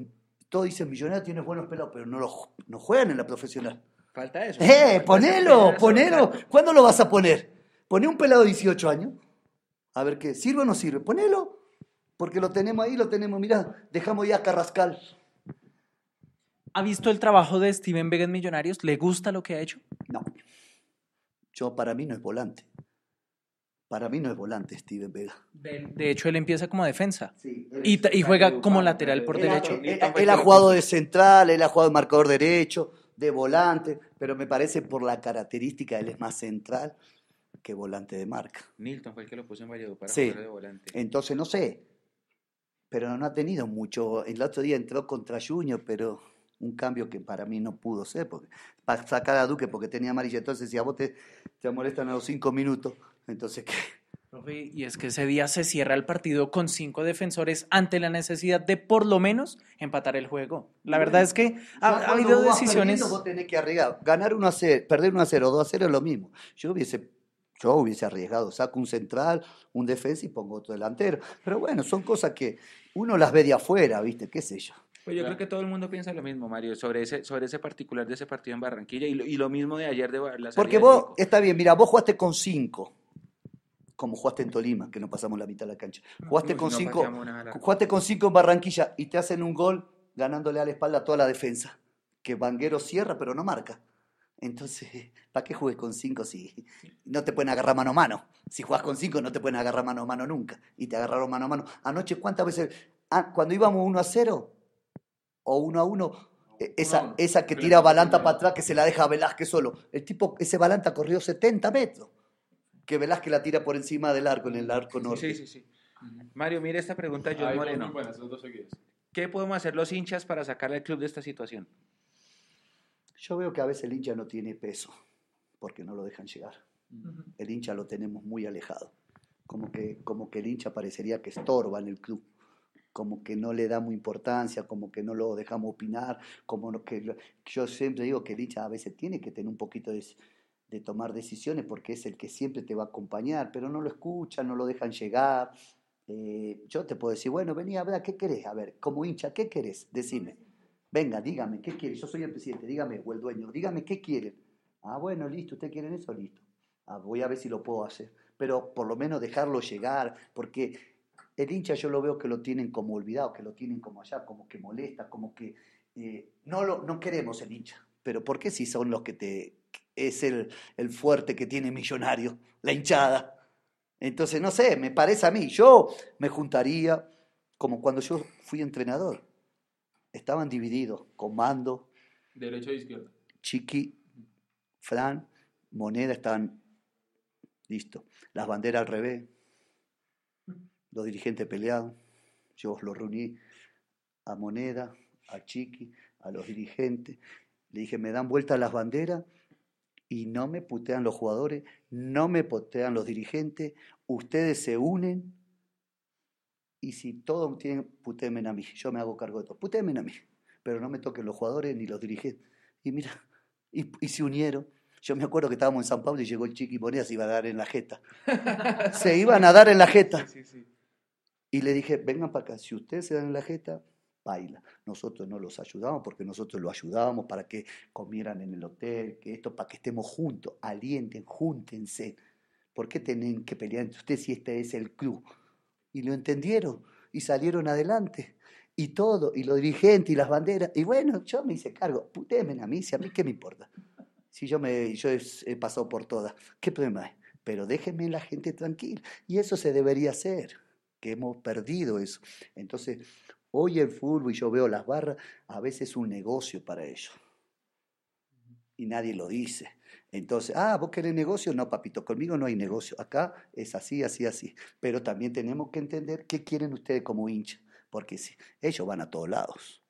todos dicen, Millonario tiene buenos pelados, pero no, lo, no juegan en la profesional. Falta eso. ¡Eh! Ponelo, ponelo. ¿Cuándo lo vas a poner? Poné un pelado de 18 años. A ver qué, ¿sirve o no sirve? Ponelo. Porque lo tenemos ahí, lo tenemos, mirá, dejamos ya a Carrascal. ¿Ha visto el trabajo de Steven Vega en Millonarios? ¿Le gusta lo que ha hecho? No. Yo, para mí, no es volante. Para mí no es volante Steven Vega. De hecho, él empieza como defensa. y, juega como lateral por derecho. Él, ha jugado de central, él ha jugado de marcador derecho, de volante, pero me parece por la característica, él es más central que volante de marca. Nilton fue el que lo puso en Valladolid para jugar de volante. Entonces, no sé, pero no ha tenido mucho. El otro día entró contra Junior, pero un cambio que para mí no pudo ser, porque, para sacar a Duque porque tenía amarilla. Entonces, si a vos te, te molestan a los cinco minutos, entonces, ¿qué? Profe, y es que ese día se cierra el partido con cinco defensores ante la necesidad de por lo menos empatar el juego. La verdad es que ha, habido decisiones. Vos tenés que arriesgar. Ganar 1 a 0, perder 1 a 0, 2 a 0 es lo mismo. Yo hubiese, yo hubiese arriesgado. Saco un central, un defensa y pongo otro delantero. Pero bueno, son cosas que uno las ve de afuera, ¿viste? ¿Qué sé yo? Pues yo creo que todo el mundo piensa lo mismo, Mario, sobre ese, sobre ese particular de ese partido en Barranquilla y lo, y lo mismo de ayer de la Porque vos, está bien, mira, vos jugaste con cinco como jugaste en Tolima, que no pasamos la mitad de la cancha. Jugaste, con, cinco, jugaste con cinco en Barranquilla y te hacen un gol ganándole a la espalda a toda la defensa. Que Vanguero cierra, pero no marca. Entonces, (laughs) ¿para qué juegues con cinco si no te pueden agarrar mano a mano? Si juegas con cinco no te pueden agarrar mano a mano nunca. Y te agarraron mano a mano. Anoche, ¿cuántas veces? Ah, cuando íbamos 1 a 0 o 1 a 1, e, esa, esa que tira Balanta para atrás, que se la deja a Velázquez solo. El tipo, ese Balanta corrió 70 metros que Velázquez la tira por encima del arco, en el arco norte. Sí, sí, sí. Mario, mire esta pregunta John Moreno. ¿Qué podemos hacer los hinchas para sacar al club de esta situación? Yo veo que a veces el hincha no tiene peso, porque no lo dejan llegar. El hincha lo tenemos muy alejado. Como que, como que el hincha parecería que estorba en el club como que no le damos importancia, como que no lo dejamos opinar, como que yo siempre digo que el hincha a veces tiene que tener un poquito de, de tomar decisiones porque es el que siempre te va a acompañar, pero no lo escuchan, no lo dejan llegar. Eh, yo te puedo decir, bueno, vení a ver, ¿qué querés? A ver, como hincha, ¿qué querés? Decime. Venga, dígame, ¿qué quieres? Yo soy el presidente, dígame, o el dueño, dígame, ¿qué quieren? Ah, bueno, listo, ¿ustedes quieren eso? Listo. Ah, voy a ver si lo puedo hacer. Pero por lo menos dejarlo llegar, porque el hincha yo lo veo que lo tienen como olvidado, que lo tienen como allá, como que molesta, como que eh, no, lo, no queremos el hincha. Pero ¿por qué si son los que te es el, fuerte que tiene Millonario, la hinchada. Entonces, no sé, me parece a mí, yo me juntaría como cuando yo fui entrenador. Estaban divididos, comando. Derecho e izquierda. Chiqui, Fran, Moneda estaban listo. Las banderas al revés. los dirigentes peleados, yo los reuní a Moneda, a Chiqui, a los dirigentes, le dije, me dan vuelta las banderas y no me putean los jugadores, no me putean los dirigentes, ustedes se unen y si todos tienen, putéenme a mí, yo me hago cargo de todo, putéenme a mí, pero no me toquen los jugadores ni los dirigentes. Y mira, (laughs) y, se unieron. Yo me acuerdo que estábamos en San Pablo y llegó el Chiqui Moneda, se iba a dar en la jeta. (laughs) se iban a dar en la jeta. Y le dije, vengan para acá, si ustedes se dan en la jeta, Nosotros no los ayudamos porque nosotros lo ayudábamos para que comieran en el hotel, que esto, para que estemos juntos, alienten, júntense. ¿Por qué tienen que pelear entre ustedes si este es el club? Y lo entendieron y salieron adelante. Y todo, y los dirigentes y las banderas. Y bueno, yo me hice cargo. Putéenme a mí, si a mí qué me importa. Si yo, me, yo he, pasado por todas, ¿qué problema hay? Pero déjenme la gente tranquila. Y eso se debería hacer, que hemos perdido eso. Entonces, Hoy el fútbol, y yo veo las barras, a veces es un negocio para ellos. Y nadie lo dice. Entonces, ah, vos querés negocio, no, papito, conmigo no hay negocio. Acá es así, así, así. Pero también tenemos que entender qué quieren ustedes como hincha, porque si, ellos van a todos lados.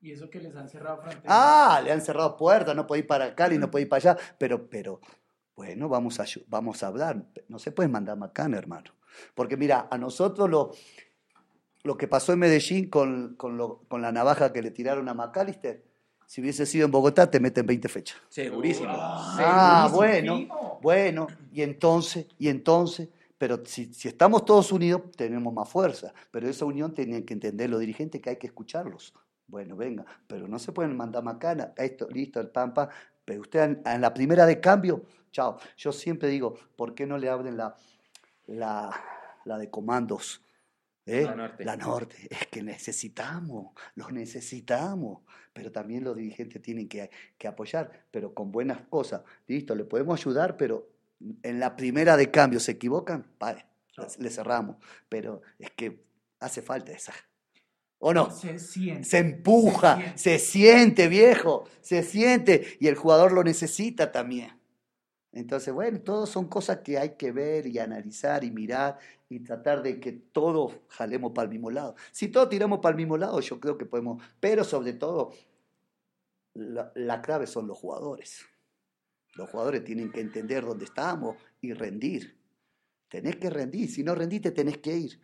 Y eso que les han cerrado. Ah, le han cerrado puertas, no puede ir para acá y no puede ir para allá, pero, pero, bueno, vamos a, vamos a hablar. No se puede mandar macana, hermano. Porque mira, a nosotros lo, lo que pasó en Medellín con, la navaja que le tiraron a McAllister, si hubiese sido en Bogotá, te meten 20 fechas. Segurísimo. Ah, bueno, bueno, y entonces, y entonces, pero si, estamos todos unidos, tenemos más fuerza. Pero esa unión tienen que entender los dirigentes que hay que escucharlos. Bueno, venga, pero no se pueden mandar macana, esto, listo, el pampa, pero usted en, la primera de cambio, chao. Yo siempre digo, ¿por qué no le abren la, la, la de comandos? ¿Eh? La, norte. Es que necesitamos, los necesitamos, pero también los dirigentes tienen que, apoyar, pero con buenas cosas. Listo, le podemos ayudar, pero en la primera de cambio se equivocan, vale, le cerramos. Pero es que hace falta esa. ¿O no? Se siente. Se empuja, se siente viejo, se siente y el jugador lo necesita también. Entonces, bueno, todos son cosas que hay que ver y analizar y mirar y tratar de que todos jalemos para el mismo lado. Si todos tiramos para el mismo lado, yo creo que podemos, pero sobre todo, la, clave son los jugadores. Los jugadores tienen que entender dónde estamos y rendir. Tenés que rendir, si no rendiste tenés que ir,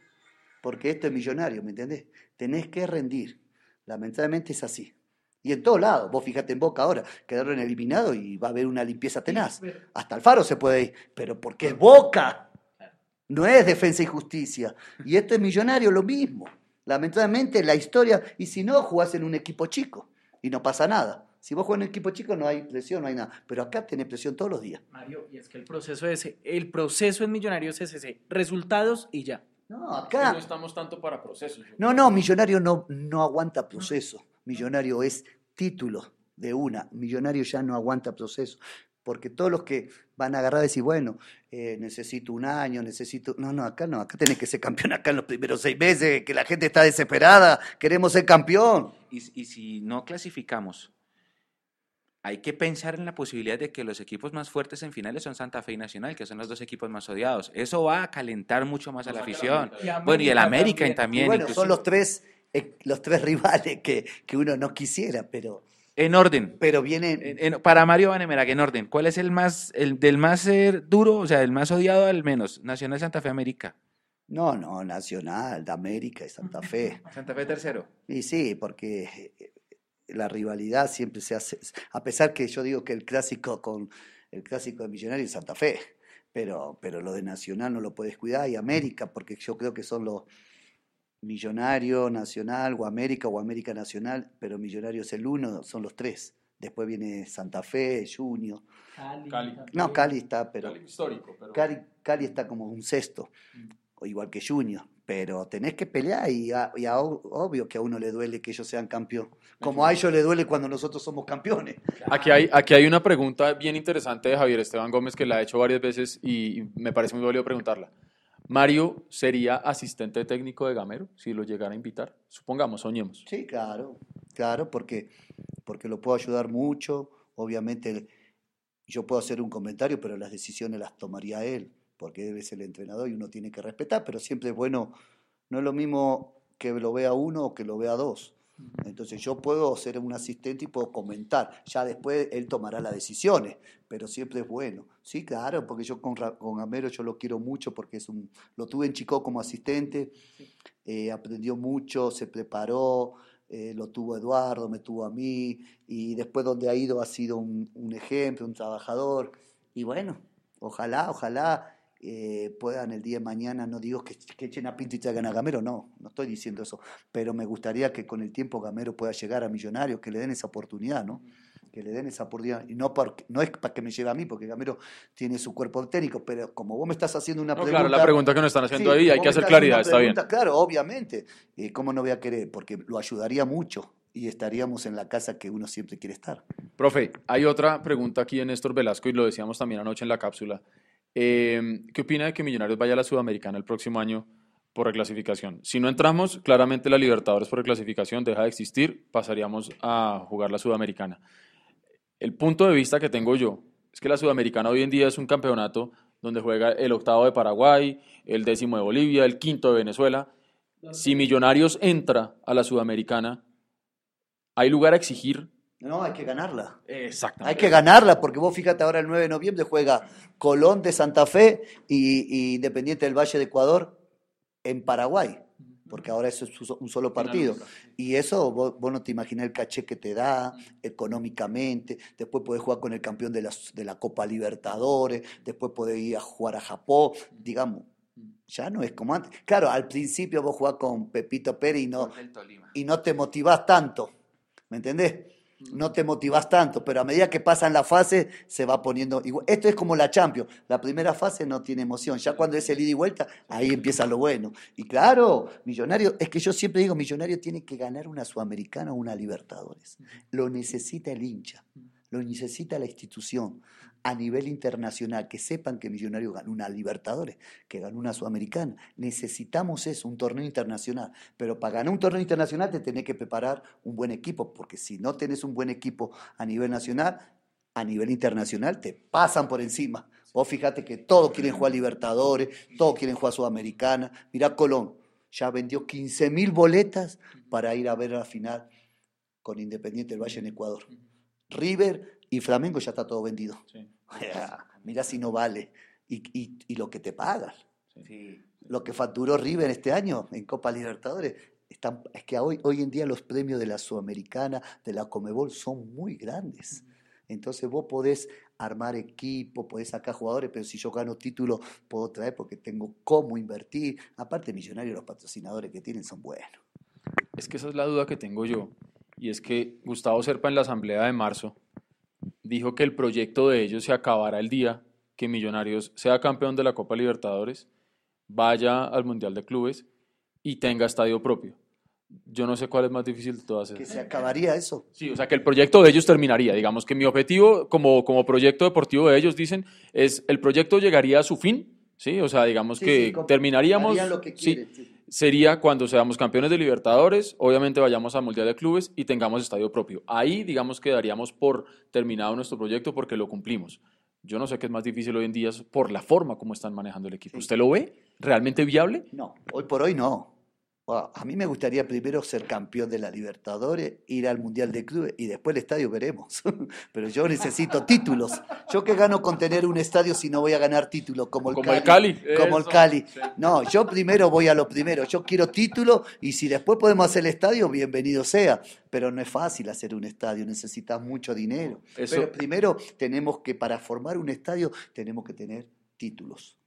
porque esto es millonario, ¿me entendés? Tenés que rendir. Lamentablemente es así. Y en todos lados, vos fíjate en Boca ahora, quedaron eliminados y va a haber una limpieza tenaz. Hasta el Faro se puede ir, pero porque es Boca, no es defensa y justicia. Y esto es millonario lo mismo. Lamentablemente la historia, y si no, jugás en un equipo chico y no pasa nada. Si vos jugás en un equipo chico no hay presión, no hay nada. Pero acá tenés presión todos los días. Mario, y es que el proceso es, el proceso en Millonarios es ese, resultados y ya. No, acá. no estamos tanto para procesos. No, no, Millonario no, no aguanta proceso. Millonario es título de una. Millonario ya no aguanta proceso. Porque todos los que van a agarrar y decir, bueno, eh, necesito un año, necesito. No, no, acá no, acá tenés que ser campeón acá en los primeros seis meses, que la gente está desesperada, queremos ser campeón. Y, y si no clasificamos, hay que pensar en la posibilidad de que los equipos más fuertes en finales son Santa Fe y Nacional, que son los dos equipos más odiados. Eso va a calentar mucho más a la afición. bueno, y el América también. bueno, son los tres eh, los tres (laughs) rivales que, que, uno no quisiera, pero... En orden. Pero vienen... para Mario Vanemera, en orden. ¿Cuál es el más, el del más duro, o sea, el más odiado al menos? Nacional Santa Fe América. No, no, Nacional, de América y Santa Fe. (laughs) Santa Fe tercero. Y sí, porque eh, la rivalidad siempre se hace, a pesar que yo digo que el clásico con el clásico de Millonarios es Santa Fe, pero, pero lo de Nacional no lo puedes cuidar y América, porque yo creo que son los Millonario Nacional o América o América Nacional, pero Millonario es el uno, son los tres. Después viene Santa Fe, Junior. Cali. No, Cali está, pero. Cali histórico, pero. Cali, está como un sexto, mm. igual que Junior. Pero tenés que pelear y, obvio que a uno le duele que ellos sean campeón. Como a ellos le duele cuando nosotros somos campeones. Aquí hay, aquí hay una pregunta bien interesante de Javier Esteban Gómez que la ha hecho varias veces y me parece muy válido preguntarla. Mario sería asistente técnico de Gamero si lo llegara a invitar. Supongamos, soñemos. Sí, claro, claro, porque, porque lo puedo ayudar mucho. Obviamente yo puedo hacer un comentario, pero las decisiones las tomaría él, porque él es el entrenador y uno tiene que respetar, pero siempre es bueno, no es lo mismo que lo vea uno o que lo vea dos. Entonces yo puedo ser un asistente y puedo comentar. Ya después él tomará las decisiones, pero siempre es bueno. Sí, claro, porque yo con, con Amero yo lo quiero mucho porque es un, lo tuve en Chico como asistente, eh, aprendió mucho, se preparó, eh, lo tuvo Eduardo, me tuvo a mí, y después donde ha ido ha sido un, un ejemplo, un trabajador. Y bueno, ojalá, ojalá eh, puedan el día de mañana, no digo que, echen a Pinto y traigan a Gamero, no, no estoy diciendo eso, pero me gustaría que con el tiempo Gamero pueda llegar a Millonarios, que le den esa oportunidad, ¿no? Que le den esa oportunidad. Y no, porque, no es para que me lleve a mí, porque Gamero tiene su cuerpo técnico, pero como vos me estás haciendo una pregunta. Claro, la pregunta que nos están haciendo ahí, hay que hacer claridad, está bien. Claro, obviamente. Eh, ¿Cómo no voy a querer? Porque lo ayudaría mucho y estaríamos en la casa que uno siempre quiere estar. Profe, hay otra pregunta aquí en Néstor Velasco y lo decíamos también anoche en la cápsula. Em, ¿Qué opina de que Millonarios vaya a la Sudamericana el próximo año por reclasificación? Si no entramos, claramente la Libertadores por reclasificación deja de existir, pasaríamos a jugar la Sudamericana. El punto de vista que tengo yo es que la Sudamericana hoy en día es un campeonato donde juega el octavo de Paraguay, el décimo de Bolivia, el quinto de Venezuela. Si Millonarios entra a la Sudamericana, ¿hay lugar a exigir no, hay que ganarla. Exactamente. Hay que ganarla, porque vos fíjate ahora el 9 de noviembre juega Colón de Santa Fe y, Independiente del Valle de Ecuador en Paraguay, porque ahora eso es un solo partido. Y eso vos, no te imaginas el caché que te da económicamente, después podés jugar con el campeón de la, de la Copa Libertadores, después podés ir a jugar a Japón, digamos, ya no es como antes. Claro, al principio vos jugás con Pepito Pérez y no, y no te motivás tanto, ¿me entendés? No te motivas tanto, pero a medida que pasan la fase se va poniendo igual. Esto es como la Champions, la primera fase no tiene emoción, ya cuando es el ida y vuelta, ahí empieza lo bueno. Y claro, Millonario, es que yo siempre digo, Millonario tiene que ganar una Sudamericana o una Libertadores. Lo necesita el hincha, lo necesita la institución a nivel internacional, que sepan que Millonario ganó una Libertadores, que ganó una Sudamericana. Necesitamos eso, un torneo internacional. Pero para ganar un torneo internacional te tenés que preparar un buen equipo, porque si no tenés un buen equipo a nivel nacional, a nivel internacional te pasan por encima. Vos fíjate que todos quieren jugar Libertadores, todos quieren jugar Sudamericana. Mirá Colón, ya vendió 15 mil boletas para ir a ver la final con Independiente del Valle en Ecuador. River y Flamengo ya está todo vendido. Mira si no vale. Y, lo que te pagan. Lo que facturó River este año en Copa Libertadores. Están, es que hoy, hoy en día los premios de la Sudamericana, de la Comebol, son muy grandes. Entonces vos podés armar equipo, podés sacar jugadores, pero si yo gano título, puedo traer porque tengo cómo invertir. Aparte, Millonarios, los patrocinadores que tienen son buenos. Es que esa es la duda que tengo yo. Y es que Gustavo Serpa en la asamblea de marzo dijo que el proyecto de ellos se acabará el día que Millonarios sea campeón de la Copa Libertadores, vaya al Mundial de Clubes y tenga estadio propio. Yo no sé cuál es más difícil de todas esas. Que se acabaría eso. Sí, o sea, que el proyecto de ellos terminaría. Digamos que mi objetivo como, como proyecto deportivo de ellos, dicen, es el proyecto llegaría a su fin, ¿sí? O sea, digamos que terminaríamos... Lo que quieren, sí sería cuando seamos campeones de Libertadores, obviamente vayamos al Mundial de Clubes y tengamos estadio propio. Ahí, digamos, quedaríamos por terminado nuestro proyecto porque lo cumplimos. Yo no sé qué es más difícil hoy en día por la forma como están manejando el equipo. ¿Usted lo ve realmente viable? No, hoy por hoy no a mí me gustaría primero ser campeón de la Libertadores, ir al Mundial de Clubes y después el estadio veremos. (laughs) Pero yo necesito títulos. Yo que gano con tener un estadio si no voy a ganar títulos como el como Cali. El Cali. Como el Cali. No, yo primero voy a lo primero. Yo quiero título y si después podemos hacer el estadio, bienvenido sea. Pero no es fácil hacer un estadio, necesitas mucho dinero. Pero primero tenemos que, para formar un estadio, tenemos que tener títulos.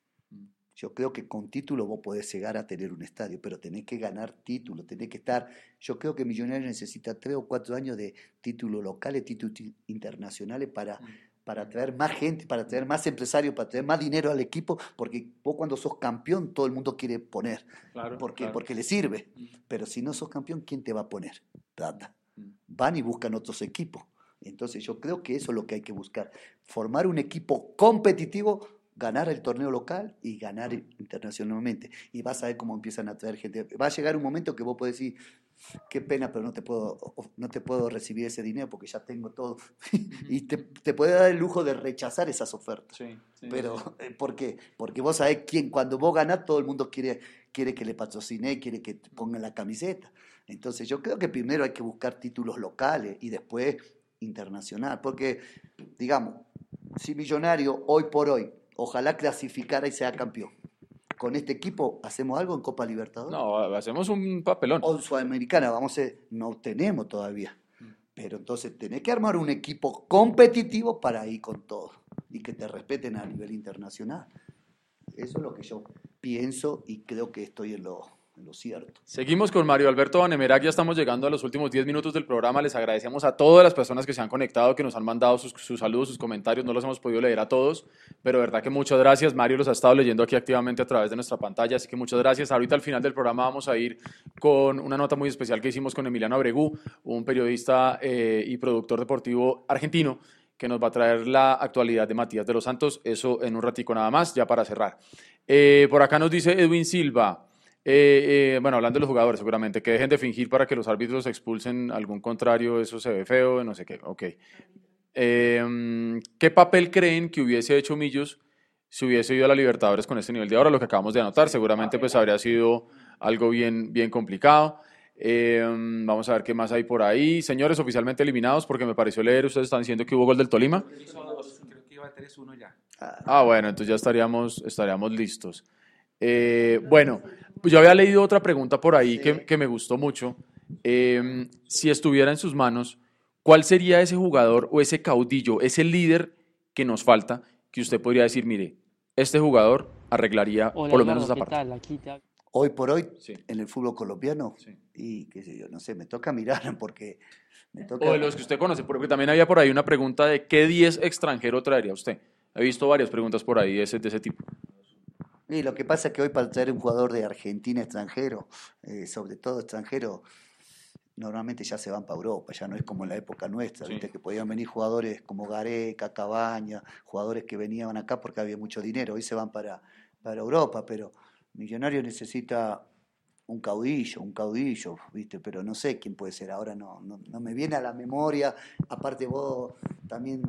Yo creo que con título vos podés llegar a tener un estadio, pero tenés que ganar título, tenés que estar. Yo creo que Millonarios necesita tres o cuatro años de títulos locales, títulos internacionales para, mm. para traer más gente, para traer más empresarios, para traer más dinero al equipo, porque vos cuando sos campeón todo el mundo quiere poner. Claro, porque, porque le sirve. Mm. Pero si no sos campeón, ¿quién te va a poner? Plata. Mm. Van y buscan otros equipos. Entonces yo creo que eso es lo que hay que buscar. Formar un equipo competitivo ganar el torneo local y ganar internacionalmente. Y vas a ver cómo empiezan a traer gente. Va a llegar un momento que vos podés decir, qué pena, pero no te puedo, no te puedo recibir ese dinero porque ya tengo todo. (laughs) y te, te puede dar el lujo de rechazar esas ofertas. Sí, sí, pero, sí. eh, ¿por qué? Porque vos sabés quién, cuando vos ganás, todo el mundo quiere, quiere que le patrocine, quiere que te pongan la camiseta. Entonces yo creo que primero hay que buscar títulos locales y después internacional. Porque, digamos, si Millonario hoy por hoy, ojalá clasificara y sea campeón. Con este equipo hacemos algo en Copa Libertadores. No, hacemos un papelón. O en Sudamericana, vamos a ver, no tenemos todavía. Pero entonces tenés que armar un equipo competitivo para ir con todo y que te respeten a nivel internacional. Eso es lo que yo pienso y creo que estoy en lo, lo cierto. Seguimos con Mario Alberto Vanemerac, ya estamos llegando a los últimos 10 minutos del programa. Les agradecemos a todas las personas que se han conectado, que nos han mandado sus, sus, saludos, sus comentarios. No los hemos podido leer a todos, pero verdad que muchas gracias. Mario los ha estado leyendo aquí activamente a través de nuestra pantalla, así que muchas gracias. Ahorita al final del programa vamos a ir con una nota muy especial que hicimos con Emiliano Abregú, un periodista eh, y productor deportivo argentino que nos va a traer la actualidad de Matías de los Santos, eso en un ratico nada más, ya para cerrar. Eh, por acá nos dice Edwin Silva, eh, eh, bueno, hablando de los jugadores seguramente, que dejen de fingir para que los árbitros expulsen algún contrario, eso se ve feo, no sé qué, ok. Eh, ¿Qué papel creen que hubiese hecho Millos si hubiese ido a la Libertadores con este nivel de ahora? Lo que acabamos de anotar, seguramente pues habría sido algo bien, bien complicado. Eh, vamos a ver qué más hay por ahí. Señores, oficialmente eliminados, porque me pareció leer, ustedes están diciendo que hubo gol del Tolima. Creo que iba 3-1 ya. Ah, bueno, entonces ya estaríamos, estaríamos listos. Eh, bueno, yo había leído otra pregunta por ahí Sí. que, que me gustó mucho. Eh, si estuviera en sus manos, ¿cuál sería ese jugador o ese caudillo, ese líder que nos falta, que usted podría decir, mire, este jugador arreglaría Hola, por lo menos esa ¿qué parte? tal? Aquí te- Hoy por hoy, Sí. en el fútbol colombiano, Sí. y qué sé yo, no sé, me toca mirar (laughs) porque me toca... O de los que usted conoce, porque también había por ahí una pregunta de qué 10 extranjero traería usted. He visto varias preguntas por ahí de ese, de ese tipo. Y lo que pasa es que hoy para traer un jugador de Argentina extranjero, eh, sobre todo extranjero, normalmente ya se van para Europa, ya no es como en la época nuestra, Sí. ¿viste? que podían venir jugadores como Gareca, Cabaña, jugadores que venían acá porque había mucho dinero, hoy se van para, para Europa, pero Millonario necesita un caudillo, un caudillo, ¿viste? Pero no sé quién puede ser, ahora no, no, no me viene a la memoria, aparte vos también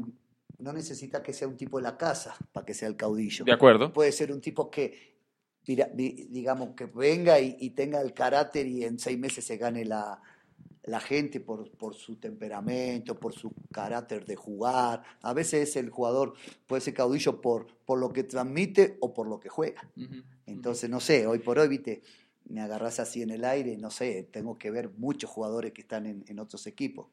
no necesitas que sea un tipo de la casa para que sea el caudillo ¿De acuerdo? puede ser un tipo que, digamos, que venga y, y tenga el carácter y en seis meses se gane la, la gente por, por su temperamento, por su carácter de jugar. A veces el jugador puede ser caudillo por, por lo que transmite o por lo que juega. Entonces, no sé, hoy por hoy, viste, me agarras así en el aire, no sé, tengo que ver muchos jugadores que están en, en otros equipos.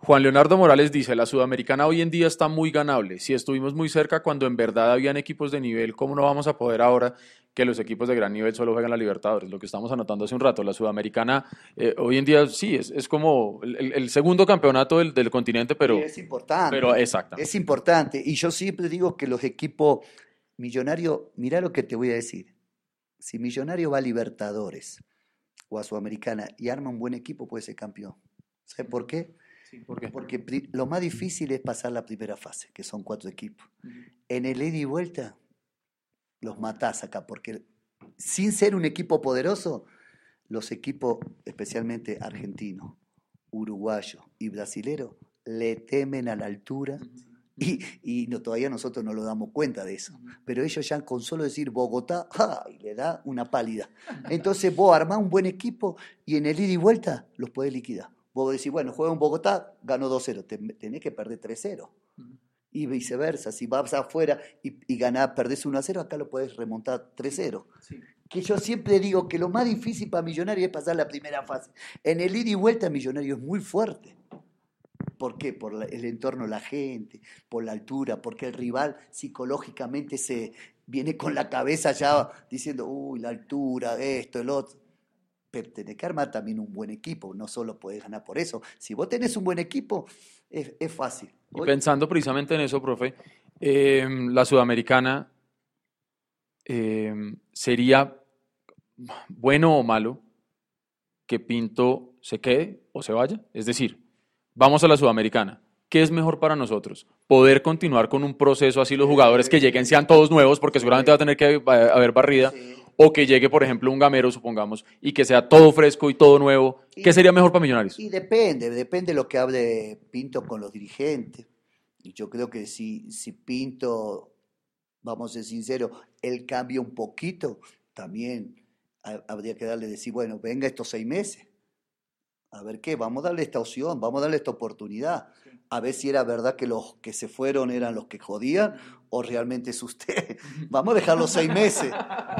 Juan Leonardo Morales dice, la sudamericana hoy en día está muy ganable. Si estuvimos muy cerca cuando en verdad habían equipos de nivel, ¿cómo no vamos a poder ahora que los equipos de gran nivel solo juegan la Libertadores? Lo que estamos anotando hace un rato, la sudamericana eh, hoy en día sí, es, es como el, segundo campeonato del, del continente, pero, Y es importante. pero exacta. Es importante. Y yo siempre digo que los equipos millonarios, mirá lo que te voy a decir. Si Millonario va a Libertadores o a Sudamericana y arma un buen equipo, puede ser campeón. ¿Sabes por qué? ¿Por qué? Porque lo más difícil es pasar la primera fase, que son cuatro equipos. En el ida y vuelta, los matás acá, porque sin ser un equipo poderoso, los equipos, especialmente argentinos, uruguayos y brasileros, le temen a la altura (laughs) y, y no, todavía nosotros no lo damos cuenta de eso. Pero ellos ya con solo decir Bogotá, ¡ay! le da una pálida. Entonces vos armás un buen equipo y en el ida y vuelta los podés liquidar. Vos decís, bueno, juega en Bogotá, ganó 2-0, te- tenés que perder 3-0. Y viceversa, si vas afuera y, y ganás, perdés 1-0, acá lo podés remontar 3-0. Que yo siempre digo que lo más difícil para Millonario es pasar la primera fase. En el ida y vuelta Millonario es muy fuerte. ¿Por qué? Por el entorno, la gente, por la altura, porque el rival psicológicamente se viene con la cabeza ya diciendo, uy, la altura, esto, el otro. Pero tenés que armar también un buen equipo, no solo podés ganar por eso. Si vos tenés un buen equipo, es, es fácil. Pensando precisamente en eso, profe, eh, la sudamericana eh, sería bueno o malo que Pinto se quede o se vaya. Es decir, vamos a la sudamericana. ¿Qué es mejor para nosotros? Poder continuar con un proceso así los jugadores que lleguen sean todos nuevos, porque seguramente va a tener que haber barrida, o que llegue, por ejemplo, un gamero, supongamos, y que sea todo fresco y todo nuevo? ¿Qué sería mejor para Millonarios? Y depende, depende de lo que hable Pinto con los dirigentes. Y yo creo que si, si Pinto, vamos a ser sinceros, él cambia un poquito, también habría que darle decir, bueno, venga estos seis meses. A ver qué, vamos a darle esta opción, vamos a darle esta oportunidad. A ver si era verdad que los que se fueron eran los que jodían o realmente es usted. (laughs) Vamos a dejar los seis meses.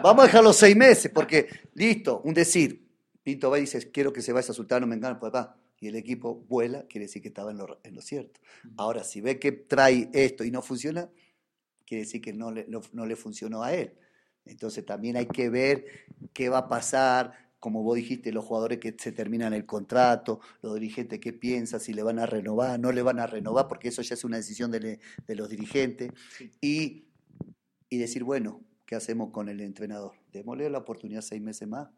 Vamos a dejar los seis meses, porque listo, un decir. Pinto va y dice, quiero que se vaya a Sultano Mengano, papá. Y el equipo vuela, quiere decir que estaba en lo, en lo cierto. Ahora, si ve que trae esto y no funciona, quiere decir que no le, no le funcionó a él. Entonces también hay que ver qué va a pasar, como vos dijiste, los jugadores que se terminan el contrato, los dirigentes qué piensan, si le van a renovar, no le van a renovar, porque eso ya es una decisión de, los dirigentes. Y, y, decir, bueno, ¿qué hacemos con el entrenador? Démosle la oportunidad seis meses más,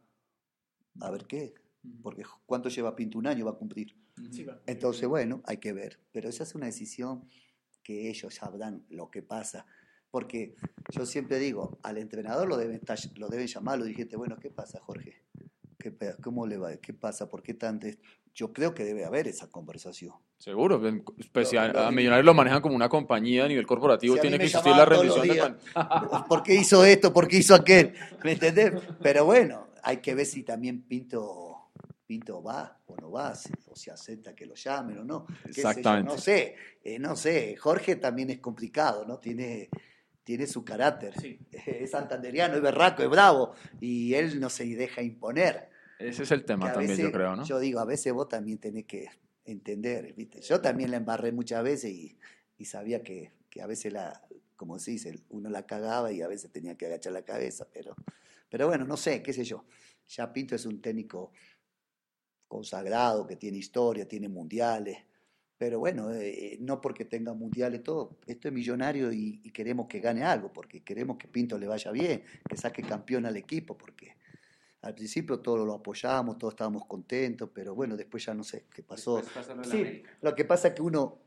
a ver qué. Porque ¿cuánto lleva Pinto? Un año va a cumplir. Entonces, bueno, hay que ver. Pero esa es una decisión que ellos sabrán lo que pasa. Porque yo siempre digo, al entrenador lo deben, lo deben llamar, lo dijiste, bueno, ¿qué pasa, Jorge? ¿Qué, ¿Cómo le va? ¿Qué pasa? ¿Por qué tanto? Yo creo que debe haber esa conversación. Seguro, pues, a, Millonarios lo manejan como una compañía a nivel corporativo, tiene que existir la rendición de (laughs) (laughs) ¿Por qué hizo esto? ¿Por qué hizo aquel? ¿Me entendés? Pero bueno, hay que ver si también Pinto, Pinto va o no va, o si acepta que lo llamen o no. Exactamente. No sé, eh, no sé. Jorge también es complicado, ¿no? Tiene tiene su carácter. (laughs) Es santanderiano, es berraco, es bravo, y él no se deja imponer. Ese es el tema también, yo creo, ¿no? Yo digo, a veces vos también tenés que entender, ¿viste? Yo también la embarré muchas veces y, sabía que, a veces la, como se dice, uno la cagaba y a veces tenía que agachar la cabeza, pero, pero bueno, no sé, qué sé yo. Ya Pinto es un técnico consagrado, que tiene historia, tiene mundiales, pero bueno, eh, no porque tenga mundiales todo, esto es millonario y, queremos que gane algo, porque queremos que Pinto le vaya bien, que saque campeón al equipo, porque al principio todos lo apoyamos, todos estábamos contentos, pero bueno, después ya no sé qué pasó. Sí, lo que pasa es que uno,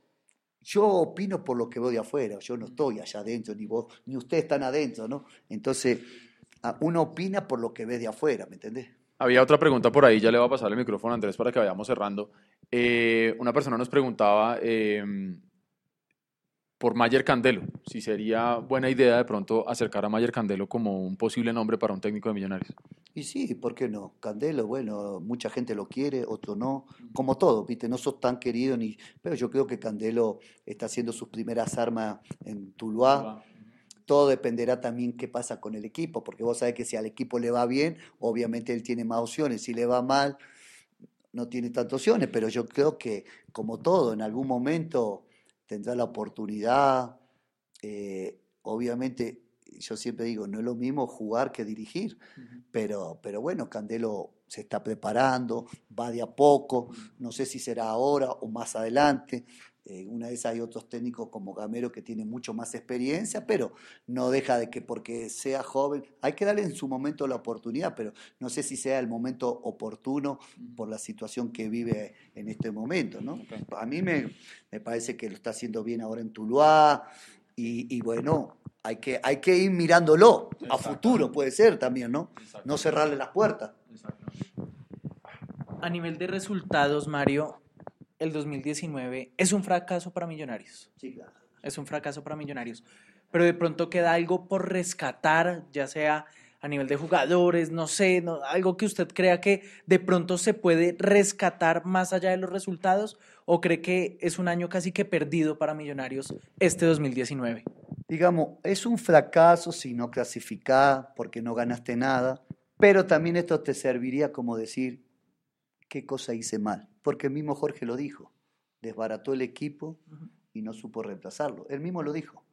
yo opino por lo que veo de afuera, yo no estoy allá adentro, ni vos, ni ustedes están adentro, ¿no? Entonces, uno opina por lo que ve de afuera, ¿me entendés? Había otra pregunta por ahí, ya le voy a pasar el micrófono a Andrés para que vayamos cerrando. Eh, una persona nos preguntaba em, por Mayer Candelo, si sería buena idea de pronto acercar a Mayer Candelo como un posible nombre para un técnico de Millonarios. Y sí, ¿por qué no? Candelo, bueno, mucha gente lo quiere, otro no, como todo, ¿viste? No sos tan querido ni... Pero yo creo que Candelo está haciendo sus primeras armas en Tuluá todo dependerá también qué pasa con el equipo, porque vos sabés que si al equipo le va bien, obviamente él tiene más opciones, si le va mal, no tiene tantas opciones, pero yo creo que como todo, en algún momento tendrá la oportunidad, eh, obviamente yo siempre digo, no es lo mismo jugar que dirigir, pero, pero bueno, Candelo se está preparando, va de a poco, no sé si será ahora o más adelante, eh, una vez hay otros técnicos como Gamero que tienen mucho más experiencia, pero no deja de que porque sea joven, hay que darle en su momento la oportunidad, pero no sé si sea el momento oportuno por la situación que vive en este momento. ¿no? A mí me, me parece que lo está haciendo bien ahora en Tuluá y, bueno, hay que, hay que ir mirándolo a futuro, puede ser también, ¿no? No cerrarle las puertas. A nivel de resultados, Mario, el 2019 es un fracaso para Millonarios. Sí, claro. Es un fracaso para Millonarios. Pero de pronto queda algo por rescatar, ya sea a nivel de jugadores, no sé, algo que usted crea que de pronto se puede rescatar más allá de los resultados o cree que es un año casi que perdido para Millonarios este 2019. Digamos, es un fracaso si no clasificás porque no ganaste nada, pero también esto te serviría como decir, qué cosa hice mal. Porque el mismo Jorge lo dijo. Desbarató el equipo y no supo reemplazarlo. Él mismo lo dijo.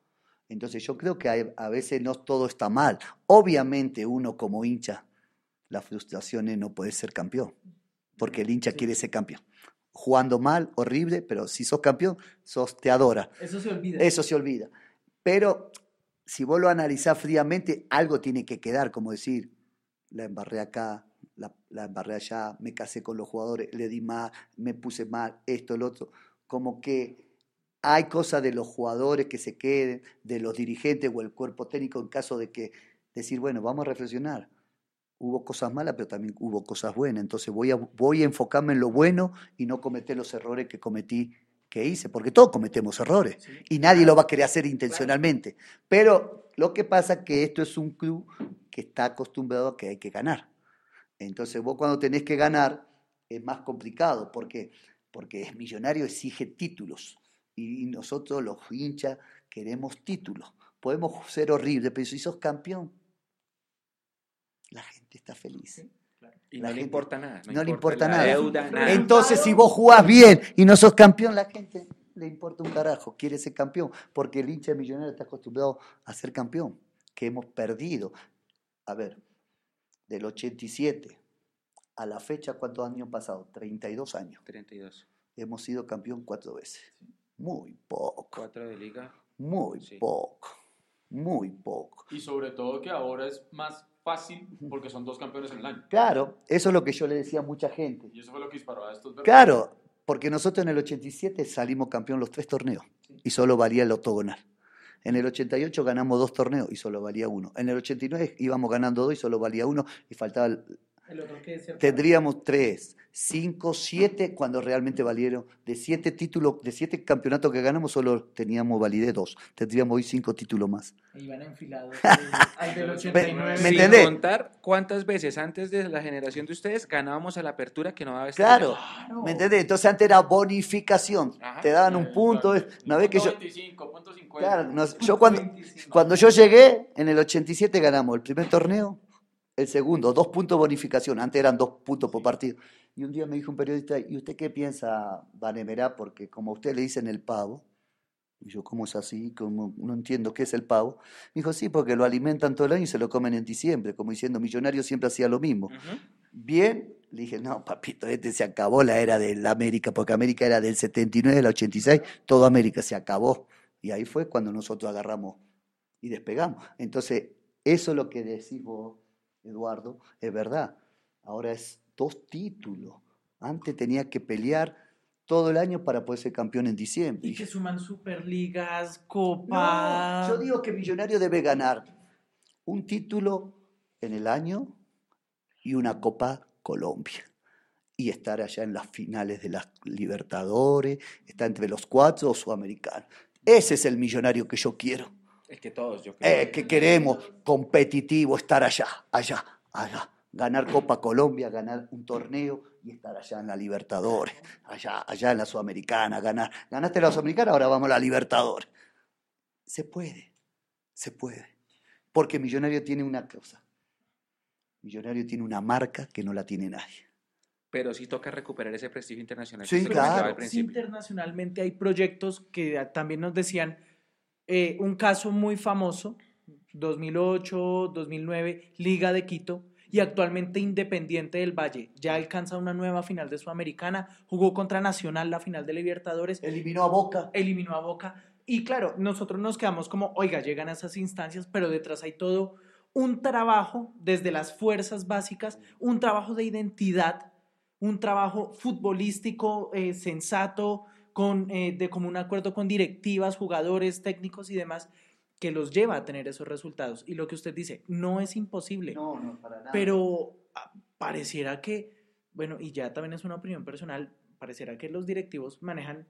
Entonces yo creo que a veces no todo está mal. Obviamente uno como hincha, la frustración es no poder ser campeón. Porque el hincha quiere ser campeón. Jugando mal, horrible, pero si sos campeón, sos, te adora. Eso se olvida. Eso se olvida. Pero si vos lo analizás fríamente, algo tiene que quedar, como decir, la embarré acá, la, la embarré allá, me casé con los jugadores, le di mal, me puse mal, esto, el otro. Como que hay cosas de los jugadores que se queden, de los dirigentes o el cuerpo técnico en caso de que decir, bueno, vamos a reflexionar. hubo cosas malas, pero también hubo cosas buenas. Entonces voy a, voy a enfocarme en lo bueno y no cometer los errores que cometí, que hice, porque todos cometemos errores y nadie lo va a querer hacer intencionalmente. Pero lo que pasa es que esto es un club que está acostumbrado a que hay que ganar. Entonces vos cuando tenés que ganar es más complicado, porque porque es millonario exige títulos y nosotros los hinchas queremos títulos. Podemos ser horribles, pero si sos campeón, la gente está feliz. Y no le importa nada. No, le importa nada. Entonces, si vos jugás bien y no sos campeón, la gente le importa un carajo, quiere ser campeón, porque el hincha millonario está acostumbrado a ser campeón, que hemos perdido. A ver, del 87 a la fecha, ¿cuántos años han pasado? 32 años. 32. Hemos sido campeón cuatro veces. Muy poco. Cuatro de liga. Muy poco. Muy poco. Y sobre todo que ahora es más fácil porque son dos campeones en el año. Claro, eso es lo que yo le decía a mucha gente. Y eso fue lo que disparó a estos. Claro, porque nosotros en el 87 salimos campeón los tres torneos y solo valía el octogonal. En el 88 ganamos dos torneos y solo valía uno. En el 89 íbamos ganando dos y solo valía uno y faltaba Tendríamos tres, cinco, siete, cuando realmente valieron. De siete títulos, de siete campeonatos que ganamos, solo teníamos validez dos. Tendríamos hoy cinco títulos más. Iban enfilados (laughs) al del 89. ¿Me, entendés? contar cuántas veces antes de la generación de ustedes ganábamos a la apertura que no daba este Claro, ¿me entendés? Entonces antes era bonificación. Te daban un punto. Una vez que yo. Claro, yo cuando, cuando yo llegué, en el 87 ganamos el primer torneo el segundo, dos puntos bonificación, antes eran dos puntos por partido. Y un día me dijo un periodista, ¿y usted qué piensa, Vanemerá? Porque como a usted le dicen el pavo, y yo, ¿cómo es así? como no entiendo qué es el pavo. Me dijo, sí, porque lo alimentan todo el año y se lo comen en diciembre, como diciendo, Millonario siempre hacía lo mismo. Bien, le dije, no, papito, este se acabó la era de la América, porque América era del 79 al 86, todo América se acabó. Y ahí fue cuando nosotros agarramos y despegamos. Entonces, eso es lo que decís vos, Eduardo, es verdad. Ahora es dos títulos. Antes tenía que pelear todo el año para poder ser campeón en diciembre. Y que suman superligas, copas. yo digo que Millonario debe ganar un título en el año y una Copa Colombia. Y estar allá en las finales de las Libertadores, estar entre los cuatro o Sudamericanos. Ese es el millonario que yo quiero. Es que todos, yo creo. que queremos competitivo, estar allá, allá, allá. Ganar Copa Colombia, ganar un torneo y estar allá en la Libertadores, allá, allá en la Sudamericana, ganar. Ganaste la Sudamericana, ahora vamos a la Libertadores. Se puede, se puede. Porque Millonario tiene una cosa. Millonario tiene una marca que no la tiene nadie. Pero sí toca recuperar ese prestigio internacional. Sí, claro. Internacionalmente hay proyectos que también nos decían eh, un caso muy famoso, 2008, 2009, Liga de Quito, y actualmente Independiente del Valle. Ya alcanza una nueva final de Sudamericana, jugó contra Nacional la final de Libertadores. Eliminó a Boca. Eliminó a Boca. Y claro, nosotros nos quedamos como, oiga, llegan a esas instancias, pero detrás hay todo un trabajo desde las fuerzas básicas, un trabajo de identidad, un trabajo futbolístico eh, sensato, con, eh, de común acuerdo con directivas, jugadores, técnicos y demás, que los lleva a tener esos resultados. Y lo que usted dice, no es imposible. No, no, para nada. Pero ah, pareciera que, bueno, y ya también es una opinión personal, pareciera que los directivos manejan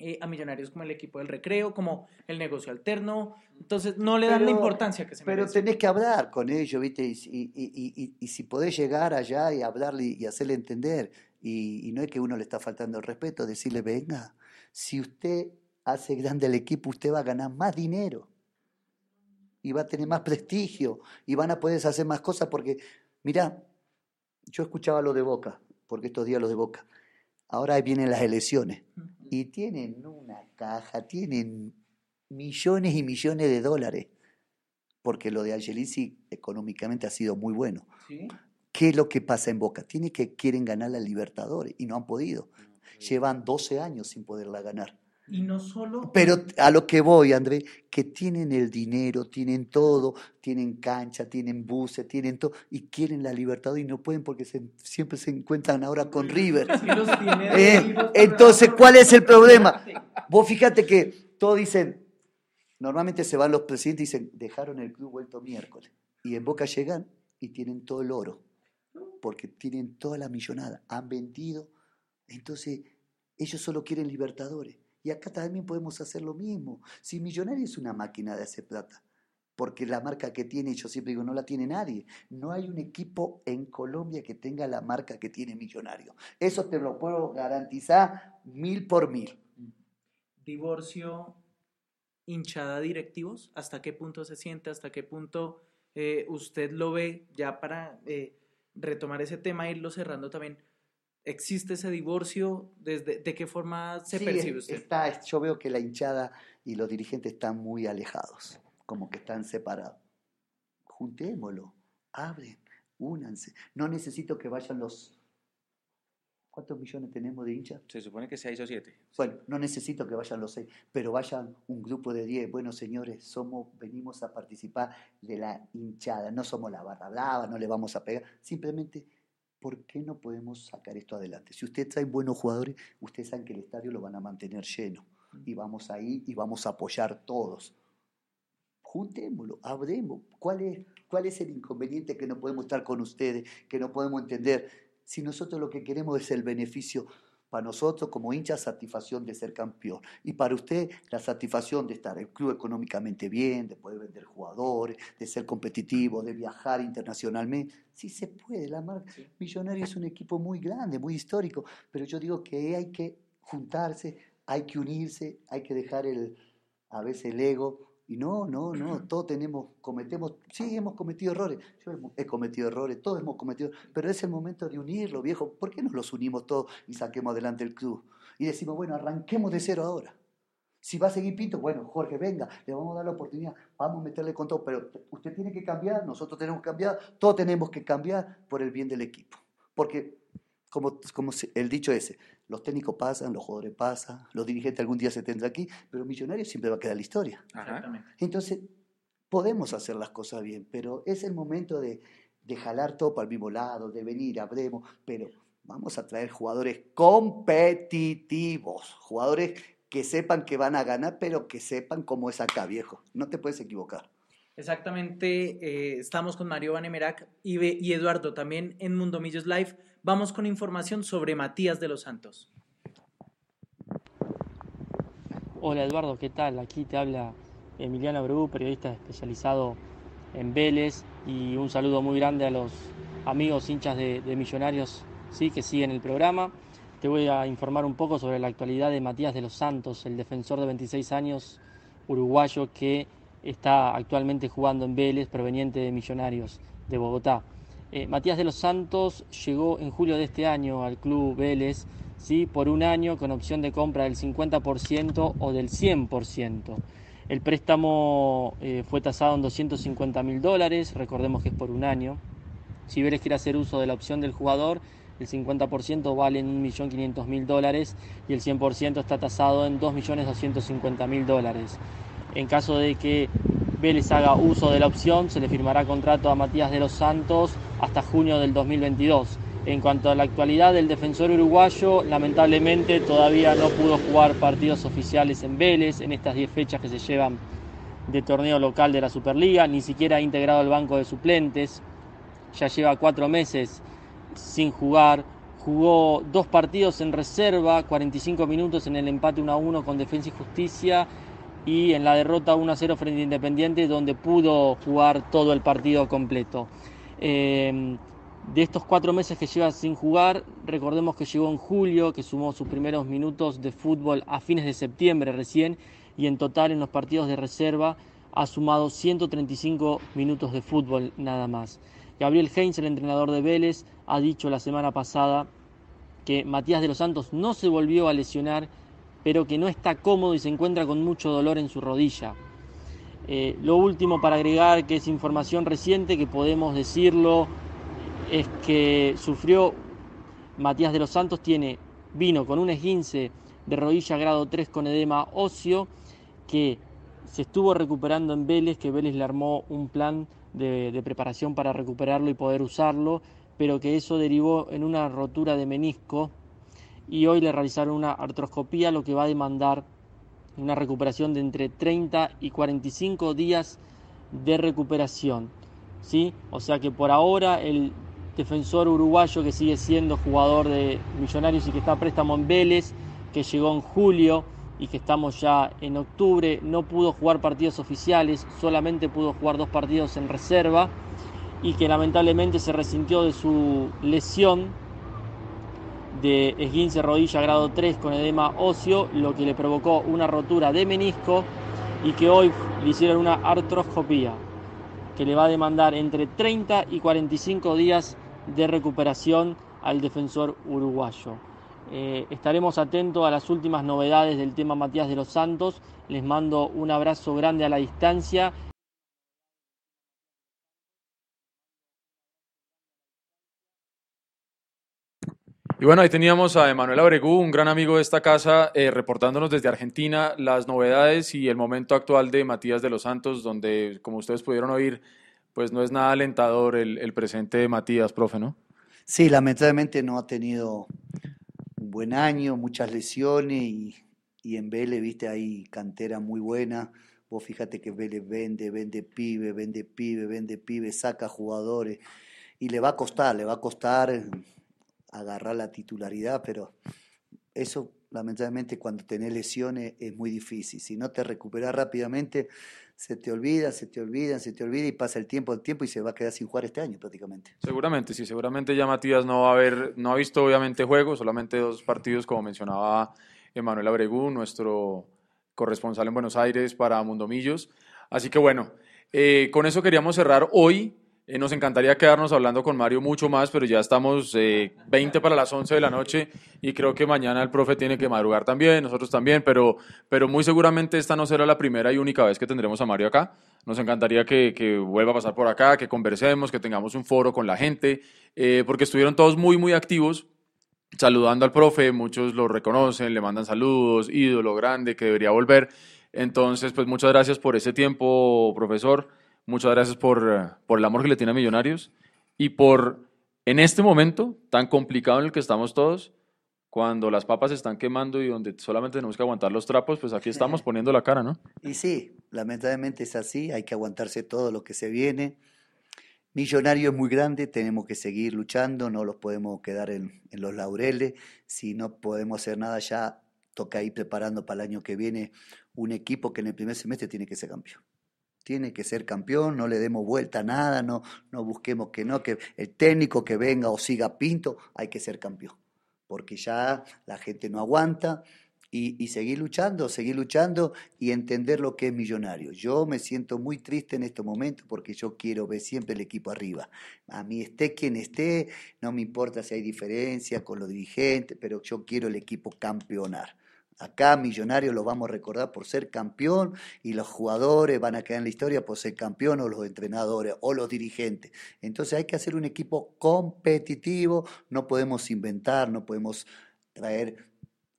eh, a millonarios como el equipo del recreo, como el negocio alterno. Entonces, no le dan la importancia que se merece. Pero tenés que hablar con ellos, ¿viste? Y, y, y, y, si podés llegar allá y hablarle y hacerle entender y, no es que uno le está faltando el respeto, decirle, venga, si usted hace grande el equipo, usted va a ganar más dinero y va a tener más prestigio y van a poder hacer más cosas porque, mira, yo escuchaba lo de Boca, porque estos días los de Boca, ahora vienen las elecciones y tienen una caja, tienen millones y millones de dólares, porque lo de Angelici económicamente ha sido muy bueno. ¿Sí? ¿Qué es lo que pasa en Boca? Tiene que quieren ganar la Libertadores y no han podido. Llevan 12 años sin poderla ganar. Y no solo. Pero a lo que voy, André, que tienen el dinero, tienen todo, tienen cancha, tienen buses, tienen todo, y quieren la libertad y no pueden porque siempre se encuentran ahora con River. (laughs) Eh, entonces, ¿cuál es el (laughs) problema? Vos fíjate que todos dicen, normalmente se van los presidentes y dicen, dejaron el club vuelto miércoles. Y en Boca llegan y tienen todo el oro, porque tienen toda la millonada, han vendido, entonces ellos solo quieren libertadores. Y acá también podemos hacer lo mismo. Si Millonario es una máquina de hacer plata, porque la marca que tiene, yo siempre digo, no la tiene nadie. No hay un equipo en Colombia que tenga la marca que tiene Millonario. Eso te lo puedo garantizar mil por mil. Divorcio, hinchada directivos, ¿hasta qué punto se siente? ¿Hasta qué punto eh, usted lo ve ya para eh, retomar ese tema e irlo cerrando también? ¿Existe ese divorcio? ¿Desde, ¿De qué forma se percibe usted? Está, yo veo que la hinchada y los dirigentes están muy alejados, como que están separados. Juntémoslo, hablen, únanse. No necesito que vayan los... ¿Cuántos millones tenemos de hinchas? Se supone que seis o siete. Bueno, no necesito que vayan los seis, pero vayan un grupo de diez. Bueno, señores, somos, venimos a participar de la hinchada. No somos la barra brava, no le vamos a pegar. Simplemente ¿por qué no podemos sacar esto adelante? Si usted trae buenos jugadores, ustedes saben que el estadio lo van a mantener lleno. Y vamos ahí y vamos a apoyar todos. Juntémoslo, hablemos. ¿Cuál es, ¿Cuál es el inconveniente que no podemos estar con ustedes, que no podemos entender? Si nosotros lo que queremos es el beneficio para nosotros como hinchas, satisfacción de ser campeón. Y para usted, la satisfacción de estar el club económicamente bien, de poder vender jugadores, de ser competitivo, de viajar internacionalmente. Sí se puede, la marca Millonario es un equipo muy grande, muy histórico, pero yo digo que hay que juntarse, hay que unirse, hay que dejar el, a veces el ego y no, no, no, todos tenemos, cometemos, sí, hemos cometido errores, yo he cometido errores, todos hemos cometido, pero es el momento de unirlo, viejo, ¿por qué no los unimos todos y saquemos adelante el club? Y decimos, bueno, arranquemos de cero ahora. Si va a seguir Pinto, bueno, Jorge, venga, le vamos a dar la oportunidad, vamos a meterle con todo, pero usted tiene que cambiar, nosotros tenemos que cambiar, todos tenemos que cambiar por el bien del equipo. Porque, como, como el dicho ese, los técnicos pasan, los jugadores pasan, los dirigentes algún día se tendrán aquí, pero Millonarios siempre va a quedar la historia. Entonces, podemos hacer las cosas bien, pero es el momento de, de jalar todo para el mismo lado, de venir, hablemos, pero vamos a traer jugadores competitivos, jugadores que sepan que van a ganar, pero que sepan cómo es acá, viejo. No te puedes equivocar. Exactamente, eh, estamos con Mario Vanemerac y, y Eduardo también en Mundo Millos Live Vamos con información sobre Matías de los Santos. Hola Eduardo, ¿qué tal? Aquí te habla Emiliano Bru, periodista especializado en Vélez y un saludo muy grande a los amigos hinchas de, Millonarios sí, que siguen el programa. Te voy a informar un poco sobre la actualidad de Matías de los Santos, el defensor de 26 años uruguayo que está actualmente jugando en Vélez, proveniente de Millonarios de Bogotá. Eh, Matías de los Santos llegó en julio de este año al club Vélez, ¿sí? por un año con opción de compra del 50% o del 100%. El préstamo eh, fue tasado en 250 mil dólares, recordemos que es por un año. Si Vélez quiere hacer uso de la opción del jugador, el 50% vale en 1.500.000 dólares y el 100% está tasado en 2.250.000 dólares. En caso de que Vélez haga uso de la opción, se le firmará contrato a Matías de los Santos hasta junio del 2022. En cuanto a la actualidad del defensor uruguayo, lamentablemente todavía no pudo jugar partidos oficiales en Vélez en estas 10 fechas que se llevan de torneo local de la Superliga, ni siquiera ha integrado el banco de suplentes, ya lleva cuatro meses sin jugar, jugó dos partidos en reserva, 45 minutos en el empate 1 a 1 con Defensa y Justicia y en la derrota 1-0 frente a Independiente donde pudo jugar todo el partido completo. Eh, de estos cuatro meses que lleva sin jugar, recordemos que llegó en julio, que sumó sus primeros minutos de fútbol a fines de septiembre recién y en total en los partidos de reserva ha sumado 135 minutos de fútbol nada más. Gabriel Heinz, el entrenador de Vélez, ha dicho la semana pasada que Matías de los Santos no se volvió a lesionar pero que no está cómodo y se encuentra con mucho dolor en su rodilla. Eh, lo último para agregar, que es información reciente, que podemos decirlo, es que sufrió Matías de los Santos, tiene, vino con un esguince de rodilla grado 3 con edema óseo, que se estuvo recuperando en Vélez, que Vélez le armó un plan de, de preparación para recuperarlo y poder usarlo, pero que eso derivó en una rotura de menisco y hoy le realizaron una artroscopía, lo que va a demandar una recuperación de entre 30 y 45 días de recuperación. ¿sí? O sea que por ahora el defensor uruguayo que sigue siendo jugador de Millonarios y que está a préstamo en Vélez, que llegó en julio y que estamos ya en octubre, no pudo jugar partidos oficiales, solamente pudo jugar dos partidos en reserva y que lamentablemente se resintió de su lesión de esguince rodilla grado 3 con edema óseo, lo que le provocó una rotura de menisco y que hoy le hicieron una artroscopía que le va a demandar entre 30 y 45 días de recuperación al defensor uruguayo. Eh, estaremos atentos a las últimas novedades del tema Matías de los Santos. Les mando un abrazo grande a la distancia. Y bueno, ahí teníamos a Emanuel Abregú, un gran amigo de esta casa, eh, reportándonos desde Argentina las novedades y el momento actual de Matías de los Santos, donde, como ustedes pudieron oír, pues no es nada alentador el, el presente de Matías, profe, ¿no? Sí, lamentablemente no ha tenido un buen año, muchas lesiones y, y en Vélez, viste, hay cantera muy buena. Vos fíjate que Vélez vende, vende pibe, vende pibe, vende pibe, saca jugadores y le va a costar, le va a costar agarrar la titularidad, pero eso lamentablemente cuando tenés lesiones es muy difícil. Si no te recuperas rápidamente, se te olvida, se te olvida, se te olvida y pasa el tiempo, el tiempo y se va a quedar sin jugar este año prácticamente. Seguramente, sí, seguramente ya Matías no va a haber, no ha visto obviamente juegos, solamente dos partidos como mencionaba Emanuel Abregú, nuestro corresponsal en Buenos Aires para Mundomillos. Así que bueno, eh, con eso queríamos cerrar hoy. Eh, nos encantaría quedarnos hablando con Mario mucho más, pero ya estamos eh, 20 para las 11 de la noche y creo que mañana el profe tiene que madrugar también, nosotros también, pero, pero muy seguramente esta no será la primera y única vez que tendremos a Mario acá. Nos encantaría que, que vuelva a pasar por acá, que conversemos, que tengamos un foro con la gente, eh, porque estuvieron todos muy, muy activos saludando al profe, muchos lo reconocen, le mandan saludos, ídolo grande que debería volver. Entonces, pues muchas gracias por ese tiempo, profesor. Muchas gracias por, por el amor que le tiene a Millonarios y por, en este momento tan complicado en el que estamos todos, cuando las papas se están quemando y donde solamente tenemos que aguantar los trapos, pues aquí estamos (laughs) poniendo la cara, ¿no? Y sí, lamentablemente es así, hay que aguantarse todo lo que se viene. Millonario es muy grande, tenemos que seguir luchando, no los podemos quedar en, en los laureles, si no podemos hacer nada ya, toca ir preparando para el año que viene un equipo que en el primer semestre tiene que ser campeón tiene que ser campeón, no le demos vuelta a nada, no, no busquemos que no, que el técnico que venga o siga Pinto, hay que ser campeón, porque ya la gente no aguanta y, seguir luchando, seguir luchando y entender lo que es millonario. Yo me siento muy triste en este momento porque yo quiero ver siempre el equipo arriba. A mí esté quien esté, no me importa si hay diferencia con los dirigentes, pero yo quiero el equipo campeonar. Acá Millonarios lo vamos a recordar por ser campeón y los jugadores van a quedar en la historia por ser campeón o los entrenadores o los dirigentes. Entonces hay que hacer un equipo competitivo, no podemos inventar, no podemos traer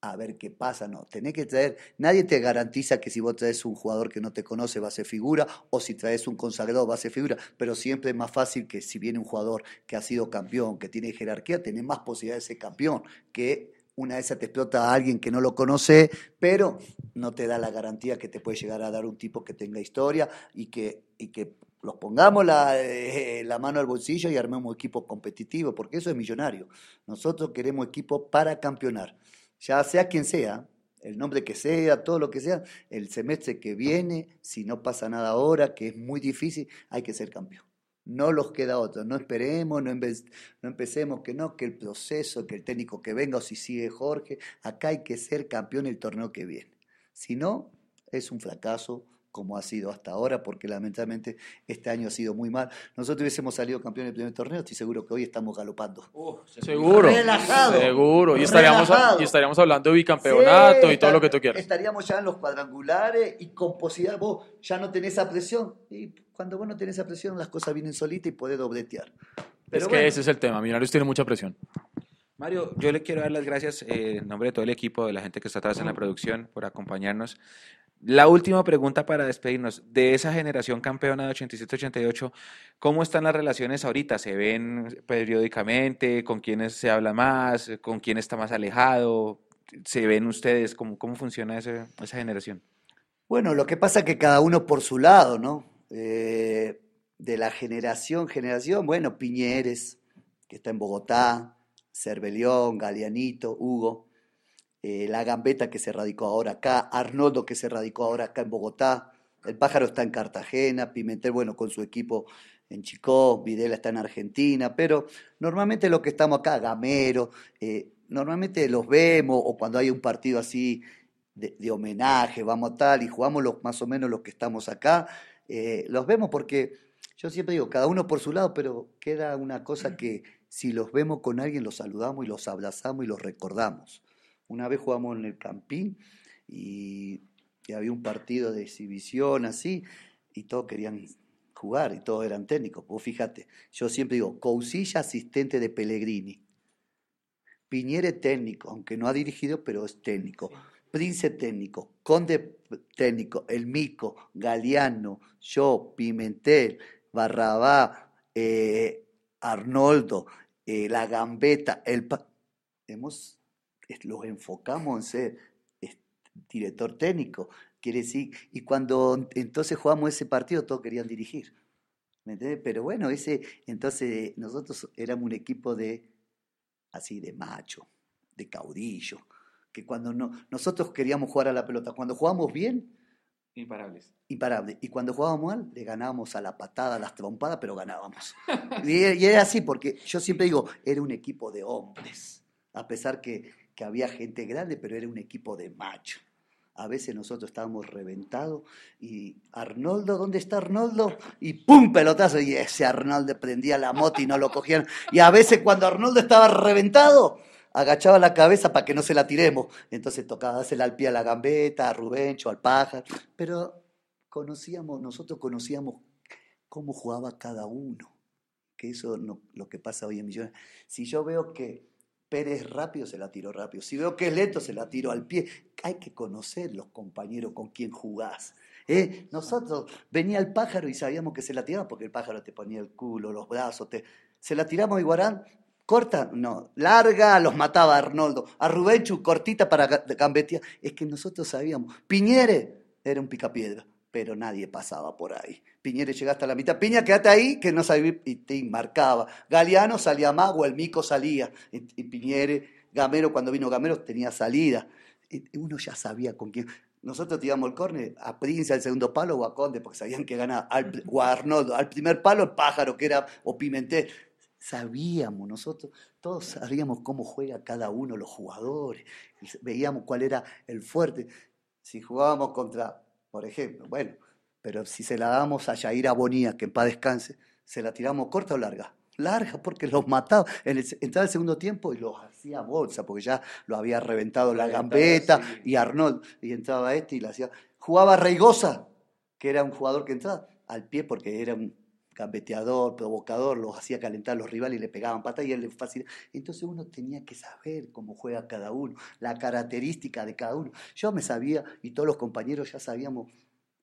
a ver qué pasa, no, tenés que traer, nadie te garantiza que si vos traes un jugador que no te conoce va a ser figura o si traes un consagrado va a ser figura, pero siempre es más fácil que si viene un jugador que ha sido campeón, que tiene jerarquía, tenés más posibilidades de ser campeón que una de esas te explota a alguien que no lo conoce, pero no te da la garantía que te puede llegar a dar un tipo que tenga historia y que, y que los pongamos la, eh, la mano al bolsillo y armemos equipo competitivo, porque eso es millonario. Nosotros queremos equipo para campeonar, ya sea quien sea, el nombre que sea, todo lo que sea, el semestre que viene, si no pasa nada ahora, que es muy difícil, hay que ser campeón. No los queda otro. No esperemos, no, no, empecemos que no, que el proceso, que el técnico que venga o si sigue Jorge. Acá hay que ser campeón el torneo que viene. Si no, es un fracaso como ha sido hasta ahora, porque lamentablemente este año ha sido muy mal. Nosotros hubiésemos salido campeón del primer torneo, estoy seguro que hoy estamos galopando. Uh, seguro. Relajado. Seguro. Y estaríamos, y estaríamos hablando de bicampeonato Sí, y todo lo que tú quieras. Estaríamos ya en los cuadrangulares y con posibilidad, vos ya no tenés esa presión. Y cuando vos no tenés esa presión, las cosas vienen solitas y podés dobletear. Pero es que bueno. ese es el tema. Millonarios tiene mucha presión. Mario, yo le quiero dar las gracias eh, en nombre de todo el equipo, de la gente que está atrás en la producción, por acompañarnos. La última pregunta para despedirnos. De esa generación campeona de 87-88, ¿cómo están las relaciones ahorita? ¿Se ven periódicamente? ¿Con quiénes se habla más? ¿Con quién está más alejado? ¿Se ven ustedes? ¿Cómo, cómo funciona ese- esa generación? Bueno, lo que pasa es que cada uno por su lado, ¿no? Eh, de la generación, generación, bueno, Piñeres, que está en Bogotá, Cervelión, Galeanito, Hugo, eh, la Gambeta que se radicó ahora acá, Arnoldo que se radicó ahora acá en Bogotá, el pájaro está en Cartagena, Pimentel, bueno, con su equipo en Chicó, Videla está en Argentina, pero normalmente lo que estamos acá, Gamero, eh, normalmente los vemos, o cuando hay un partido así de, homenaje, vamos a tal, y jugamos los, más o menos los que estamos acá, eh, los vemos porque yo siempre digo, cada uno por su lado, pero queda una cosa que si los vemos con alguien, los saludamos y los abrazamos y los recordamos. Una vez jugamos en el Campín y, había un partido de exhibición así, y todos querían jugar y todos eran técnicos. Vos fíjate, yo siempre digo, Cousilla asistente de Pellegrini, Piñere técnico, aunque no ha dirigido, pero es técnico. Prince técnico, Conde técnico, El Mico, Galeano, yo, Pimentel, Barrabá, eh, Arnoldo, eh, La Gambeta, el hemos los enfocamos en ser director técnico, quiere decir, y cuando entonces jugamos ese partido todos querían dirigir. ¿Me entiendes? Pero bueno, ese entonces nosotros éramos un equipo de así de macho, de caudillo, que cuando no, nosotros queríamos jugar a la pelota, cuando jugábamos bien, imparables. Imparables. Y cuando jugábamos mal, le ganábamos a la patada, a las trompadas, pero ganábamos. (laughs) y, era así, porque yo siempre digo, era un equipo de hombres, a pesar que, que había gente grande, pero era un equipo de macho. A veces nosotros estábamos reventados y Arnoldo, ¿dónde está Arnoldo? Y ¡pum! pelotazo. Y ese Arnoldo prendía la moto y no lo cogían. Y a veces cuando Arnoldo estaba reventado, agachaba la cabeza para que no se la tiremos. Entonces tocaba hacerle al pie a la gambeta, a Rubencho, al pájaro. Pero conocíamos, nosotros conocíamos cómo jugaba cada uno. Que eso es lo que pasa hoy en Millones. Si yo veo que Pérez rápido, se la tiro rápido. Si veo que es lento, se la tiro al pie. Hay que conocer los compañeros con quien jugás. ¿eh? Nosotros venía el pájaro y sabíamos que se la tiraba porque el pájaro te ponía el culo, los brazos. Te... Se la tiramos a Iguarán, corta, no, larga, los mataba Arnoldo. A Rubenchu, cortita para gambetear. Es que nosotros sabíamos. Piñere era un picapiedra pero nadie pasaba por ahí. Piñere llegaste a la mitad. Piña, quédate ahí, que no sabía, y te marcaba. Galeano salía mago, el Mico salía. Y, Piñere, Gamero, cuando vino Gamero, tenía salida. Y uno ya sabía con quién. Nosotros tiramos el córner a Prince al segundo palo o a Conde, porque sabían que ganaba. Al, o a Arnoldo. Al primer palo, el pájaro, que era, o Pimentel. Sabíamos nosotros, todos sabíamos cómo juega cada uno los jugadores. Veíamos cuál era el fuerte. Si jugábamos contra por ejemplo. Bueno, pero si se la damos a Yair Bonía, que en paz descanse, ¿se la tiramos corta o larga? Larga, porque los mataba. entraba el segundo tiempo y los hacía bolsa, porque ya lo había reventado la gambeta y Arnold. Y entraba este y la hacía. Jugaba Reigosa, que era un jugador que entraba al pie porque era un gambeteador, provocador, los hacía calentar a los rivales y le pegaban patas y él le fácil. Entonces uno tenía que saber cómo juega cada uno, la característica de cada uno. Yo me sabía y todos los compañeros ya sabíamos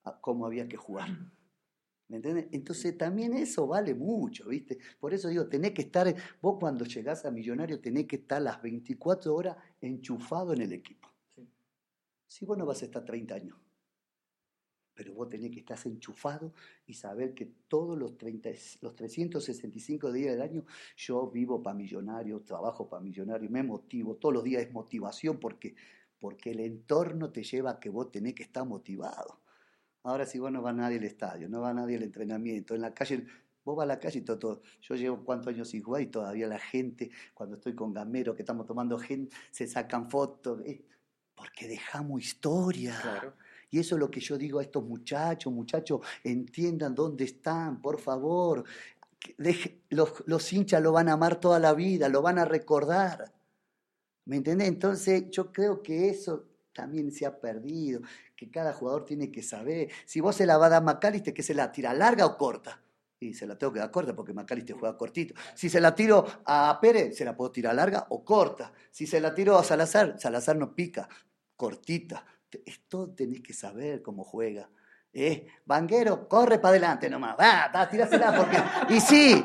ah, cómo había que jugar. ¿Me entiendes? Entonces también eso vale mucho, ¿viste? Por eso digo, tenés que estar, vos cuando llegás a Millonario tenés que estar las 24 horas enchufado en el equipo. Si vos no vas a estar 30 años pero vos tenés que estar enchufado y saber que todos los, 30, los 365 días del año yo vivo para millonario, trabajo para millonario, me motivo, todos los días es motivación porque, porque el entorno te lleva a que vos tenés que estar motivado. Ahora si vos no va nadie al estadio, no va nadie al entrenamiento, en la calle, vos vas a la calle y todo. Yo llevo cuántos años sin jugar y todavía la gente, cuando estoy con Gamero, que estamos tomando gente, se sacan fotos, porque dejamos historia. Claro y eso es lo que yo digo a estos muchachos, muchachos, entiendan dónde están, por favor. Los, los hinchas lo van a amar toda la vida, lo van a recordar. ¿Me entendés? Entonces yo creo que eso también se ha perdido, que cada jugador tiene que saber. Si vos se la va a dar a Macalister, que se la tira larga o corta. Y se la tengo que dar corta porque Macalister juega cortito. Si se la tiro a Pérez, se la puedo tirar larga o corta. Si se la tiro a Salazar, Salazar no pica, cortita. Esto tenés que saber cómo juega. ¿Eh? Vanguero, corre para adelante nomás. Va, va, tirásela porque. Y sí,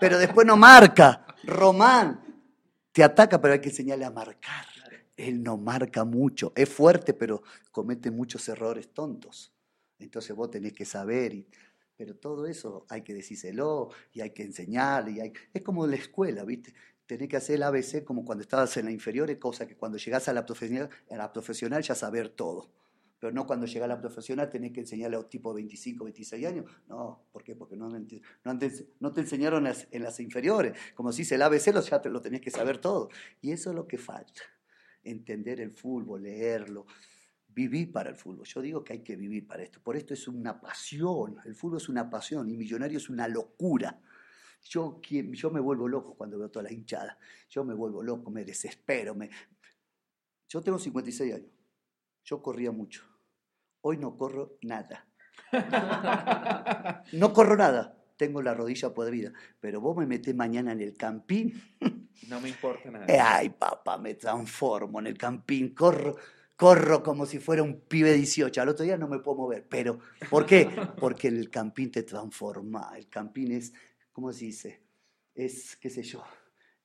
pero después no marca. Román te ataca, pero hay que enseñarle a marcar. Él no marca mucho. Es fuerte, pero comete muchos errores tontos. Entonces vos tenés que saber. pero todo eso hay que decírselo y hay que enseñar. Y hay... Es como la escuela, ¿viste? Tenés que hacer el ABC como cuando estabas en la inferior, cosa que cuando llegás a la profesional, a la profesional ya saber todo pero no cuando llega a la profesional tenés que enseñarle a un tipo de 25, 26 años. No, ¿por qué? Porque no, no, no te enseñaron en las, inferiores. Como si el ABC, lo, ya te lo tenés que saber todo. Y eso es lo que falta. Entender el fútbol, leerlo, vivir para el fútbol. Yo digo que hay que vivir para esto. Por esto es una pasión. El fútbol es una pasión y Millonario es una locura. Yo, yo me vuelvo loco cuando veo toda la hinchada. Yo me vuelvo loco, me desespero. Me... Yo tengo 56 años. Yo corría mucho Hoy no corro nada. (laughs) No corro nada. Tengo la rodilla podrida. Pero vos me metés mañana en el campín. (laughs) No me importa nada. Ay, papá, me transformo en el campín. Corro, corro como si fuera un pibe de 18. Al otro día no me puedo mover. Pero, ¿por qué? (laughs) Porque el campín te transforma. El campín es, ¿cómo se dice? Es, qué sé yo,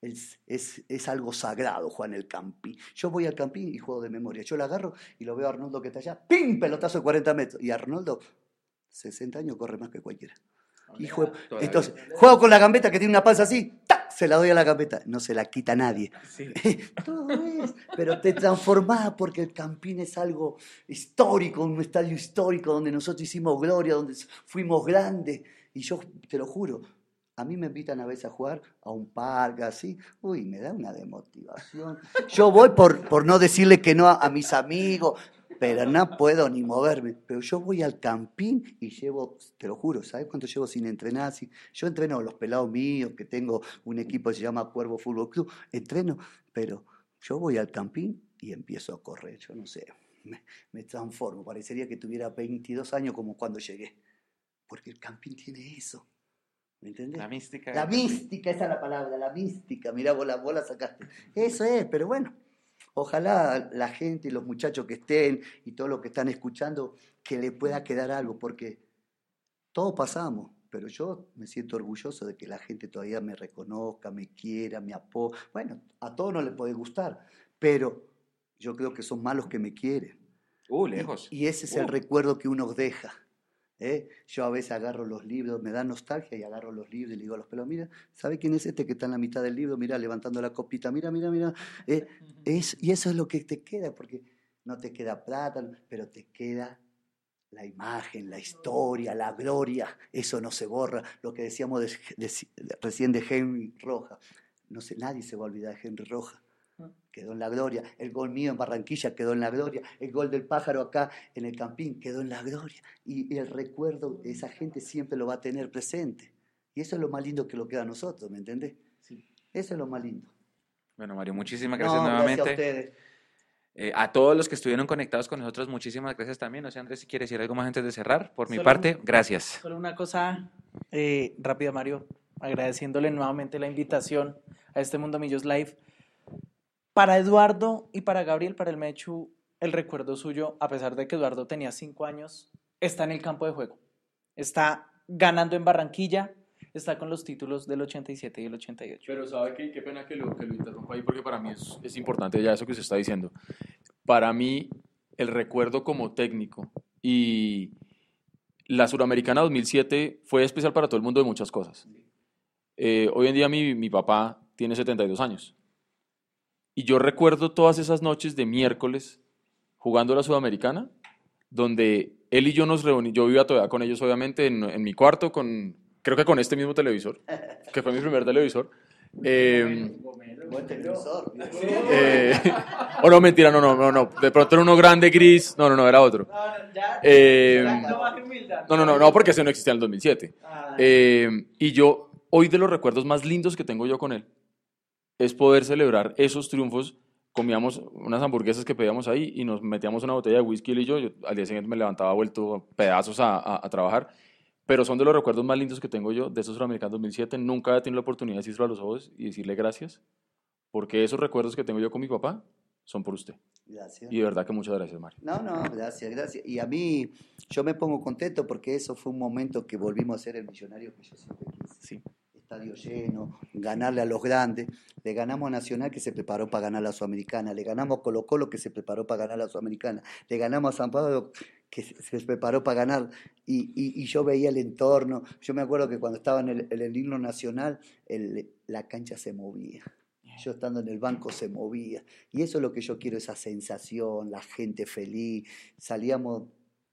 es, es, algo sagrado, Juan, el camping. Yo voy al camping y juego de memoria. Yo lo agarro y lo veo a Arnoldo que está allá, ¡pim! Pelotazo de 40 metros. Y Arnoldo, 60 años, corre más que cualquiera. Y juego, entonces, juego con la gambeta que tiene una panza así, ¡tac! se la doy a la gambeta. No se la quita nadie. (laughs) Todo es, pero te transformás porque el campín es algo histórico, un estadio histórico donde nosotros hicimos gloria, donde fuimos grandes. Y yo te lo juro, a mí me invitan a veces a jugar a un parque así. Uy, me da una demotivación. Yo voy por, por no decirle que no a, mis amigos, pero no puedo ni moverme. Pero yo voy al campín y llevo, te lo juro, ¿sabes cuánto llevo sin entrenar? Yo entreno a los pelados míos, que tengo un equipo que se llama Cuervo Fútbol Club. Entreno, pero yo voy al campín y empiezo a correr. Yo no sé, me, me transformo. Parecería que tuviera 22 años como cuando llegué. Porque el campín tiene eso ¿Me entiendes? La mística. La mística, esa es la palabra, la mística. Mirá, vos la, vos la sacaste. Eso es, pero bueno, ojalá la gente y los muchachos que estén y todos los que están escuchando, que le pueda quedar algo, porque todos pasamos, pero yo me siento orgulloso de que la gente todavía me reconozca, me quiera, me apoye. Bueno, a todos no les puede gustar, pero yo creo que son malos que me quieren. Uh, lejos. Y, ese es el uh. recuerdo que uno deja. ¿Eh? Yo a veces agarro los libros, me da nostalgia y agarro los libros y le digo a los pelos, mira, ¿sabe quién es este que está en la mitad del libro? Mira, levantando la copita, mira, mira, mira. ¿eh? es, y eso es lo que te queda, porque no te queda plata, pero te queda la imagen, la historia, la gloria, eso no se borra. Lo que decíamos recién de Henry Roja, no sé, nadie se va a olvidar de Henry Roja quedó en la gloria. El gol mío en Barranquilla quedó en la gloria. El gol del pájaro acá en el Campín quedó en la gloria. Y, el recuerdo de esa gente siempre lo va a tener presente. Y eso es lo más lindo que lo queda a nosotros, ¿me entendés? Sí. Eso es lo más lindo. Bueno, Mario, muchísimas gracias nuevamente. Gracias a ustedes. Eh, a todos los que estuvieron conectados con nosotros, muchísimas gracias también. No sé, Andrés, si quieres decir algo más antes de cerrar. Por mi parte, gracias. Solo una cosa eh, rápida, Mario, agradeciéndole nuevamente la invitación a este Mundo Millos Live. Para Eduardo y para Gabriel, para el Mechu, el recuerdo suyo, a pesar de que Eduardo tenía cinco años, está en el campo de juego. Está ganando en Barranquilla, está con los títulos del 87 y el 88. Pero sabe qué, qué pena que lo, que lo interrumpa ahí, porque para mí es, es importante ya eso que se está diciendo. Para mí, el recuerdo como técnico y la Suramericana 2007 fue especial para todo el mundo de muchas cosas. Eh, hoy en día mi, mi papá tiene 72 años y yo recuerdo todas esas noches de miércoles jugando a la Sudamericana, donde él y yo nos reunimos, yo vivía todavía con ellos obviamente en, mi cuarto, con, creo que con este mismo televisor, que fue mi primer televisor. Eh, eh, (laughs) o no, mentira, no, no, no, no. De pronto era uno grande, gris. No, no, no, era otro. Eh, no, no, no, no, porque ese no existía en el 2007. Eh, y yo, hoy de los recuerdos más lindos que tengo yo con él, es poder celebrar esos triunfos. Comíamos unas hamburguesas que pedíamos ahí y nos metíamos una botella de whisky y yo, al día siguiente me levantaba vuelto pedazos a, a, trabajar. Pero son de los recuerdos más lindos que tengo yo de esos Suramericanos 2007. Nunca he tenido la oportunidad de decirlo a los ojos y decirle gracias, porque esos recuerdos que tengo yo con mi papá son por usted. Gracias. Y de verdad que muchas gracias, Mario. No, no, gracias, gracias. Y a mí, yo me pongo contento porque eso fue un momento que volvimos a ser el millonario que yo siempre quise. Sí estadio lleno, ganarle a los grandes. Le ganamos a Nacional que se preparó para ganar la Sudamericana. Le ganamos a Colo Colo que se preparó para ganar la Sudamericana. Le ganamos a San Pablo que se preparó para ganar y, yo veía el entorno. Yo me acuerdo que cuando estaba en el, himno nacional, la cancha se movía. Yo estando en el banco se movía. Y eso es lo que yo quiero, esa sensación, la gente feliz. Salíamos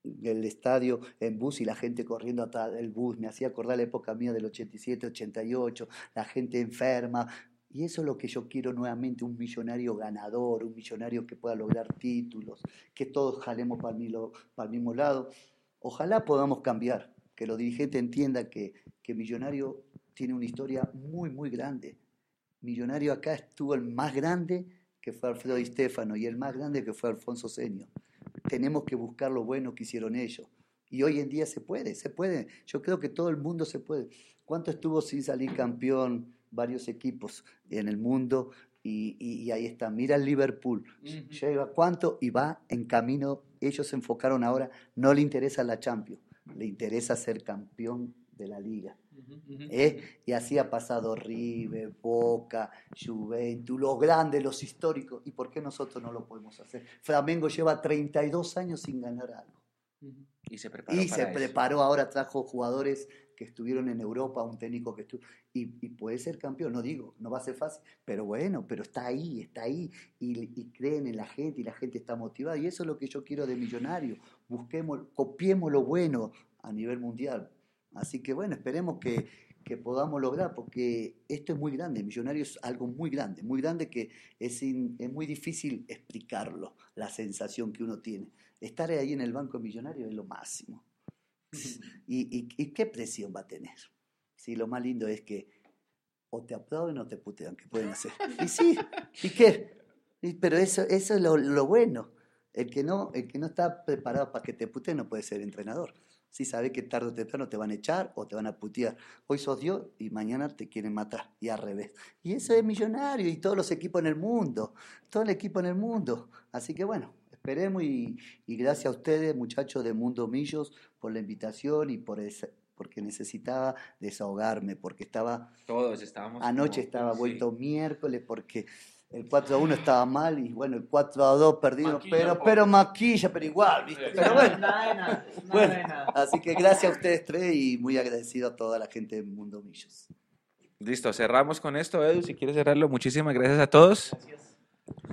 del estadio en bus y la gente corriendo atrás del bus. Me hacía acordar la época mía del 87, 88, la gente enferma. Y eso es lo que yo quiero nuevamente, un millonario ganador, un millonario que pueda lograr títulos, que todos jalemos para el mismo lado. Ojalá podamos cambiar, que los dirigentes entiendan que, que Millonario tiene una historia muy, muy grande. Millonario acá estuvo el más grande que fue Alfredo Di Stefano y el más grande que fue Alfonso Seño. Tenemos que buscar lo bueno que hicieron ellos. Y hoy en día se puede, se puede. Yo creo que todo el mundo se puede. ¿Cuánto estuvo sin salir campeón varios equipos en el mundo y, ahí está. Mira el Liverpool, lleva cuánto y va en camino. Ellos se enfocaron ahora, no le interesa la Champions, le interesa ser campeón de la liga. ¿Eh? Y así ha pasado River, Boca, Juventus, los grandes, los históricos. ¿Y por qué nosotros no lo podemos hacer? Flamengo lleva 32 años sin ganar algo. Y se preparó. Y se preparó, ahora trajo jugadores que estuvieron en Europa, un técnico que estuvo, y, puede ser campeón, no digo, no va a ser fácil, pero bueno, pero está ahí, está ahí, y, creen en la gente, y la gente está motivada, y eso es lo que yo quiero de Millonario, busquemos, copiemos lo bueno a nivel mundial. Así que bueno, esperemos que, que podamos lograr, porque esto es muy grande, Millonario es algo muy grande, muy grande que es, es muy difícil explicarlo, la sensación que uno tiene. Estar ahí en el banco millonario es lo máximo. (laughs) ¿Y, qué presión va a tener? Si lo más lindo es que o te aplauden o te putean, ¿qué pueden hacer? Y sí, ¿y qué? pero eso, eso es lo, bueno. El que, no, el que no está preparado para que te puteen no puede ser entrenador. Si sabe que tarde o temprano te van a echar o te van a putear. Hoy sos Dios y mañana te quieren matar. Y al revés. Y eso es millonario y todos los equipos en el mundo. Todo el equipo en el mundo. Así que bueno, esperemos y, gracias a ustedes, muchachos de Mundo Millos, por la invitación y por porque necesitaba desahogarme, porque estaba... Todos estábamos... Anoche estaba vuelto miércoles porque el 4 a 1 estaba mal y bueno, el 4 a 2 perdido, pero, pero maquilla, pero igual, ¿viste? Pero bueno, bueno así que gracias a ustedes tres y muy agradecido a toda la gente de Mundo Millos. Listo, cerramos con esto, Edu, si quieres cerrarlo. Muchísimas gracias a todos. Gracias.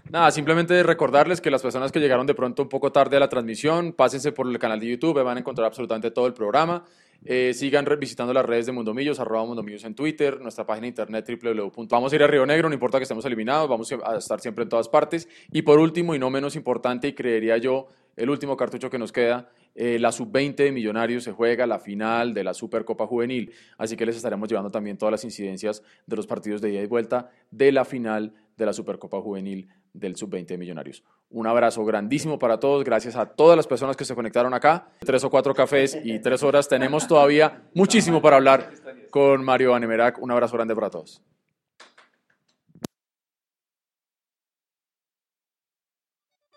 Nada, simplemente recordarles que las personas que llegaron de pronto un poco tarde a la transmisión, pásense por el canal de YouTube, van a encontrar absolutamente todo el programa. Eh, sigan visitando las redes de Mundomillos, arroba Mundomillos en Twitter, nuestra página de internet www. Vamos a ir a Río Negro, no importa que estemos eliminados, vamos a estar siempre en todas partes. Y por último, y no menos importante, y creería yo, el último cartucho que nos queda, eh, la sub-20 de Millonarios se juega la final de la Supercopa Juvenil, así que les estaremos llevando también todas las incidencias de los partidos de ida y vuelta de la final de la Supercopa Juvenil del Sub-20 de Millonarios. Un abrazo grandísimo para todos, gracias a todas las personas que se conectaron acá. Tres o cuatro cafés y tres horas. Tenemos todavía muchísimo para hablar con Mario Anemerac. Un abrazo grande para todos.